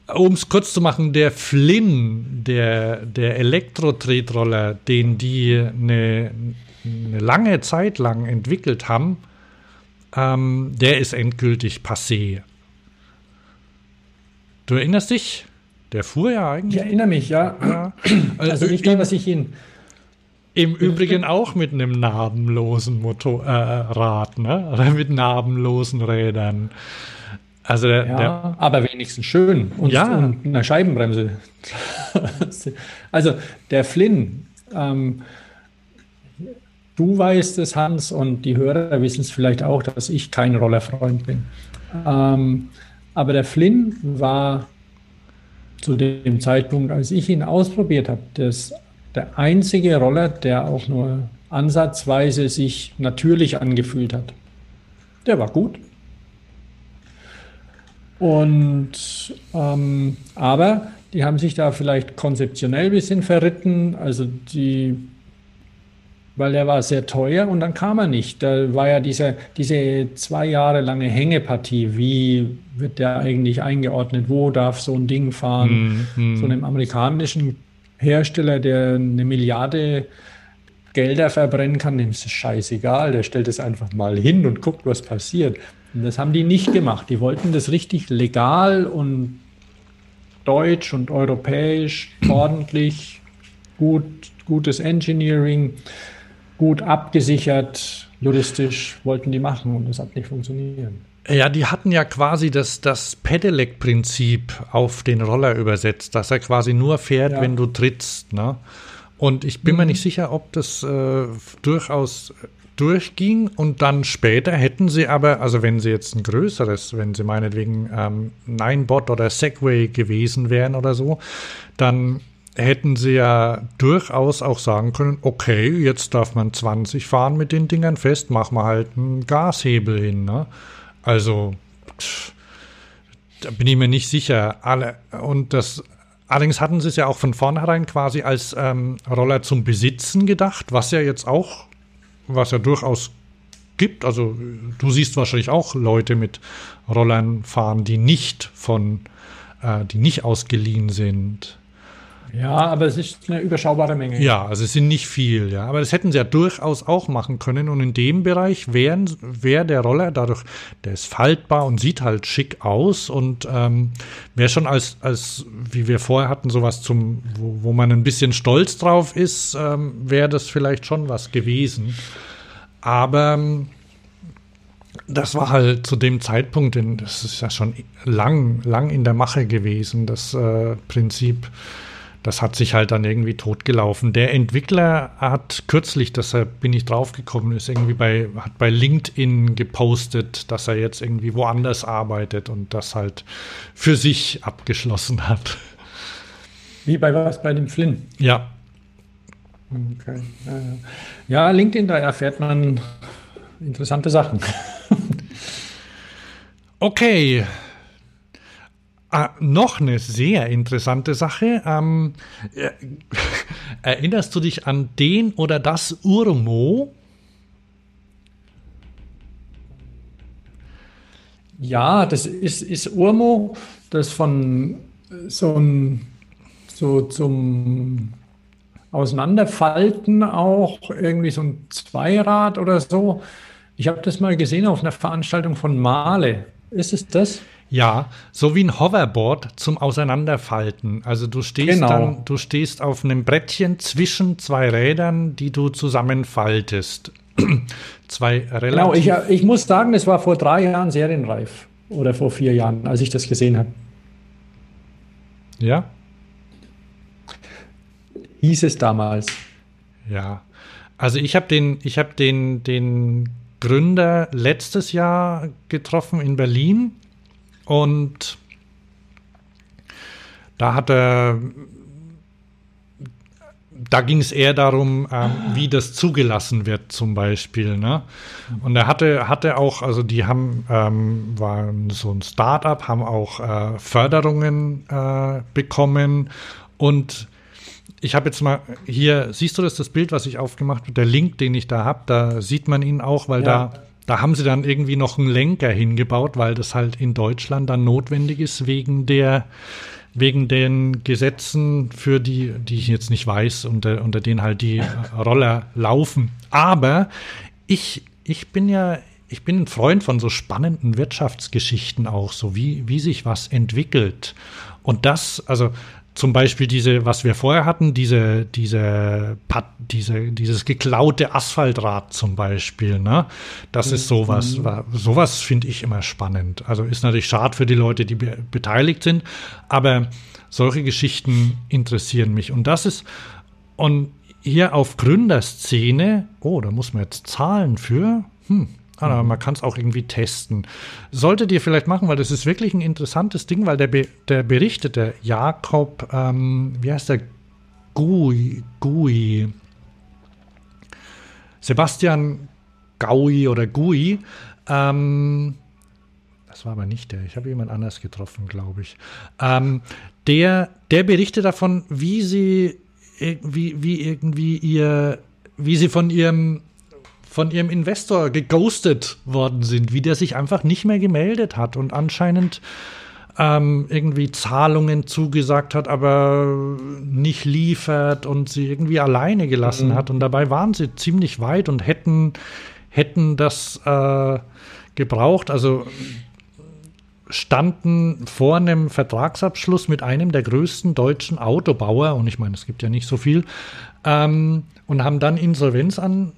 Um es kurz zu machen, der Flynn, der, der Elektro-Tretroller, den die eine, eine lange Zeit lang entwickelt haben, ähm, der ist endgültig passé. Du erinnerst dich? Der fuhr ja eigentlich. Ich erinnere mich, ja. ja. Also, also ich glaube, dass ich ihn. Im Übrigen auch mit einem narbenlosen Motorrad, äh, ne? Oder mit narbenlosen Rädern. Also der, ja, der, aber wenigstens schön und, ja. und eine Scheibenbremse. also der Flynn, ähm, du weißt es, Hans, und die Hörer wissen es vielleicht auch, dass ich kein Rollerfreund bin. Ähm, aber der Flynn war zu dem Zeitpunkt, als ich ihn ausprobiert habe, das, der einzige Roller, der auch nur ansatzweise sich natürlich angefühlt hat. Der war gut, und ähm, aber die haben sich da vielleicht konzeptionell ein bisschen verritten. Also die, weil der war sehr teuer und dann kam er nicht. Da war ja diese, diese zwei Jahre lange Hängepartie. Wie wird der eigentlich eingeordnet? Wo darf so ein Ding fahren? Mm, mm. So einem amerikanischen Hersteller, der eine Milliarde Gelder verbrennen kann, dem ist es scheißegal. Der stellt es einfach mal hin und guckt, was passiert. Und das haben die nicht gemacht. Die wollten das richtig legal und deutsch und europäisch, ordentlich, gut, gutes Engineering, gut abgesichert, juristisch wollten die machen und das hat nicht funktioniert. Ja, die hatten ja quasi das, das Pedelec-Prinzip auf den Roller übersetzt, dass er quasi nur fährt, ja. wenn du trittst. Ne? Und ich bin mhm. mir nicht sicher, ob das äh, durchaus durchging und dann später hätten sie aber, also wenn sie jetzt ein größeres, wenn sie meinetwegen ähm, Ninebot oder Segway gewesen wären oder so, dann hätten sie ja durchaus auch sagen können, okay, jetzt darf man 20 fahren mit den Dingern fest, machen wir halt einen Gashebel hin. Ne? Also da bin ich mir nicht sicher. Alle, und das Allerdings hatten sie es ja auch von vornherein quasi als ähm, Roller zum Besitzen gedacht, was ja jetzt auch was ja durchaus gibt. Also du siehst wahrscheinlich auch Leute mit Rollern fahren, die nicht von, äh, die nicht ausgeliehen sind. Ja, aber es ist eine überschaubare Menge. Ja, also es sind nicht viel, ja. Aber das hätten sie ja durchaus auch machen können. Und in dem Bereich wäre wär der Roller dadurch, der ist faltbar und sieht halt schick aus und ähm, wäre schon als, als, wie wir vorher hatten, sowas zum, wo, wo man ein bisschen stolz drauf ist, ähm, wäre das vielleicht schon was gewesen. Aber ähm, das war halt zu dem Zeitpunkt, das ist ja schon lang, lang in der Mache gewesen, das äh, Prinzip das hat sich halt dann irgendwie totgelaufen. Der Entwickler hat kürzlich, deshalb bin ich draufgekommen, ist irgendwie bei, hat bei LinkedIn gepostet, dass er jetzt irgendwie woanders arbeitet und das halt für sich abgeschlossen hat. Wie bei was? Bei dem Flynn? Ja. Okay. Ja, LinkedIn, da erfährt man interessante Sachen. Okay, Ah, noch eine sehr interessante Sache. Ähm, äh, erinnerst du dich an den oder das Urmo? Ja, das ist, ist Urmo, das von so, ein, so zum Auseinanderfalten auch, irgendwie so ein Zweirad oder so. Ich habe das mal gesehen auf einer Veranstaltung von Male. Ist es das? Ja, so wie ein Hoverboard zum Auseinanderfalten. Also du stehst genau. dann, du stehst auf einem Brettchen zwischen zwei Rädern, die du zusammenfaltest. zwei relativ. Genau, ich, ich muss sagen, es war vor drei Jahren serienreif. Oder vor vier Jahren, als ich das gesehen habe. Ja? Hieß es damals. Ja. Also ich habe den, ich habe den, den Gründer letztes Jahr getroffen in Berlin und da hat er, da ging es eher darum, ähm, wie das zugelassen wird, zum Beispiel. Ne? Und er hatte, hatte auch, also die haben, ähm, waren so ein Startup, haben auch äh, Förderungen äh, bekommen und ich habe jetzt mal hier, siehst du das, das Bild, was ich aufgemacht habe, der Link, den ich da habe, da sieht man ihn auch, weil ja. da da haben sie dann irgendwie noch einen Lenker hingebaut, weil das halt in Deutschland dann notwendig ist wegen der wegen den Gesetzen, für die, die ich jetzt nicht weiß, unter, unter denen halt die Roller laufen. Aber ich, ich bin ja, ich bin ein Freund von so spannenden Wirtschaftsgeschichten auch, so wie, wie sich was entwickelt. Und das, also zum Beispiel diese, was wir vorher hatten, diese, diese, diese, dieses geklaute Asphaltrad zum Beispiel, ne? Das ist sowas, mhm. sowas finde ich immer spannend. Also ist natürlich schade für die Leute, die be beteiligt sind, aber solche Geschichten interessieren mich. Und das ist, und hier auf Gründerszene, oh, da muss man jetzt zahlen für, hm, aber mhm. man kann es auch irgendwie testen. Solltet ihr vielleicht machen, weil das ist wirklich ein interessantes Ding, weil der, Be der berichtete Jakob, ähm, wie heißt der? Gui, Gui. Sebastian Gaui oder Gui. Ähm, das war aber nicht der. Ich habe jemand anders getroffen, glaube ich. Ähm, der, der berichtet davon, wie sie, wie, wie irgendwie ihr, wie sie von ihrem von ihrem Investor geghostet worden sind, wie der sich einfach nicht mehr gemeldet hat und anscheinend ähm, irgendwie Zahlungen zugesagt hat, aber nicht liefert und sie irgendwie alleine gelassen mhm. hat. Und dabei waren sie ziemlich weit und hätten, hätten das äh, gebraucht. Also standen vor einem Vertragsabschluss mit einem der größten deutschen Autobauer, und ich meine, es gibt ja nicht so viel, ähm, und haben dann Insolvenz an,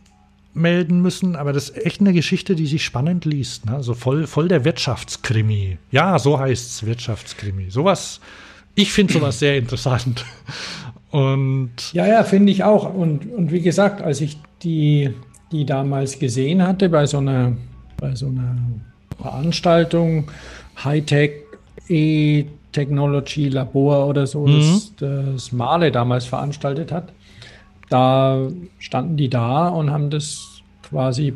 melden müssen, aber das ist echt eine Geschichte, die sich spannend liest. Ne? Also voll, voll der Wirtschaftskrimi. Ja, so heißt es Wirtschaftskrimi. Sowas, ich finde sowas sehr interessant. Und ja, ja, finde ich auch. Und, und wie gesagt, als ich die, die damals gesehen hatte bei so einer, bei so einer Veranstaltung, Hightech E-Technology Labor oder so, mhm. das, das Male damals veranstaltet hat, da standen die da und haben das quasi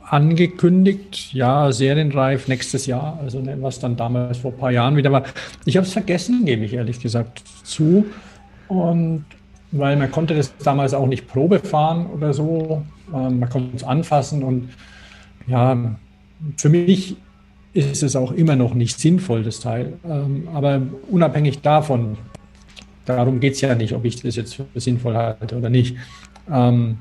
angekündigt, ja, serienreif nächstes Jahr, also was dann damals vor ein paar Jahren wieder war. Ich habe es vergessen, gebe ich ehrlich gesagt zu. Und weil man konnte das damals auch nicht Probe fahren oder so, ähm, man konnte es anfassen und ja, für mich ist es auch immer noch nicht sinnvoll, das Teil. Ähm, aber unabhängig davon, Darum geht es ja nicht, ob ich das jetzt für sinnvoll halte oder nicht. Ähm,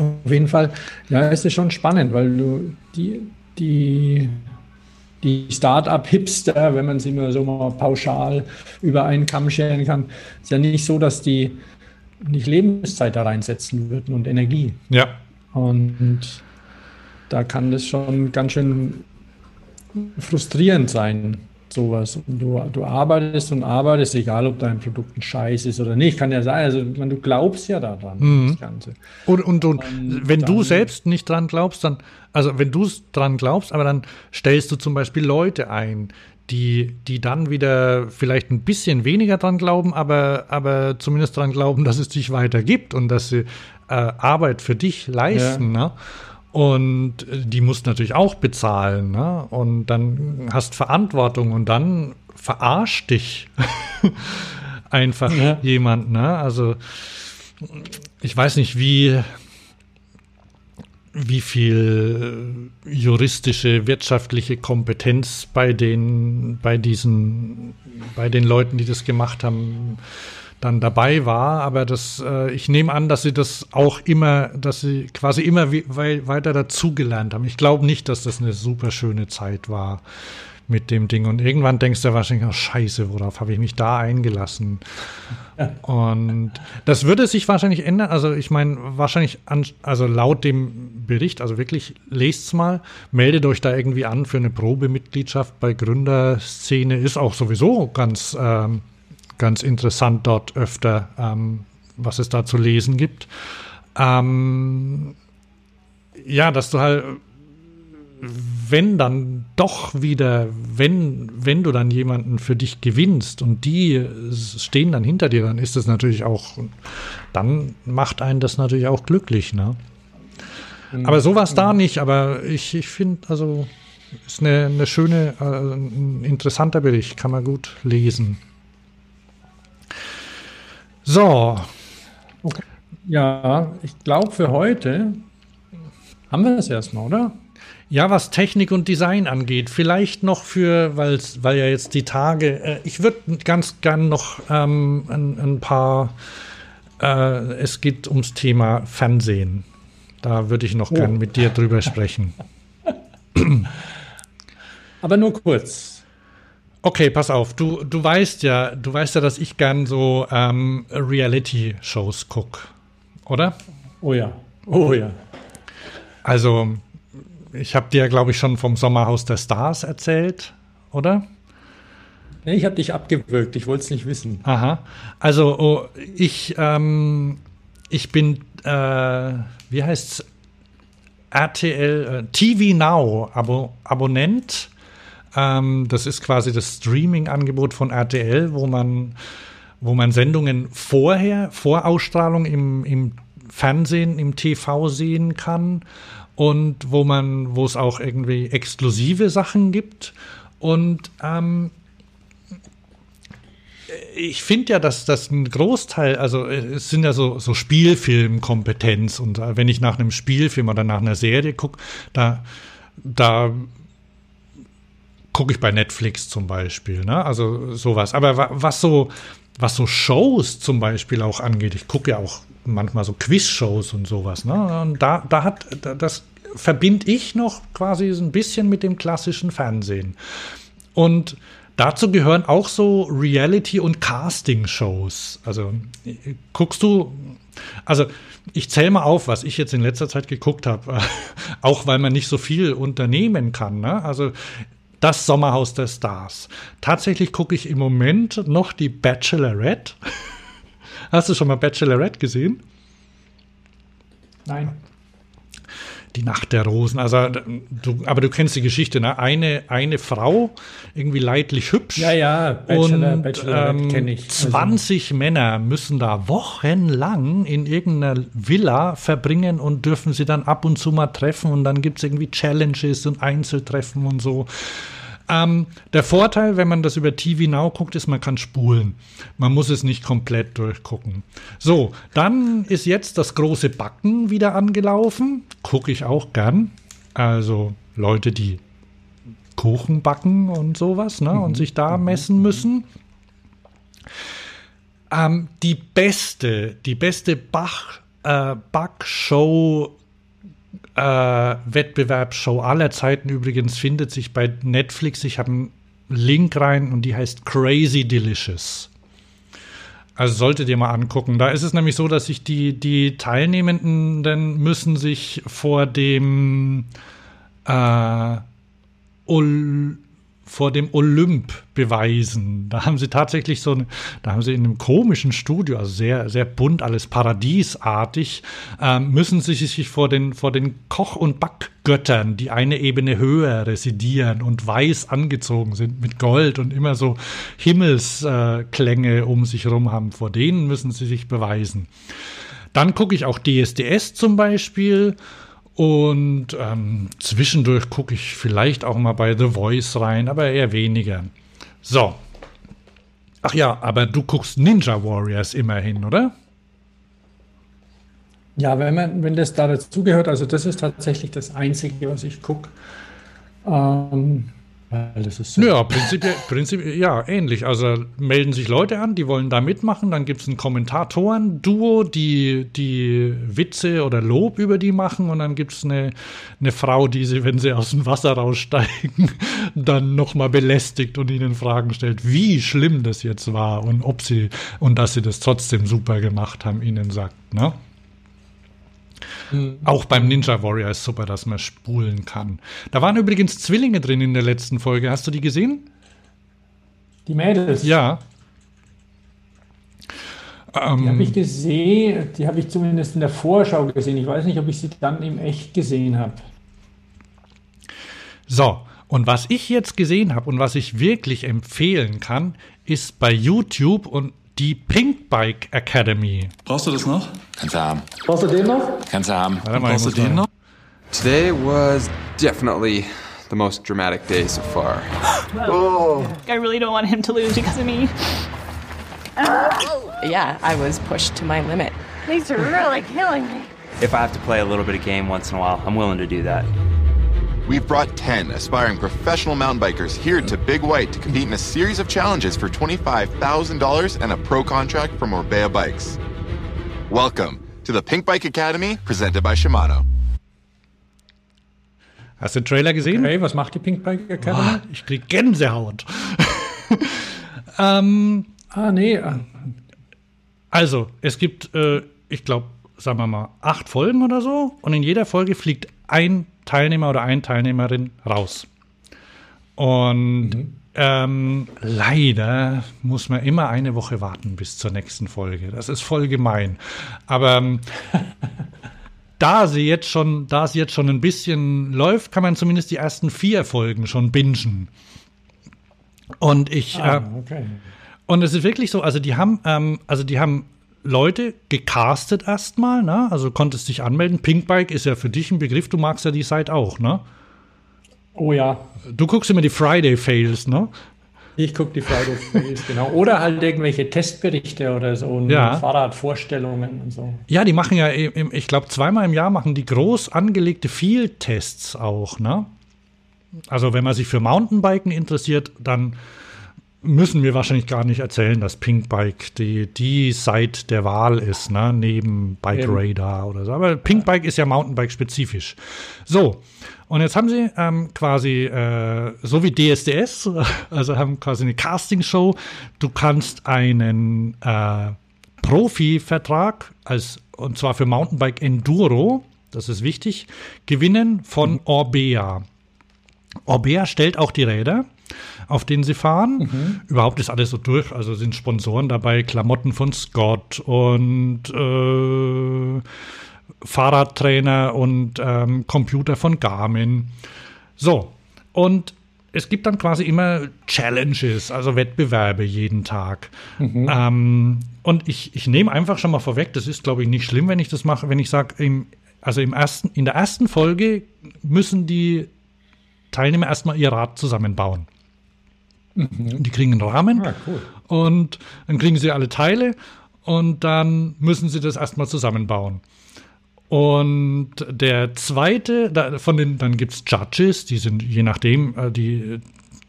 auf jeden Fall, ja, ist es schon spannend, weil du die, die, die Start-up-Hipster, wenn man sie mal so mal pauschal über einen Kamm scheren kann, ist ja nicht so, dass die nicht Lebenszeit da reinsetzen würden und Energie. Ja. Und da kann das schon ganz schön frustrierend sein sowas. Und du, du arbeitest und arbeitest, egal ob dein Produkt ein Scheiß ist oder nicht. Kann ja sein. Also man, du glaubst ja daran, mhm. das Ganze. Und, und, und, und wenn du selbst nicht dran glaubst, dann, also wenn du es dran glaubst, aber dann stellst du zum Beispiel Leute ein, die, die dann wieder vielleicht ein bisschen weniger dran glauben, aber, aber zumindest dran glauben, dass es dich weiter gibt und dass sie äh, Arbeit für dich leisten. Ja. Ne? Und äh, die musst natürlich auch bezahlen. Ne? Und dann hast Verantwortung und dann verarscht dich einfach ja. jemand. Ne? Also ich weiß nicht, wie, wie viel juristische, wirtschaftliche Kompetenz bei den, bei diesen, bei den Leuten, die das gemacht haben, dann dabei war. Aber das, äh, ich nehme an, dass sie das auch immer, dass sie quasi immer weiter dazugelernt haben. Ich glaube nicht, dass das eine super schöne Zeit war mit dem Ding. Und irgendwann denkst du wahrscheinlich, oh Scheiße, worauf habe ich mich da eingelassen? Und das würde sich wahrscheinlich ändern. Also ich meine, wahrscheinlich, an, also laut dem Bericht, also wirklich, lest's mal, meldet euch da irgendwie an für eine Probemitgliedschaft bei Gründerszene. Ist auch sowieso ganz, ähm, ganz interessant dort öfter, ähm, was es da zu lesen gibt. Ähm, ja, dass du halt wenn dann doch wieder, wenn, wenn du dann jemanden für dich gewinnst und die stehen dann hinter dir, dann ist das natürlich auch, dann macht einen das natürlich auch glücklich, ne? Mhm. Aber sowas da nicht, aber ich, ich finde, also ist eine, eine schöne, äh, ein interessanter Bericht, kann man gut lesen. So. Okay. Ja, ich glaube für heute haben wir es erstmal, oder? Ja, was Technik und Design angeht, vielleicht noch für, weil's, weil ja jetzt die Tage, äh, ich würde ganz gern noch ähm, ein, ein, paar, äh, es geht ums Thema Fernsehen. Da würde ich noch oh. gern mit dir drüber sprechen. Aber nur kurz. Okay, pass auf. Du, du weißt ja, du weißt ja, dass ich gern so ähm, Reality-Shows gucke, oder? Oh ja. Oh ja. Also ich habe dir, glaube ich, schon vom Sommerhaus der Stars erzählt, oder? Nee, ich habe dich abgewürgt, ich wollte es nicht wissen. Aha. Also, oh, ich, ähm, ich bin, äh, wie heißt's? RTL, äh, TV Now Abo Abonnent. Ähm, das ist quasi das Streaming-Angebot von RTL, wo man, wo man Sendungen vorher, vor Ausstrahlung im, im Fernsehen, im TV sehen kann und wo man, wo es auch irgendwie exklusive Sachen gibt. Und ähm, ich finde ja, dass das ein Großteil, also es sind ja so, so Spielfilmkompetenz und äh, wenn ich nach einem Spielfilm oder nach einer Serie gucke, da, da gucke ich bei Netflix zum Beispiel, ne? Also sowas. Aber was so, was so Shows zum Beispiel auch angeht, ich gucke ja auch manchmal so Quiz-Shows und sowas, ne? Und da, da hat, das verbinde ich noch quasi ein bisschen mit dem klassischen Fernsehen. Und dazu gehören auch so Reality- und Casting-Shows. Also guckst du, also ich zähle mal auf, was ich jetzt in letzter Zeit geguckt habe, auch weil man nicht so viel unternehmen kann. Ne? Also das Sommerhaus der Stars. Tatsächlich gucke ich im Moment noch die Bachelorette. Hast du schon mal Bachelorette gesehen? Nein. Die Nacht der Rosen. Also, du, aber du kennst die Geschichte, ne? Eine, eine Frau, irgendwie leidlich hübsch. Ja, ja, Bachelor, und Bachelor ähm, kenne ich. 20 also. Männer müssen da wochenlang in irgendeiner Villa verbringen und dürfen sie dann ab und zu mal treffen und dann gibt es irgendwie Challenges und Einzeltreffen und so. Ähm, der Vorteil, wenn man das über TV Now guckt, ist, man kann spulen. Man muss es nicht komplett durchgucken. So, dann ist jetzt das große Backen wieder angelaufen. Gucke ich auch gern. Also Leute, die Kuchen backen und sowas, ne? Und mhm. sich da mhm. messen müssen. Ähm, die beste, die beste Bach, äh, Backshow äh, Wettbewerbsshow aller Zeiten übrigens findet sich bei Netflix. Ich habe einen Link rein und die heißt Crazy Delicious. Also solltet ihr mal angucken. Da ist es nämlich so, dass sich die, die Teilnehmenden müssen sich vor dem äh, vor dem Olymp beweisen. Da haben sie tatsächlich so da haben sie in einem komischen Studio, also sehr, sehr bunt, alles paradiesartig, äh, müssen sie sich vor den, vor den Koch- und Backgöttern, die eine Ebene höher residieren und weiß angezogen sind mit Gold und immer so Himmelsklänge äh, um sich herum haben, vor denen müssen sie sich beweisen. Dann gucke ich auch DSDS zum Beispiel und ähm, zwischendurch gucke ich vielleicht auch mal bei The Voice rein, aber eher weniger. So. Ach ja, aber du guckst Ninja Warriors immerhin, oder? Ja, wenn, man, wenn das da dazugehört, also das ist tatsächlich das Einzige, was ich gucke. Ähm, So ja, prinzipiell, prinzipiell, ja, ähnlich. Also melden sich Leute an, die wollen da mitmachen, dann gibt es ein Kommentatoren-Duo, die, die Witze oder Lob über die machen und dann gibt es eine, eine Frau, die sie, wenn sie aus dem Wasser raussteigen, dann nochmal belästigt und ihnen Fragen stellt, wie schlimm das jetzt war und ob sie und dass sie das trotzdem super gemacht haben, ihnen sagt, ne? Mhm. Auch beim Ninja Warrior ist super, dass man spulen kann. Da waren übrigens Zwillinge drin in der letzten Folge. Hast du die gesehen? Die Mädels? Ja. Die ähm, habe ich gesehen, die habe ich zumindest in der Vorschau gesehen. Ich weiß nicht, ob ich sie dann im Echt gesehen habe. So, und was ich jetzt gesehen habe und was ich wirklich empfehlen kann, ist bei YouTube und die Pink Bike Academy. Brauchst du das noch? Kannst du haben. Brauchst du den noch? Kannst du haben. Warte mal, Brauchst du den noch? Today was definitely the most dramatic day so far. oh. I really don't want him to lose because of me. Oh. Yeah, I was pushed to my limit. These are really killing me. If I have to play a little bit of game once in a while, I'm willing to do that. We've brought 10 aspiring professional mountain bikers here to Big White to compete in a series of challenges for $25,000 and a pro contract from Orbea Bikes. Welcome to the Pink Bike Academy, presented by Shimano. Hast du den Trailer gesehen? Hey, was macht die Pink Bike Academy? Oh, ich krieg Gänsehaut. ähm, ah, nee. Also, es gibt, äh, ich glaube, sagen wir mal, acht Folgen oder so. Und in jeder Folge fliegt ein Teilnehmer oder eine Teilnehmerin raus. Und mhm. ähm, leider muss man immer eine Woche warten bis zur nächsten Folge. Das ist voll gemein. Aber ähm, da sie jetzt schon, da sie jetzt schon ein bisschen läuft, kann man zumindest die ersten vier Folgen schon bingen. Und ich, ah, äh, okay. und es ist wirklich so, also die haben, ähm, also die haben Leute gecastet erstmal, ne? Also konntest dich anmelden. Pinkbike ist ja für dich ein Begriff, du magst ja die Site auch, ne? Oh ja. Du guckst immer die Friday Fails, ne? Ich gucke die Friday Fails, genau. Oder halt irgendwelche Testberichte oder so und ja. Fahrradvorstellungen und so. Ja, die machen ja, ich glaube, zweimal im Jahr machen die groß angelegte Field-Tests auch, ne? Also, wenn man sich für Mountainbiken interessiert, dann müssen wir wahrscheinlich gar nicht erzählen, dass Pinkbike die, die Site der Wahl ist, ne? neben Bike Radar oder so. Aber Pinkbike ist ja Mountainbike-spezifisch. So, und jetzt haben sie ähm, quasi, äh, so wie DSDS, also haben quasi eine Castingshow. Du kannst einen äh, Profi-Vertrag, als, und zwar für Mountainbike Enduro, das ist wichtig, gewinnen von mhm. Orbea. Orbea stellt auch die Räder auf denen sie fahren. Mhm. Überhaupt ist alles so durch. Also sind Sponsoren dabei, Klamotten von Scott und äh, Fahrradtrainer und ähm, Computer von Garmin. So, und es gibt dann quasi immer Challenges, also Wettbewerbe jeden Tag. Mhm. Ähm, und ich, ich nehme einfach schon mal vorweg, das ist, glaube ich, nicht schlimm, wenn ich das mache, wenn ich sage, also im ersten, in der ersten Folge müssen die Teilnehmer erstmal ihr Rad zusammenbauen. Mhm. Die kriegen einen Rahmen ah, cool. und dann kriegen sie alle Teile und dann müssen sie das erstmal zusammenbauen. Und der zweite, da, von den, dann gibt es Judges, die sind je nachdem, äh, die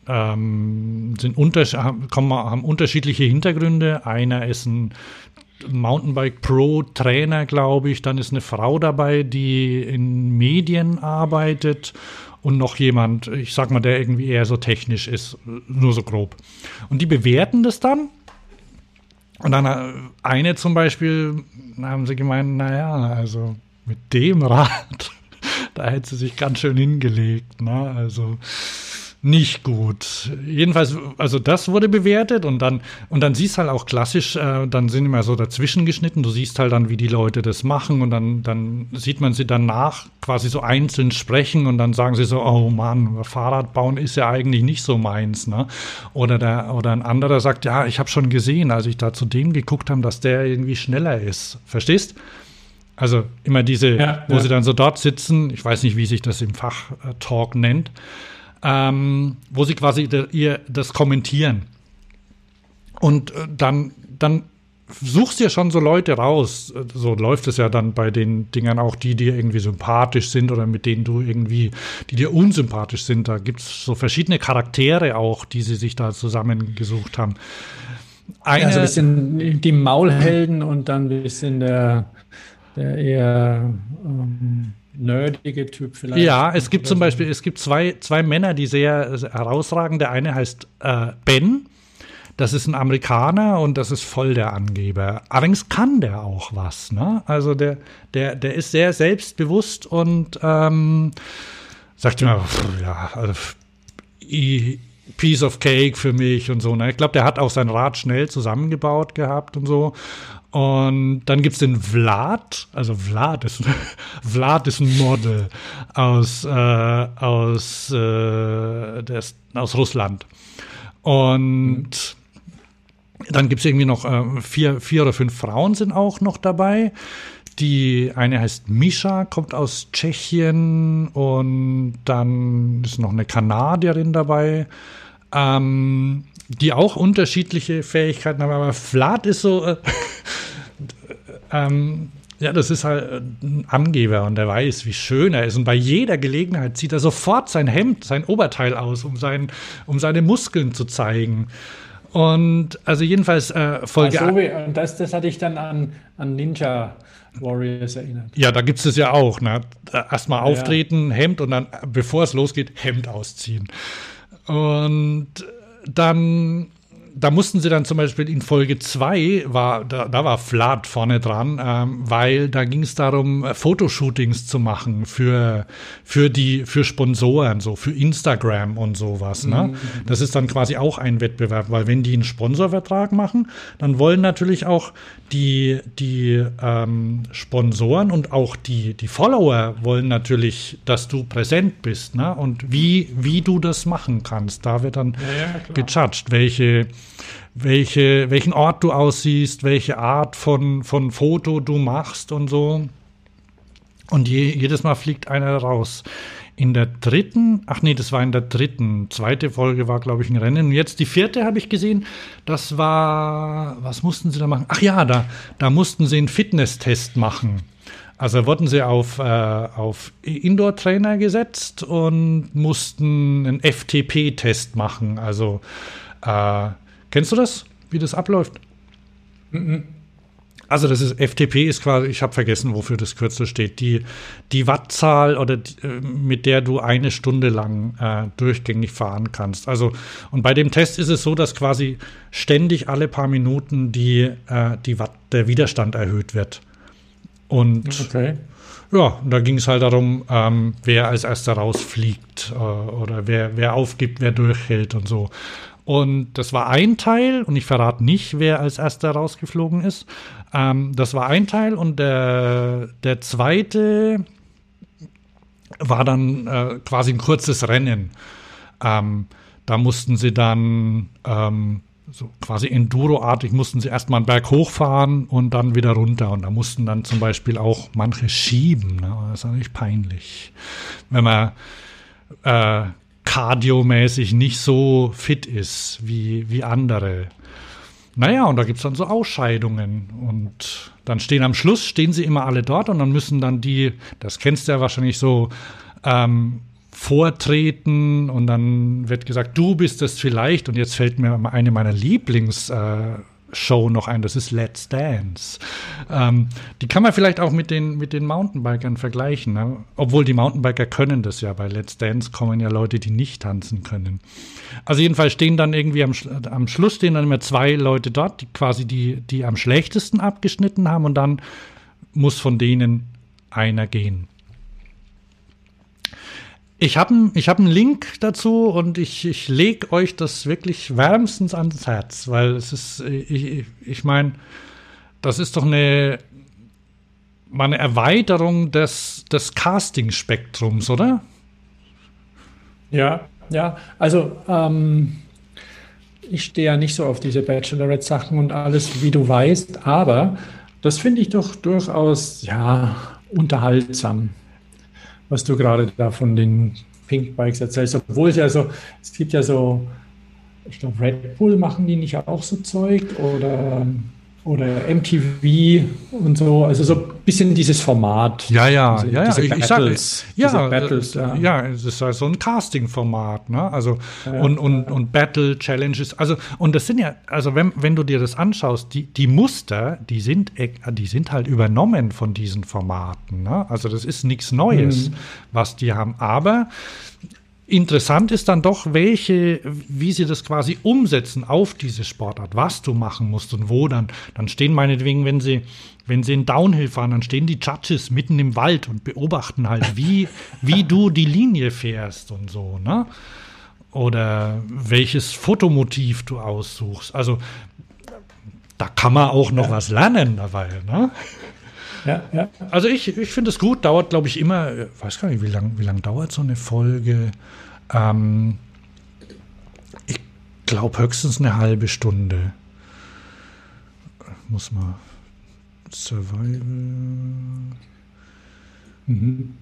ähm, sind unter, kommen, haben unterschiedliche Hintergründe. Einer ist ein Mountainbike Pro Trainer, glaube ich. Dann ist eine Frau dabei, die in Medien arbeitet und noch jemand, ich sag mal, der irgendwie eher so technisch ist, nur so grob. Und die bewerten das dann. Und dann äh, eine zum Beispiel, haben sie gemeint, naja, also mit dem Rad, da hätte sie sich ganz schön hingelegt. Ne? Also nicht gut. Jedenfalls, also das wurde bewertet und dann, und dann siehst halt auch klassisch, äh, dann sind immer so dazwischen geschnitten, du siehst halt dann, wie die Leute das machen und dann, dann sieht man sie danach quasi so einzeln sprechen und dann sagen sie so, oh Mann, Fahrradbauen ist ja eigentlich nicht so meins, ne? Oder der, oder ein anderer sagt, ja, ich habe schon gesehen, als ich da zu dem geguckt habe, dass der irgendwie schneller ist. Verstehst? Also immer diese, ja, wo ja. sie dann so dort sitzen, ich weiß nicht, wie sich das im Fachtalk nennt, ähm, wo sie quasi de, ihr das kommentieren. Und äh, dann, dann suchst dir schon so Leute raus. So läuft es ja dann bei den Dingern auch, die dir irgendwie sympathisch sind oder mit denen du irgendwie, die dir unsympathisch sind. Da gibt es so verschiedene Charaktere auch, die sie sich da zusammengesucht haben. Eine, ja, so ein bisschen die Maulhelden und dann ein bisschen der, der eher ähm, nerdige Typ vielleicht. Ja, es gibt zum Beispiel, es gibt zwei, zwei Männer, die sehr herausragen. Der eine heißt äh, Ben das ist ein Amerikaner und das ist voll der Angeber. Allerdings kann der auch was. Ne? Also der, der, der ist sehr selbstbewusst und ähm, sagt immer, ja, also, Piece of Cake für mich und so. Ne? Ich glaube, der hat auch sein Rad schnell zusammengebaut gehabt und so. Und dann gibt es den Vlad, also Vlad ist, Vlad ist ein Model aus, äh, aus, äh, des, aus Russland. Und dann gibt es irgendwie noch äh, vier, vier oder fünf Frauen sind auch noch dabei. Die eine heißt Misha, kommt aus Tschechien und dann ist noch eine Kanadierin dabei, ähm, die auch unterschiedliche Fähigkeiten haben. Aber Vlad ist so, äh, ähm, ja, das ist halt ein Angeber und der weiß, wie schön er ist. Und bei jeder Gelegenheit zieht er sofort sein Hemd, sein Oberteil aus, um, sein, um seine Muskeln zu zeigen. Und also jedenfalls äh, Folge. Ach so, und das, das hatte ich dann an, an Ninja Warriors erinnert. Ja, da gibt es ja auch. Ne? Erstmal auftreten, ja. Hemd und dann, bevor es losgeht, Hemd ausziehen. Und dann da mussten sie dann zum Beispiel in Folge 2, war, da, da war Vlad vorne dran, ähm, weil da ging es darum, äh, Fotoshootings zu machen für, für die, für Sponsoren, so für Instagram und sowas. Ne? Mhm. Das ist dann quasi auch ein Wettbewerb, weil wenn die einen Sponsorvertrag machen, dann wollen natürlich auch die, die ähm, Sponsoren und auch die, die Follower wollen natürlich, dass du präsent bist, ne? Und wie, wie du das machen kannst. Da wird dann ja, ja, gejudged, welche, welche, welchen Ort du aussiehst, welche Art von, von Foto du machst und so. Und je, jedes Mal fliegt einer raus. In der dritten, ach nee, das war in der dritten, zweite Folge war, glaube ich, ein Rennen. Und jetzt die vierte habe ich gesehen, das war, was mussten sie da machen? Ach ja, da, da mussten sie einen Fitnesstest machen. Also wurden sie auf, äh, auf Indoor-Trainer gesetzt und mussten einen FTP-Test machen. Also, äh, kennst du das, wie das abläuft? Mhm. Also das ist FTP ist quasi, ich habe vergessen, wofür das Kürzel steht. Die, die Wattzahl oder die, äh, mit der du eine Stunde lang äh, durchgängig fahren kannst. Also und bei dem Test ist es so, dass quasi ständig alle paar Minuten die, äh, die Watt, der Widerstand erhöht wird. Und okay. ja, da ging es halt darum, ähm, wer als erster rausfliegt äh, oder wer, wer aufgibt, wer durchhält und so. Und das war ein Teil, und ich verrate nicht, wer als erster rausgeflogen ist. Ähm, das war ein Teil und der, der zweite war dann äh, quasi ein kurzes Rennen. Ähm, da mussten sie dann ähm, so quasi Enduro-artig mussten sie erstmal einen Berg hochfahren und dann wieder runter. Und da mussten dann zum Beispiel auch manche schieben. Ne? Das ist natürlich peinlich. Wenn man äh, kardiomäßig nicht so fit ist wie, wie andere. Naja, und da gibt es dann so Ausscheidungen. Und dann stehen am Schluss, stehen sie immer alle dort und dann müssen dann die, das kennst du ja wahrscheinlich so, ähm, vortreten und dann wird gesagt, du bist es vielleicht. Und jetzt fällt mir eine meiner Lieblings- äh, Show noch ein, das ist Let's Dance. Ähm, die kann man vielleicht auch mit den, mit den Mountainbikern vergleichen. Ne? Obwohl die Mountainbiker können das ja. Bei Let's Dance kommen ja Leute, die nicht tanzen können. Also jedenfalls stehen dann irgendwie am, am Schluss stehen dann immer zwei Leute dort, die quasi die, die am schlechtesten abgeschnitten haben und dann muss von denen einer gehen. Ich habe ich hab einen Link dazu und ich, ich lege euch das wirklich wärmstens ans Herz, weil es ist, ich, ich meine, das ist doch eine, eine Erweiterung des, des Casting-Spektrums, oder? Ja, ja, also ähm, ich stehe ja nicht so auf diese Bachelorette-Sachen und alles, wie du weißt, aber das finde ich doch durchaus, ja, unterhaltsam was du gerade da von den Pink Bikes erzählst. Obwohl es ja so, es gibt ja so, ich glaube, Red Bull machen die nicht auch so Zeug oder. oder MTV und so, also so bisschen dieses Format. Ja, ja, diese, ja, ja. Diese ich, Battles, ich sag, ja, Battles, ja, ja, es ist halt so ein Casting-Format, ne? Also Ja, und, und, und Battle Challenges, also und das sind ja, also wenn, wenn du dir das anschaust, die, die Muster, die sind, die sind halt übernommen von diesen Formaten, ne? Also das ist nichts Neues, Mhm. was die haben, aber Interessant ist dann doch, welche, wie sie das quasi umsetzen auf diese Sportart, was du machen musst und wo dann. Dann stehen meinetwegen, wenn sie, wenn sie in Downhill fahren, dann stehen die Judges mitten im Wald und beobachten halt, wie, wie du die Linie fährst und so, ne? Oder welches Fotomotiv du aussuchst. Also da kann man auch noch was lernen dabei, ne? Ja, ja. Also ich, ich finde es gut, dauert, glaube ich, immer, äh, weiß gar nicht, wie lange wie lang dauert so eine Folge? Ähm, ich glaube höchstens eine halbe Stunde. Muss man Survival. Mhm.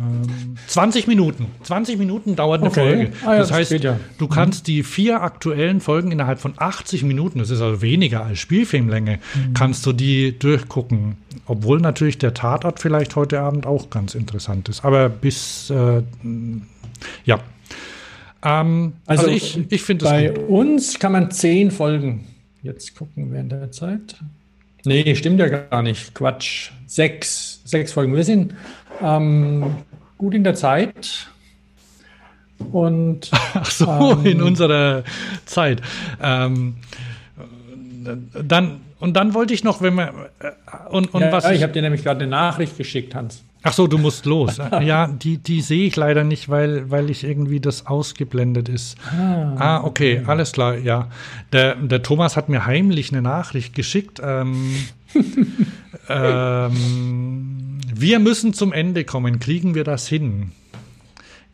Ähm, 20 Minuten. 20 Minuten dauert eine Okay. Folge. Ah ja, das das heißt, ja. du kannst die vier aktuellen Folgen innerhalb von 80 Minuten, das ist also weniger als Spielfilmlänge, Mhm. kannst du die durchgucken. Obwohl natürlich der Tatort vielleicht heute Abend auch ganz interessant ist. Aber bis, äh, ja. Ähm, also, Also, ich, ich finde es Bei gut. uns kann man zehn Folgen jetzt gucken während der Zeit. Nee, stimmt ja gar nicht. Quatsch. Sechs. Sechs Folgen. Wir sind ähm, gut in der Zeit. Und Ach so, ähm, in unserer Zeit. Ähm, dann, und dann wollte ich noch, wenn man, äh, und, und ja, was ja, ich, ich habe dir nämlich gerade eine Nachricht geschickt, Hans. Ach so, du musst los. Ja, die, die sehe ich leider nicht, weil, weil ich irgendwie das ausgeblendet ist. Ah, okay, alles klar, ja. Der, der Thomas hat mir heimlich eine Nachricht geschickt. Ähm, ähm, wir müssen zum Ende kommen. Kriegen wir das hin?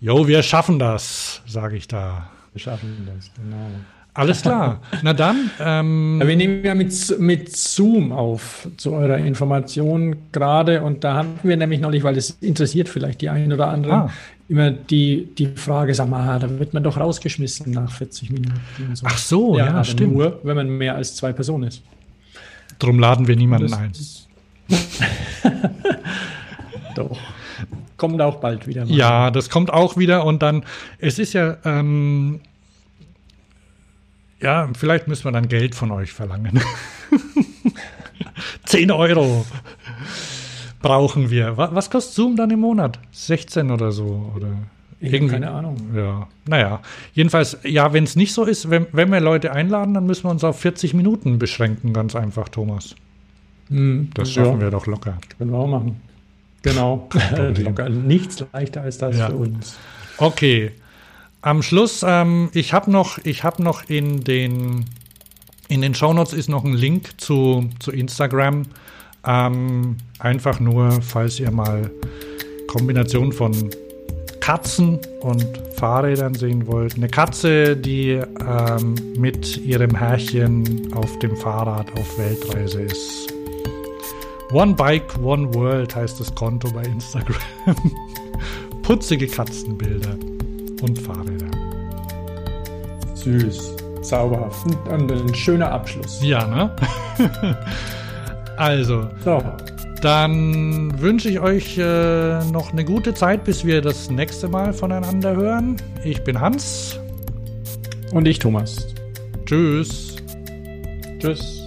Jo, wir schaffen das, sage ich da. Wir schaffen das, genau. Alles klar. Na dann. Ähm, Ja, wir nehmen ja mit, mit Zoom auf zu eurer Information gerade und da haben wir nämlich noch nicht, weil das interessiert vielleicht die einen oder anderen, Ah. immer die, die Frage, sag mal, da wird man doch rausgeschmissen nach 40 Minuten. So. Ach so, ja, aber stimmt. Nur, wenn man mehr als zwei Personen ist. drum laden wir niemanden Das ein. Doch. Kommt auch bald wieder. mal. Ja, das kommt auch wieder und dann, es ist ja, ähm, ja, vielleicht müssen wir dann Geld von euch verlangen. 10 Euro brauchen wir. Was, kostet Zoom dann im Monat? 16 oder so? Oder habe keine Ahnung. Ja, naja. Jedenfalls, ja, wenn es nicht so ist, wenn, wenn wir Leute einladen, dann müssen wir uns auf 40 Minuten beschränken, ganz einfach, Thomas. Hm, Das ja, schaffen wir doch locker. Können wir auch machen. Genau. Locker. Nichts leichter als das Ja. für uns. Okay. Am Schluss, ähm, ich habe noch, ich habe noch in den in den Shownotes ist noch ein Link zu, zu Instagram. Ähm, einfach nur, falls ihr mal Kombination von Katzen und Fahrrädern sehen wollt. Eine Katze, die ähm, mit ihrem Herrchen auf dem Fahrrad auf Weltreise ist. One Bike, One World heißt das Konto bei Instagram. Putzige Katzenbilder und Fahrräder. Süß, zauberhaft und, und ein schöner Abschluss. Ja, ne? also, So, dann wünsche ich euch äh, noch eine gute Zeit, bis wir das nächste Mal voneinander hören. Ich bin Hans. und ich, Thomas. Tschüss. Tschüss.